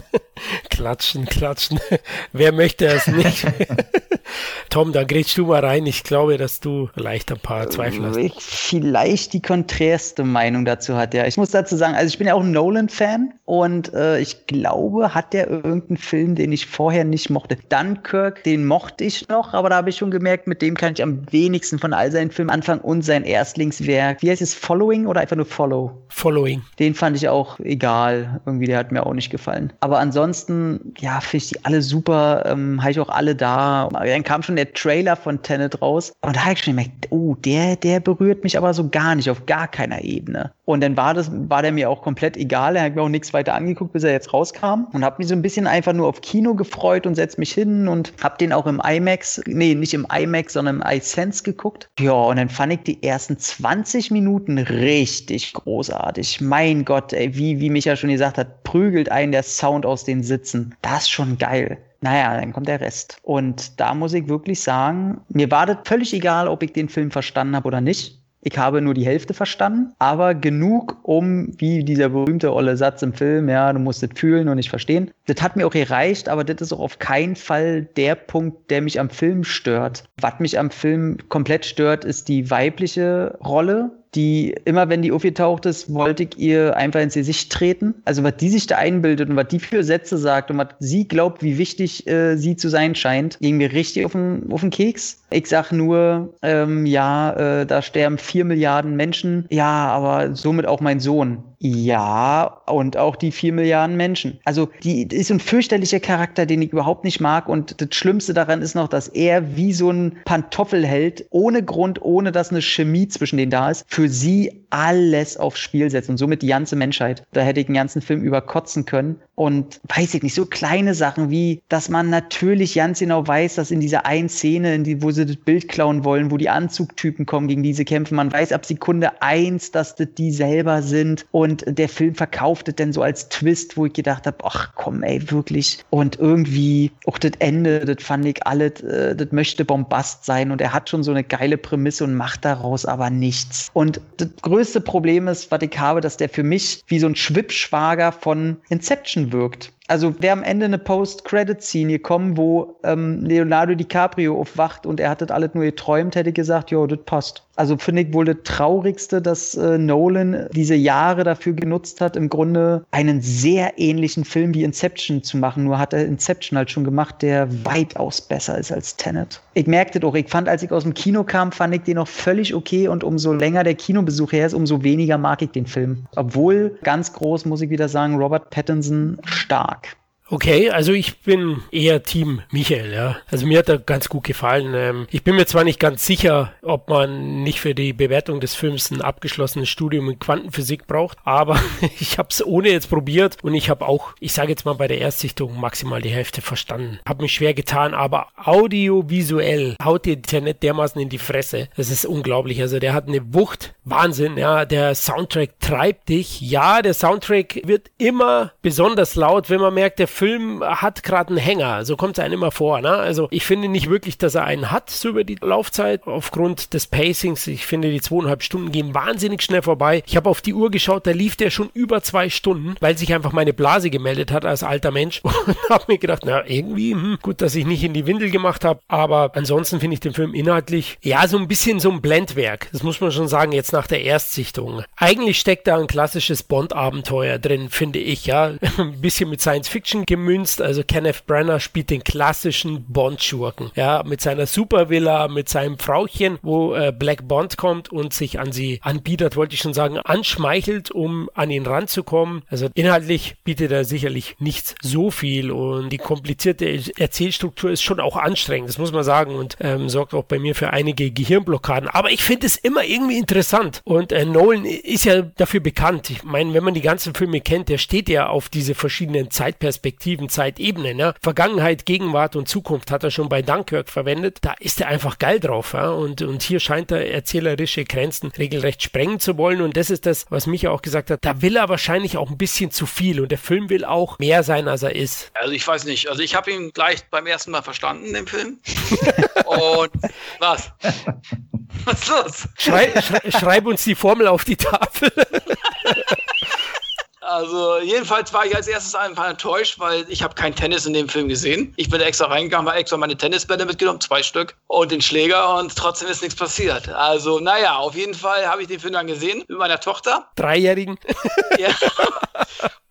klatschen, klatschen. Wer möchte es nicht? Tom, da grätst du mal rein. Ich glaube, dass du leicht ein paar Zweifel hast. Ich vielleicht die konträrste Meinung dazu hat, ja. Ich muss dazu sagen, also ich bin ja auch ein Nolan-Fan und äh, ich glaube, hat der irgendeinen Film, den ich vorher nicht mochte. Dunkirk, den mochte ich noch, aber da habe ich schon gemerkt, mit dem kann ich am wenigsten von all seinen Filmen anfangen und sein Erstlingswerk. Wie heißt es? Following oder einfach nur Follow? Following. Den fand ich auch egal. Irgendwie, der hat mir auch nicht gefallen. Aber ansonsten, ja, finde ich die alle super. Ähm, habe ich auch alle da. Dann kam schon der Trailer von Tenet raus. Und da habe ich schon gemerkt, oh, der, der berührt mich aber so gar nicht, auf gar keiner Ebene. Und dann war das, war der mir auch komplett egal. Er hat mir auch nichts weiter angeguckt, bis er jetzt rauskam. Und habe mich so ein bisschen einfach nur auf Kino gefreut und setz mich hin und habe den auch im IMAX, nee, nicht im IMAX, sondern im iSense geguckt. Ja, und dann fand ich die ersten 20 Minuten richtig großartig. Mein Gott, ey, wie, wie Micha schon gesagt hat, prügelt einen der Sound aus den Sitzen. Das ist schon geil. Naja, dann kommt der Rest. Und da muss ich wirklich sagen, mir war das völlig egal, ob ich den Film verstanden habe oder nicht. Ich habe nur die Hälfte verstanden, aber genug, um, wie dieser berühmte olle Satz im Film, ja, du musst es fühlen und nicht verstehen. Das hat mir auch gereicht, aber das ist auch auf keinen Fall der Punkt, der mich am Film stört. Was mich am Film komplett stört, ist die weibliche Rolle die immer, wenn die aufgetaucht ist, wollte ich ihr einfach ins Gesicht treten. Also was die sich da einbildet und was die für Sätze sagt und was sie glaubt, wie wichtig äh, sie zu sein scheint, ging mir richtig auf den, auf den Keks. Ich sag nur, ähm, ja, äh, da sterben vier Milliarden Menschen. Ja, aber somit auch mein Sohn. Ja, und auch die vier Milliarden Menschen. Also, die ist ein fürchterlicher Charakter, den ich überhaupt nicht mag. Und das Schlimmste daran ist noch, dass er wie so ein Pantoffelheld, ohne Grund, ohne dass eine Chemie zwischen denen da ist, für sie alles aufs Spiel setzt und somit die ganze Menschheit. Da hätte ich den ganzen Film überkotzen können. Und weiß ich nicht, so kleine Sachen wie, dass man natürlich ganz genau weiß, dass in dieser einen Szene, in die, wo sie das Bild klauen wollen, wo die Anzugtypen kommen, gegen diese kämpfen, man weiß ab Sekunde eins, dass das die selber sind. Und der Film verkauft es denn so als Twist, wo ich gedacht habe, ach komm, ey, wirklich. Und irgendwie, auch das Ende, das fand ich alles, äh, das möchte Bombast sein. Und er hat schon so eine geile Prämisse und macht daraus aber nichts. Und das größte Problem ist, was ich habe, dass der für mich wie so ein Schwippschwager von Inception wirkt. Also wäre am Ende eine Post-Credit-Scene gekommen, wo ähm, Leonardo DiCaprio aufwacht und er hat das alles nur geträumt, hätte gesagt, ja, das passt. Also finde ich wohl das Traurigste, dass äh, Nolan diese Jahre dafür genutzt hat, im Grunde einen sehr ähnlichen Film wie Inception zu machen. Nur hat er Inception halt schon gemacht, der weitaus besser ist als Tenet. Ich merkte doch, ich fand, als ich aus dem Kino kam, fand ich den noch völlig okay und umso länger der Kinobesuch her ist, umso weniger mag ich den Film. Obwohl, ganz groß muss ich wieder sagen, Robert Pattinson stark. Okay, also ich bin eher Team Michael, ja. Also mir hat er ganz gut gefallen. Ähm, ich bin mir zwar nicht ganz sicher, ob man nicht für die Bewertung des Films ein abgeschlossenes Studium in Quantenphysik braucht, aber ich habe es ohne jetzt probiert und ich habe auch, ich sage jetzt mal bei der Erstsichtung maximal die Hälfte verstanden. Habe mich schwer getan, aber audiovisuell haut dir Internet dermaßen in die Fresse. Das ist unglaublich. Also der hat eine Wucht, Wahnsinn, ja. Der Soundtrack treibt dich. Ja, der Soundtrack wird immer besonders laut, wenn man merkt, der Film hat gerade einen Hänger. So kommt es einem immer vor. Ne? Also ich finde nicht wirklich, dass er einen hat, so über die Laufzeit, aufgrund des Pacings. Ich finde, die zweieinhalb Stunden gehen wahnsinnig schnell vorbei. Ich habe auf die Uhr geschaut, da lief der schon über zwei Stunden, weil sich einfach meine Blase gemeldet hat als alter Mensch. Und habe mir gedacht, na, irgendwie, hm, gut, dass ich nicht in die Windel gemacht habe. Aber ansonsten finde ich den Film inhaltlich, ja, so ein bisschen so ein Blendwerk. Das muss man schon sagen, jetzt nach der Erstsichtung. Eigentlich steckt da ein klassisches Bond-Abenteuer drin, finde ich, ja. Ein bisschen mit Science-Fiction gemünzt. Also Kenneth Branagh spielt den klassischen Bond-Schurken, ja, mit seiner Supervilla, mit seinem Frauchen, wo äh, Black Bond kommt und sich an sie anbietet, wollte ich schon sagen, anschmeichelt, um an ihn ranzukommen. Also inhaltlich bietet er sicherlich nicht so viel und die komplizierte Erzählstruktur ist schon auch anstrengend, das muss man sagen und ähm, sorgt auch bei mir für einige Gehirnblockaden. Aber ich finde es immer irgendwie interessant und äh, Nolan ist ja dafür bekannt. Ich meine, wenn man die ganzen Filme kennt, der steht ja auf diese verschiedenen Zeitperspektiven, Zeitebenen. Ja? Vergangenheit, Gegenwart und Zukunft hat er schon bei Dunkirk verwendet. Da ist er einfach geil drauf. Ja? Und, und hier scheint er erzählerische Grenzen regelrecht sprengen zu wollen. Und das ist das, was Micha auch gesagt hat. Da will er wahrscheinlich auch ein bisschen zu viel. Und der Film will auch mehr sein, als er ist. Also ich weiß nicht. Also ich habe ihn gleich beim ersten Mal verstanden, den Film. und was? Was ist los? Schrei, schrei, schreib uns die Formel auf die Tafel. Also jedenfalls war ich als erstes einfach enttäuscht, weil ich habe kein Tennis in dem Film gesehen. Ich bin extra reingegangen, habe extra meine Tennisbälle mitgenommen, zwei Stück und den Schläger und trotzdem ist nichts passiert. Also naja, auf jeden Fall habe ich den Film dann gesehen mit meiner Tochter. Dreijährigen. Ja.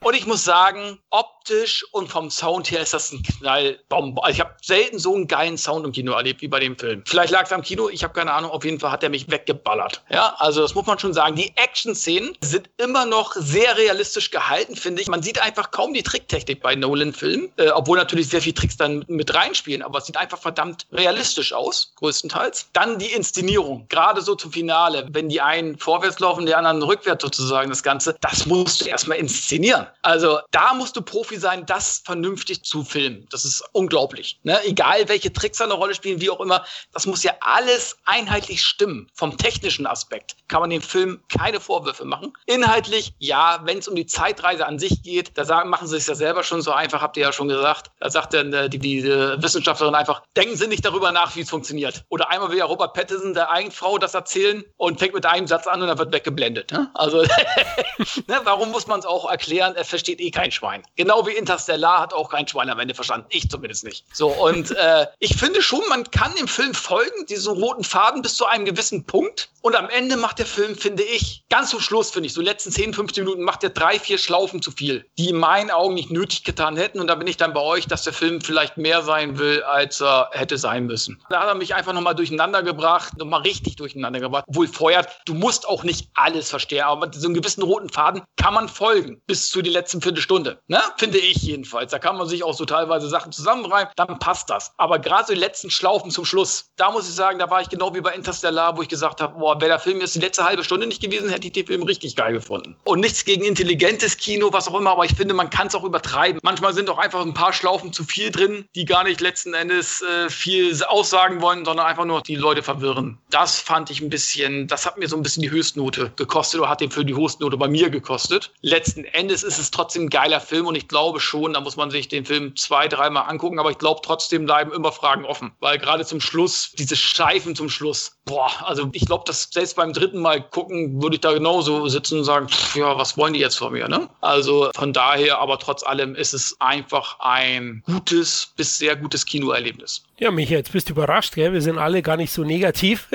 Und ich muss sagen, optisch und vom Sound her ist das ein Knallbombe. Also ich habe selten so einen geilen Sound im Kino erlebt wie bei dem Film. Vielleicht lag es am Kino, ich habe keine Ahnung. Auf jeden Fall hat er mich weggeballert. Ja, also das muss man schon sagen. Die Action-Szenen sind immer noch sehr realistisch gehalten, finde ich. Man sieht einfach kaum die Tricktechnik bei Nolan-Filmen, äh, obwohl natürlich sehr viele Tricks dann mit reinspielen. Aber es sieht einfach verdammt realistisch aus, größtenteils. Dann die Inszenierung, gerade so zum Finale, wenn die einen vorwärts laufen, die anderen rückwärts sozusagen das Ganze. Das musst du erstmal inszenieren. Also da musst du Profi sein, das vernünftig zu filmen. Das ist unglaublich. Ne? Egal welche Tricks eine Rolle spielen, wie auch immer, das muss ja alles einheitlich stimmen. Vom technischen Aspekt kann man dem Film keine Vorwürfe machen. Inhaltlich, ja, wenn es um die Zeitreise an sich geht, da sagen, machen sie es ja selber schon so einfach, habt ihr ja schon gesagt. Da sagt dann äh, die, die, Wissenschaftlerin einfach, denken Sie nicht darüber nach, wie es funktioniert. Oder einmal will ja Robert Pattinson der eigenen Frau das erzählen und fängt mit einem Satz an und dann wird weggeblendet. Ne? Also, ne, warum muss man es auch erklären? Er versteht eh kein Schwein. Genau wie Interstellar hat auch kein Schwein am Ende verstanden. Ich zumindest nicht. So, und äh, ich finde schon, man kann dem Film folgen, diesen roten Faden bis zu einem gewissen Punkt. Und am Ende macht der Film, finde ich, ganz zum Schluss, finde ich, so letzten 10, 15 Minuten macht er drei, vier Schlaufen zu viel, die in meinen Augen nicht nötig getan hätten. Und da bin ich dann bei euch, dass der Film vielleicht mehr sein will, als er hätte sein müssen. Da hat er mich einfach nochmal durcheinander gebracht, nochmal richtig durcheinander gebracht. Obwohl vorher, du musst auch nicht alles verstehen, aber so einen gewissen roten Faden kann man folgen bis zu die letzten Viertelstunde. Ne? Finde ich jedenfalls. Da kann man sich auch so teilweise Sachen zusammenreimen, dann passt das. Aber gerade so die letzten Schlaufen zum Schluss, da muss ich sagen, da war ich genau wie bei Interstellar, wo ich gesagt habe, boah, wäre der Film jetzt die letzte halbe Stunde nicht gewesen, hätte ich den Film richtig geil gefunden. Und nichts gegen intelligentes Kino, was auch immer, aber ich finde, man kann es auch übertreiben. Manchmal sind auch einfach ein paar Schlaufen zu viel drin, die gar nicht letzten Endes äh, viel aussagen wollen, sondern einfach nur die Leute verwirren. Das fand ich ein bisschen, das hat mir so ein bisschen die Höchstnote gekostet oder hat den Film die Höchstnote bei mir gekostet. Letzten Endes ist es trotzdem ein geiler Film und ich glaube schon, da muss man sich den Film zwei, dreimal angucken, aber ich glaube trotzdem bleiben immer Fragen offen, weil gerade zum Schluss, diese Scheifen zum Schluss, boah, also ich glaube, dass selbst beim dritten Mal gucken, würde ich da genauso sitzen und sagen, pff, ja, was wollen die jetzt von mir, ne? Also von daher, aber trotz allem ist es einfach ein gutes bis sehr gutes Kinoerlebnis. Ja, Micha, jetzt bist du überrascht, gell? Wir sind alle gar nicht so negativ.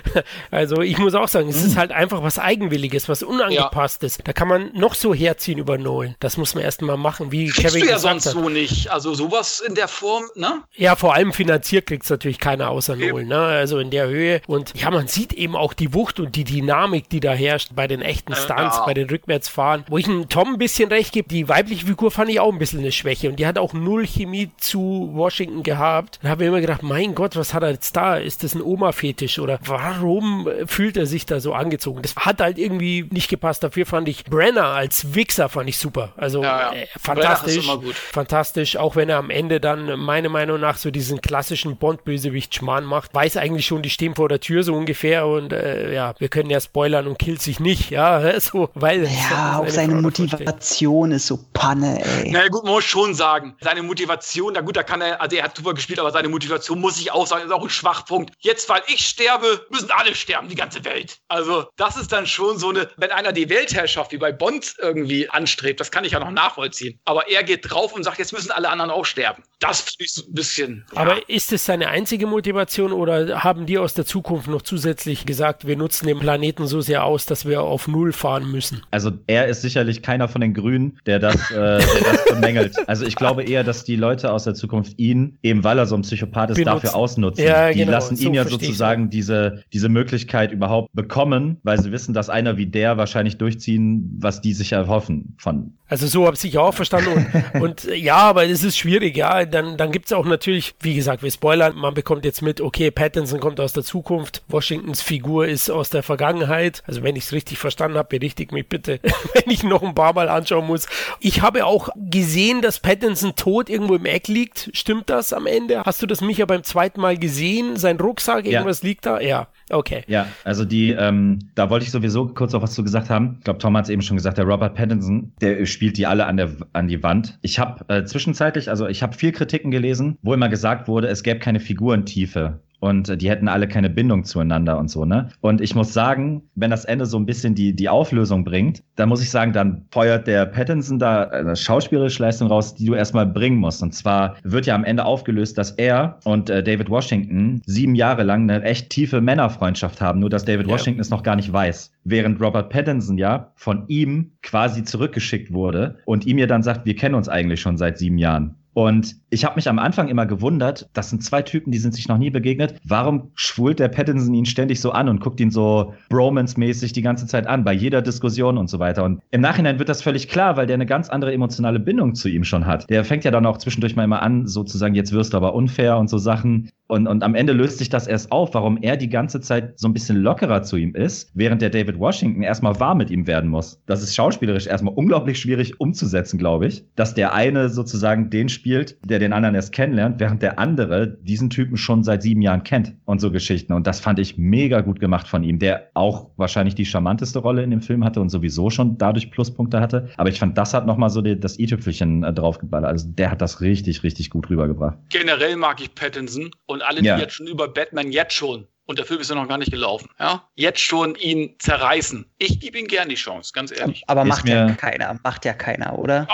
also ich muss auch sagen, es ist halt einfach was Eigenwilliges, was Unangepasstes. Ja. Da kann man noch so herziehen über Nolan. Das muss man erst mal machen, wie Kriegst Kevin du ja sonst hat. so nicht. Also sowas in der Form, ne? Ja, vor allem finanziert kriegt es natürlich keiner außer okay. Nolan, ne? Also in der Höhe. Und ja, man sieht eben auch die Wucht und die Dynamik, die da herrscht bei den echten Stunts, ja. bei den Rückwärtsfahren. Wo ich einem Tom ein bisschen recht gebe, die weibliche Figur fand ich auch ein bisschen eine Schwäche. Und die hat auch null Chemie zu Washington gehabt. Da mir immer gedacht, mein Gott, was hat er jetzt da? Ist das ein Oma-Fetisch oder warum fühlt er sich da so angezogen? Das hat halt irgendwie nicht gepasst. Dafür fand ich Brenner als Wichser fand ich super. Also ja, ja. Äh, fantastisch. Fantastisch, auch wenn er am Ende dann meiner Meinung nach so diesen klassischen Bond-Bösewicht-Schmarrn macht. Weiß eigentlich schon, die stehen vor der Tür so ungefähr und äh, ja, wir können ja spoilern und killt sich nicht, ja, so, weil. Ja, auch seine Motivation ist so Panne, ey. Na naja, gut, man muss schon sagen, seine Motivation, na gut, da kann er, also er hat super gespielt, aber seine Motivation muss ich auch sagen, ist auch ein Schwachpunkt. Jetzt, weil ich sterbe, müssen alle sterben, die ganze Welt. Also, das ist dann schon so eine, wenn einer die Weltherrschaft wie bei Bond irgendwie anstrebt. Das kann ich ja noch nachvollziehen. Aber er geht drauf und sagt, jetzt müssen alle anderen auch sterben. Das finde ich so ein bisschen. Aber ja. ist es seine einzige Motivation oder haben die aus der Zukunft noch zusätzlich gesagt, wir nutzen den Planeten so sehr aus, dass wir auf Null fahren müssen? Also er ist sicherlich keiner von den Grünen, der das, äh, der das bemängelt. Also ich glaube eher, dass die Leute aus der Zukunft ihn, eben weil er so ein Psychopath ist, Benutzen. dafür ausnutzen. Ja, die genau. lassen ihn so ja sozusagen diese, diese Möglichkeit überhaupt bekommen, weil sie wissen, dass einer wie der wahrscheinlich durchziehen, was die sich erhoffen von. Also so habe ich auch verstanden. Und, und ja, aber es ist schwierig, ja. Dann, dann gibt es auch natürlich, wie gesagt, wir spoilern, man bekommt jetzt mit, okay, Pattinson kommt aus der Zukunft, Washingtons Figur ist aus der Vergangenheit. Also wenn ich es richtig verstanden habe, berichtigt mich bitte, wenn ich noch ein paar Mal anschauen muss. Ich habe auch gesehen, dass Pattinson tot irgendwo im Eck liegt. Stimmt das am Ende? Hast du das Micha beim zweiten Mal gesehen? Sein Rucksack, irgendwas ja. liegt da? Ja. Okay. Ja, also die, ähm, da wollte ich sowieso kurz auch was zu gesagt haben. Ich glaube, Tom hat es eben schon gesagt, der Robert Pattinson, der spielt die alle an, der, an die Wand. Ich habe äh, zwischenzeitlich, also ich habe viel Kritiken gelesen, wo immer gesagt wurde, es gäbe keine Figurentiefe und äh, die hätten alle keine Bindung zueinander und so, ne? Und ich muss sagen, wenn das Ende so ein bisschen die, die Auflösung bringt, dann muss ich sagen, dann feuert der Pattinson da eine schauspielerische Leistung raus, die du erstmal bringen musst. Und zwar wird ja am Ende aufgelöst, dass er und äh, David Washington sieben Jahre lang eine echt tiefe Männerfreundschaft haben, nur dass David ja. Washington es noch gar nicht weiß. Während Robert Pattinson ja von ihm quasi zurückgeschickt wurde und ihm ja dann sagt, wir kennen uns eigentlich schon seit sieben Jahren. Und ich habe mich am Anfang immer gewundert, das sind zwei Typen, die sind sich noch nie begegnet. Warum schwult der Pattinson ihn ständig so an und guckt ihn so Bromance-mäßig die ganze Zeit an, bei jeder Diskussion und so weiter? Und im Nachhinein wird das völlig klar, weil der eine ganz andere emotionale Bindung zu ihm schon hat. Der fängt ja dann auch zwischendurch mal immer an, sozusagen, jetzt wirst du aber unfair und so Sachen. Und, und am Ende löst sich das erst auf, warum er die ganze Zeit so ein bisschen lockerer zu ihm ist, während der David Washington erstmal warm mit ihm werden muss. Das ist schauspielerisch erstmal unglaublich schwierig umzusetzen, glaube ich. Dass der eine sozusagen den spielt, der den anderen erst kennenlernt, während der andere diesen Typen schon seit sieben Jahren kennt und so Geschichten. Und das fand ich mega gut gemacht von ihm, der auch wahrscheinlich die charmanteste Rolle in dem Film hatte und sowieso schon dadurch Pluspunkte hatte. Aber ich fand, das hat nochmal so die, das i-Tüpfelchen äh, draufgeballert. Also der hat das richtig, richtig gut rübergebracht. Generell mag ich Pattinson und alle, die ja. jetzt schon über Batman jetzt schon und der Film ist ja noch gar nicht gelaufen. Ja? Jetzt schon ihn zerreißen. Ich gebe ihm gerne die Chance, ganz ehrlich. Aber macht ja keiner, macht ja keiner, oder?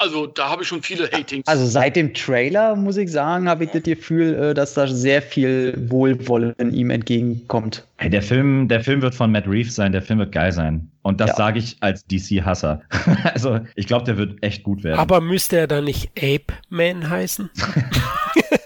Also da habe ich schon viele Hatings. Also seit dem Trailer, muss ich sagen, habe ich das Gefühl, äh, dass da sehr viel Wohlwollen ihm entgegenkommt. Hey, der Film, der Film wird von Matt Reeves sein, der Film wird geil sein. Und das ja. sage ich als DC-Hasser. also ich glaube, der wird echt gut werden. Aber müsste er dann nicht Ape Man heißen?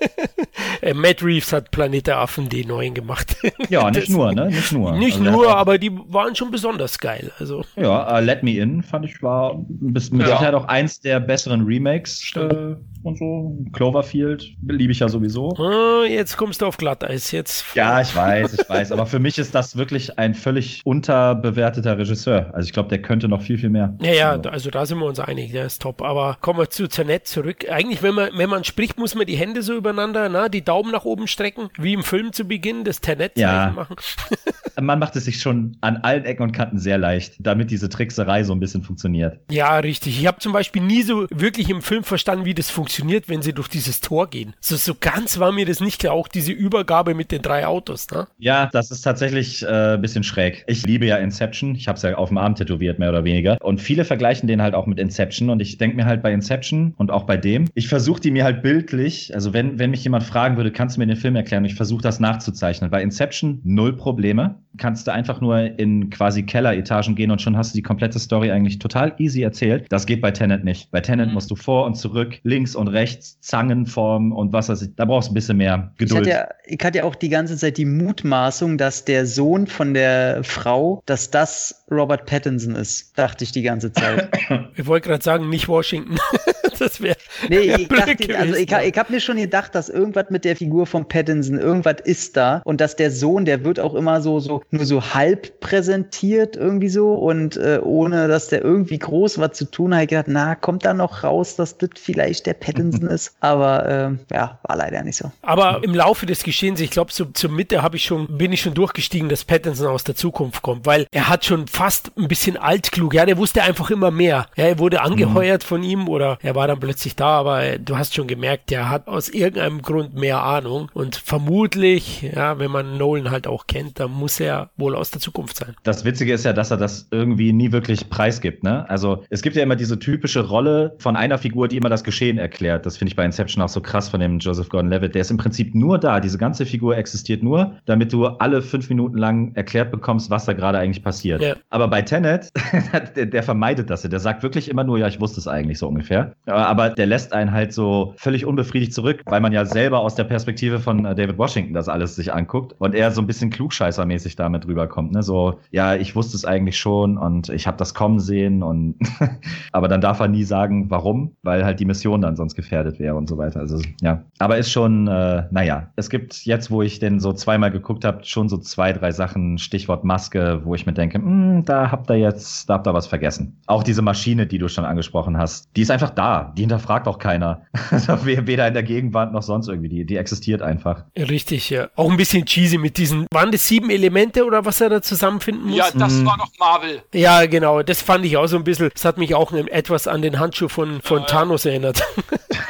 Äh, Matt Reeves hat Planet der Affen den neuen gemacht. ja, nicht nur, ne? Nicht nur. Nicht also, nur, aber die waren schon besonders geil. Also. Ja, uh, Let Me In fand ich war bis, mit ja. Sicherheit auch eins der besseren Remakes. Äh, und so. Cloverfield liebe ich ja sowieso. Oh, jetzt kommst du auf Glatteis. Jetzt. Ja, ich weiß, ich weiß. Aber für mich ist das wirklich ein völlig unterbewerteter Regisseur. Also ich glaube, der könnte noch viel, viel mehr. Ja, ja, also. also da sind wir uns einig. Der ist top. Aber kommen wir zu Zernett zurück. Eigentlich, wenn man, wenn man spricht, muss man die Hände so übereinander, na, die Daumen nach oben strecken, wie im Film zu Beginn, das Ternett ja. machen. man macht es sich schon an allen Ecken und Kanten sehr leicht, damit diese Trickserei so ein bisschen funktioniert. Ja, richtig. Ich habe zum Beispiel nie so wirklich im Film verstanden, wie das funktioniert wenn sie durch dieses Tor gehen. So, so ganz war mir das nicht klar, auch diese Übergabe mit den drei Autos. Ne? Ja, das ist tatsächlich äh, ein bisschen schräg. Ich liebe ja Inception. Ich habe es ja auf dem Arm tätowiert, mehr oder weniger. Und viele vergleichen den halt auch mit Inception. Und ich denke mir halt bei Inception und auch bei dem, ich versuche die mir halt bildlich, also wenn, wenn mich jemand fragen würde, kannst du mir den Film erklären? Ich versuche das nachzuzeichnen. Bei Inception null Probleme kannst du einfach nur in quasi Kelleretagen gehen und schon hast du die komplette Story eigentlich total easy erzählt. Das geht bei Tenant nicht. Bei Tenant mhm. musst du vor und zurück, links und rechts, Zangenform und was weiß ich. Da brauchst du ein bisschen mehr Geduld. Ich hatte, ja, ich hatte ja auch die ganze Zeit die Mutmaßung, dass der Sohn von der Frau, dass das Robert Pattinson ist. Dachte ich die ganze Zeit. ich wollte gerade sagen, nicht Washington. das wäre. Nee, ich, dachte, also ich, ich habe mir schon gedacht, dass irgendwas mit der Figur von Pattinson, irgendwas ist da und dass der Sohn, der wird auch immer so, so nur so halb präsentiert irgendwie so und äh, ohne, dass der irgendwie groß was zu tun hat, ich gedacht, na, kommt da noch raus, dass das vielleicht der Pattinson ist. Aber äh, ja, war leider nicht so. Aber im Laufe des Geschehens, ich glaube, so, zur Mitte habe ich schon, bin ich schon durchgestiegen, dass Pattinson aus der Zukunft kommt, weil er hat schon fast ein bisschen altklug. Ja, der wusste einfach immer mehr. Ja, er wurde angeheuert mhm. von ihm oder er war dann plötzlich da, aber äh, du hast schon gemerkt, der hat aus irgendeinem Grund mehr Ahnung und vermutlich, ja, wenn man Nolan halt auch kennt, dann muss er wohl aus der Zukunft sein. Das Witzige ist ja, dass er das irgendwie nie wirklich preisgibt, ne? Also es gibt ja immer diese typische Rolle von einer Figur, die immer das Geschehen erklärt. Das finde ich bei Inception auch so krass von dem Joseph Gordon-Levitt. Der ist im Prinzip nur da. Diese ganze Figur existiert nur, damit du alle fünf Minuten lang erklärt bekommst, was da gerade eigentlich passiert. Ja. Aber bei Tenet, der, der, vermeidet das. Der sagt wirklich immer nur, ja, ich wusste es eigentlich so ungefähr. Aber der lässt einen halt so völlig unbefriedigt zurück, weil man ja selber aus der Perspektive von äh, David Washington das alles sich anguckt und er so ein bisschen klugscheißermäßig damit rüberkommt. Ne? So, ja, ich wusste es eigentlich schon und ich habe das kommen sehen und aber dann darf er nie sagen, warum, weil halt die Mission dann sonst gefährdet wäre und so weiter. Also ja, aber ist schon, äh, naja, es gibt jetzt, wo ich den so zweimal geguckt habe, schon so zwei, drei Sachen, Stichwort Maske, wo ich mir denke, hm, da habt ihr jetzt, da habt ihr was vergessen. Auch diese Maschine, die du schon angesprochen hast, die ist einfach da, die hinterfragt auch keiner. Also weder in der Gegenwart noch sonst irgendwie, die, die existiert einfach. Richtig, ja. Auch ein bisschen cheesy mit diesen, waren das sieben Elemente oder was er da zusammenfinden muss? Ja, das mhm. war doch Marvel. Ja, genau, das fand ich auch so ein bisschen, das hat mich auch etwas an den Handschuh von, von ja, Thanos ja. erinnert.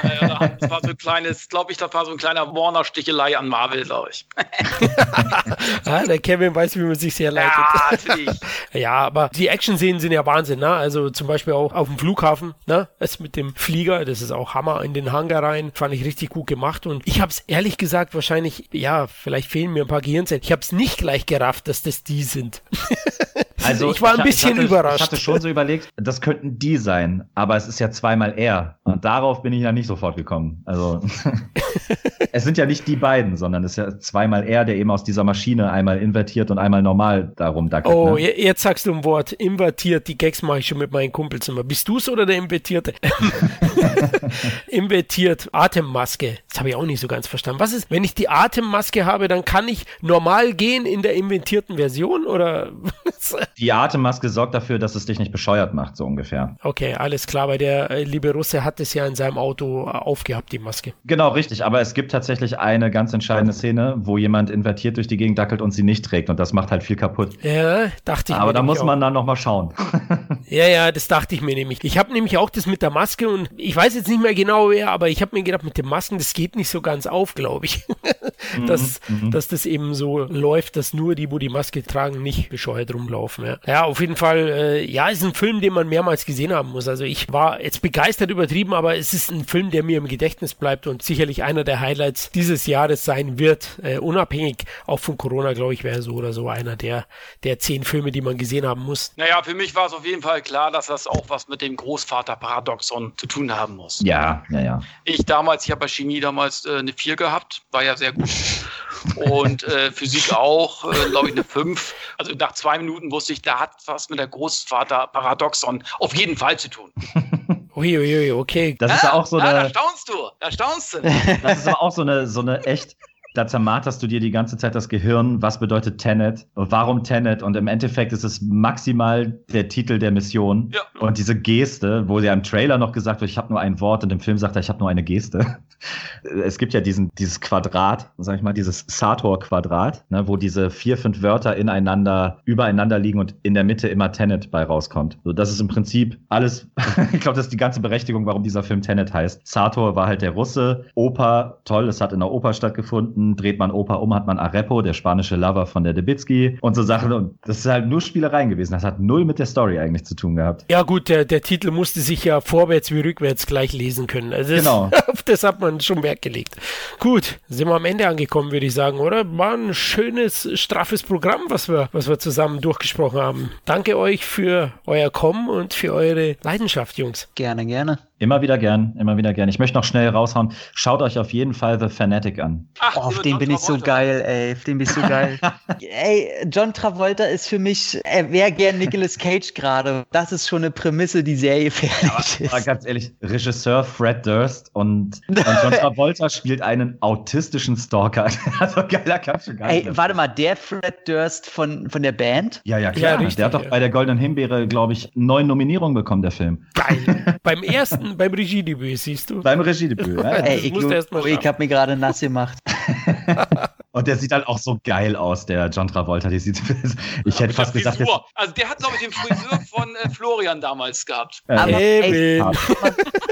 Ja, ja, das war so ein kleines, glaube ich, das war so ein kleiner Warner-Stichelei an Marvel, glaube ich. ah, der Kevin weiß, wie man sich sehr leitet. Ja, natürlich. ja, aber die Action-Szenen sind ja Wahnsinn, ne? Also zum Beispiel auch auf dem Flughafen, ne? Es mit dem Flieger, das ist auch Hammer in den Hangar rein, fand ich richtig gut gemacht und ich habe es ehrlich gesagt wahrscheinlich, ja, vielleicht fehlen mir ein paar Gehirnzellen. Ich habe es nicht gleich gerafft, dass das die sind. Also ich war ein bisschen ich hatte, überrascht. Ich hatte schon so überlegt, das könnten die sein, aber es ist ja zweimal er. Und darauf bin ich ja nicht sofort gekommen. Also es sind ja nicht die beiden, sondern es ist ja zweimal er, der eben aus dieser Maschine einmal invertiert und einmal normal darum dackelt. Oh, ne? jetzt sagst du ein Wort. Invertiert, die Gags mache ich schon mit meinen Kumpels immer. Bist du es oder der Invertierte? Invertiert, Atemmaske. Das habe ich auch nicht so ganz verstanden. Was ist, wenn ich die Atemmaske habe, dann kann ich normal gehen in der inventierten Version oder? die Atemmaske sorgt dafür, dass es dich nicht bescheuert macht, so ungefähr. Okay, alles klar, weil der äh, liebe Russe hat es ja in seinem Auto äh, aufgehabt, die Maske. Genau, richtig. Aber es gibt tatsächlich eine ganz entscheidende Szene, wo jemand invertiert durch die Gegend dackelt und sie nicht trägt und das macht halt viel kaputt. Ja, dachte ich. Aber da muss man auch. dann nochmal schauen. ja, ja, das dachte ich mir nämlich. Ich habe nämlich auch das mit der Maske und ich weiß jetzt nicht mehr genau wer, aber ich habe mir gedacht, mit den Masken, das geht nicht so ganz auf, glaube ich. dass, mhm, mhm, dass das eben so läuft, dass nur die, wo die Maske tragen, nicht bescheuert rumlaufen. Ja, ja auf jeden Fall, äh, ja, ist ein Film, den man mehrmals gesehen haben muss. Also ich war jetzt begeistert übertrieben, aber es ist ein Film, der mir im Gedächtnis bleibt und sicherlich einer der Highlights dieses Jahres sein wird. Äh, unabhängig auch von Corona, glaube ich, wäre so oder so einer der, der zehn Filme, die man gesehen haben muss. Naja, für mich war es auf jeden Fall klar, dass das auch was mit dem Großvater-Paradoxon zu tun haben muss. Ja, ja, ja. Ich damals, ich habe bei Chemie damals äh, eine 4 gehabt, war ja sehr gut. Und äh, Physik auch, äh, glaube ich, eine 5. Also nach zwei Minuten wusste ich, da hat was mit der Großvater-Paradoxon auf jeden Fall zu tun. Uiuiui, okay. Das ist ja auch so eine. da staunst du, da staunst du. Das ist aber auch so eine, so eine echt da zermarterst du dir die ganze Zeit das Gehirn, was bedeutet Tenet, warum Tenet und im Endeffekt ist es maximal der Titel der Mission ja. und diese Geste, wo ja im Trailer noch gesagt wird, ich habe nur ein Wort und im Film sagt er, ich habe nur eine Geste. Es gibt ja diesen, dieses Quadrat, sag ich mal, dieses Sator-Quadrat, ne, wo diese vier, fünf Wörter ineinander, übereinander liegen und in der Mitte immer Tenet bei rauskommt. So, das ist im Prinzip alles, ich glaube, das ist die ganze Berechtigung, warum dieser Film Tenet heißt. Sator war halt der Russe, Oper, toll, es hat in der Oper stattgefunden, dreht man Oper um, hat man Arepo, der spanische Lover von der Debitsky und so Sachen. Und das ist halt nur Spielereien gewesen. Das hat null mit der Story eigentlich zu tun gehabt. Ja, gut, der, der Titel musste sich ja vorwärts wie rückwärts gleich lesen können. Also genau. Das hat man schon Wert gelegt. Gut, sind wir am Ende angekommen, würde ich sagen, oder? War ein schönes, straffes Programm, was wir, was wir zusammen durchgesprochen haben. Danke euch für euer Kommen und für eure Leidenschaft, Jungs. Gerne, gerne. Immer wieder gern, immer wieder gern. Ich möchte noch schnell raushauen. Schaut euch auf jeden Fall The Fanatic an. Ach, oh, auf den bin ich so geil, ey. Auf den bin ich so geil. ey, John Travolta ist für mich, er wäre gern Nicolas Cage gerade. Das ist schon eine Prämisse, die Serie fertig ist. Aber ganz ehrlich, Regisseur Fred Durst und, und John Travolta spielt einen autistischen Stalker. also geiler kannst du gar nicht. Ey, warte mal, der Fred Durst von, von der Band? Ja, ja, klar. Ja, richtig, der hat doch ja. bei der Goldenen Himbeere, glaube ich, neun Nominierungen bekommen, der Film. Geil. Beim ersten beim Regiedebüt, siehst du? Beim Regiedebüt, ja. Ey, ich, oh, ich habe mir gerade nass gemacht. Und der sieht halt auch so geil aus, der John Travolta. Die sieht, ich hätte fast gesagt, jetzt, Also der hat, glaube ich, den Friseur von äh, Florian damals gehabt. Aber, ey, Eben.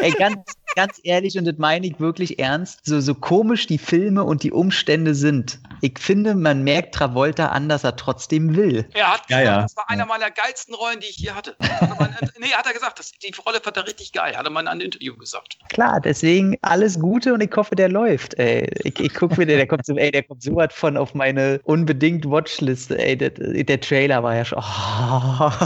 ey, ganz, ganz ehrlich, und das meine ich wirklich ernst, so, so komisch die Filme und die Umstände sind. Ich finde, man merkt Travolta an, dass er trotzdem will. Er hat Ja, gesagt, ja. das war einer meiner geilsten Rollen, die ich je hatte. Hat er mal, nee, hat er gesagt, das, die Rolle fand er richtig geil. Hat er mal in einem Interview gesagt. Klar, deswegen alles Gute und ich hoffe, der läuft. Ey. Ich, ich gucke mir den, der kommt so, ey, der kommt so was von auf meine unbedingt Watchliste. Ey, der, der Trailer war ja schon. Oh.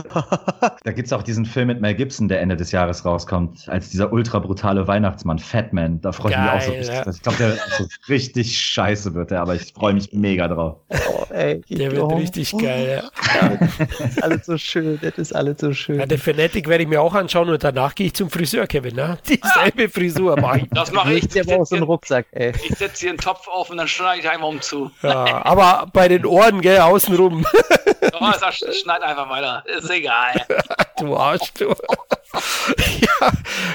Da gibt es auch diesen Film mit Mel Gibson, der Ende des Jahres rauskommt, als dieser ultra brutale Weihnachtsmann, Fatman. Da freue ich mich auch so richtig. ja. Ich glaube, der so richtig scheiße wird, der, aber ich freue mich mega drauf. Oh, ey, Der wird oh. richtig geil, ja. Das ist alles so schön, das ist alles so schön. ja. Der Fanatic werde ich mir auch anschauen und danach gehe ich zum Friseur, Kevin, ne? Dieselbe Frisur mach ich. Das mache ich. Ich aber auch so einen Rucksack, ey. Ich setze hier einen Topf auf und dann schneide ich einfach um zu. Ja, aber bei den Ohren, gell, außenrum. Oh, das schneid einfach weiter. Ist egal. Du Arsch, du. ja,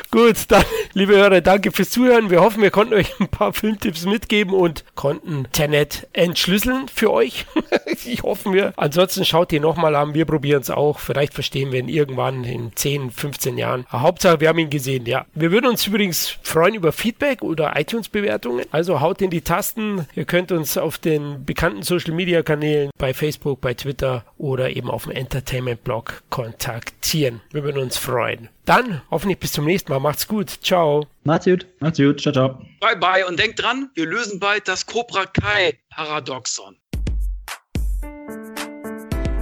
gut, dann, liebe Hörer, danke fürs Zuhören. Wir hoffen, wir konnten euch ein paar Filmtipps mitgeben und konnten Tenet entschlüsseln für euch. ich hoffe wir. Ansonsten schaut ihr nochmal an. Wir probieren es auch. Vielleicht verstehen wir ihn irgendwann in 10, 15 Jahren. Hauptsache, wir haben ihn gesehen, ja. Wir würden uns übrigens freuen über Feedback oder iTunes-Bewertungen. Also haut in die Tasten. Ihr könnt uns auf den bekannten Social-Media-Kanälen bei Facebook, bei Twitter oder eben auf dem Entertainment-Blog kontaktieren. Wir würden uns freuen. Dann hoffentlich bis zum nächsten Mal. Macht's gut. Ciao. Macht's gut. Macht's gut, ciao, ciao. Bye bye und denkt dran, wir lösen bald das Cobra Kai Paradoxon.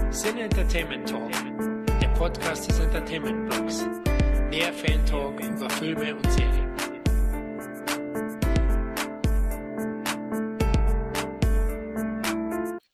Sin Entertainment Talk, der Podcast des Entertainment Blogs. Der Fan Talk über Filme und Serien.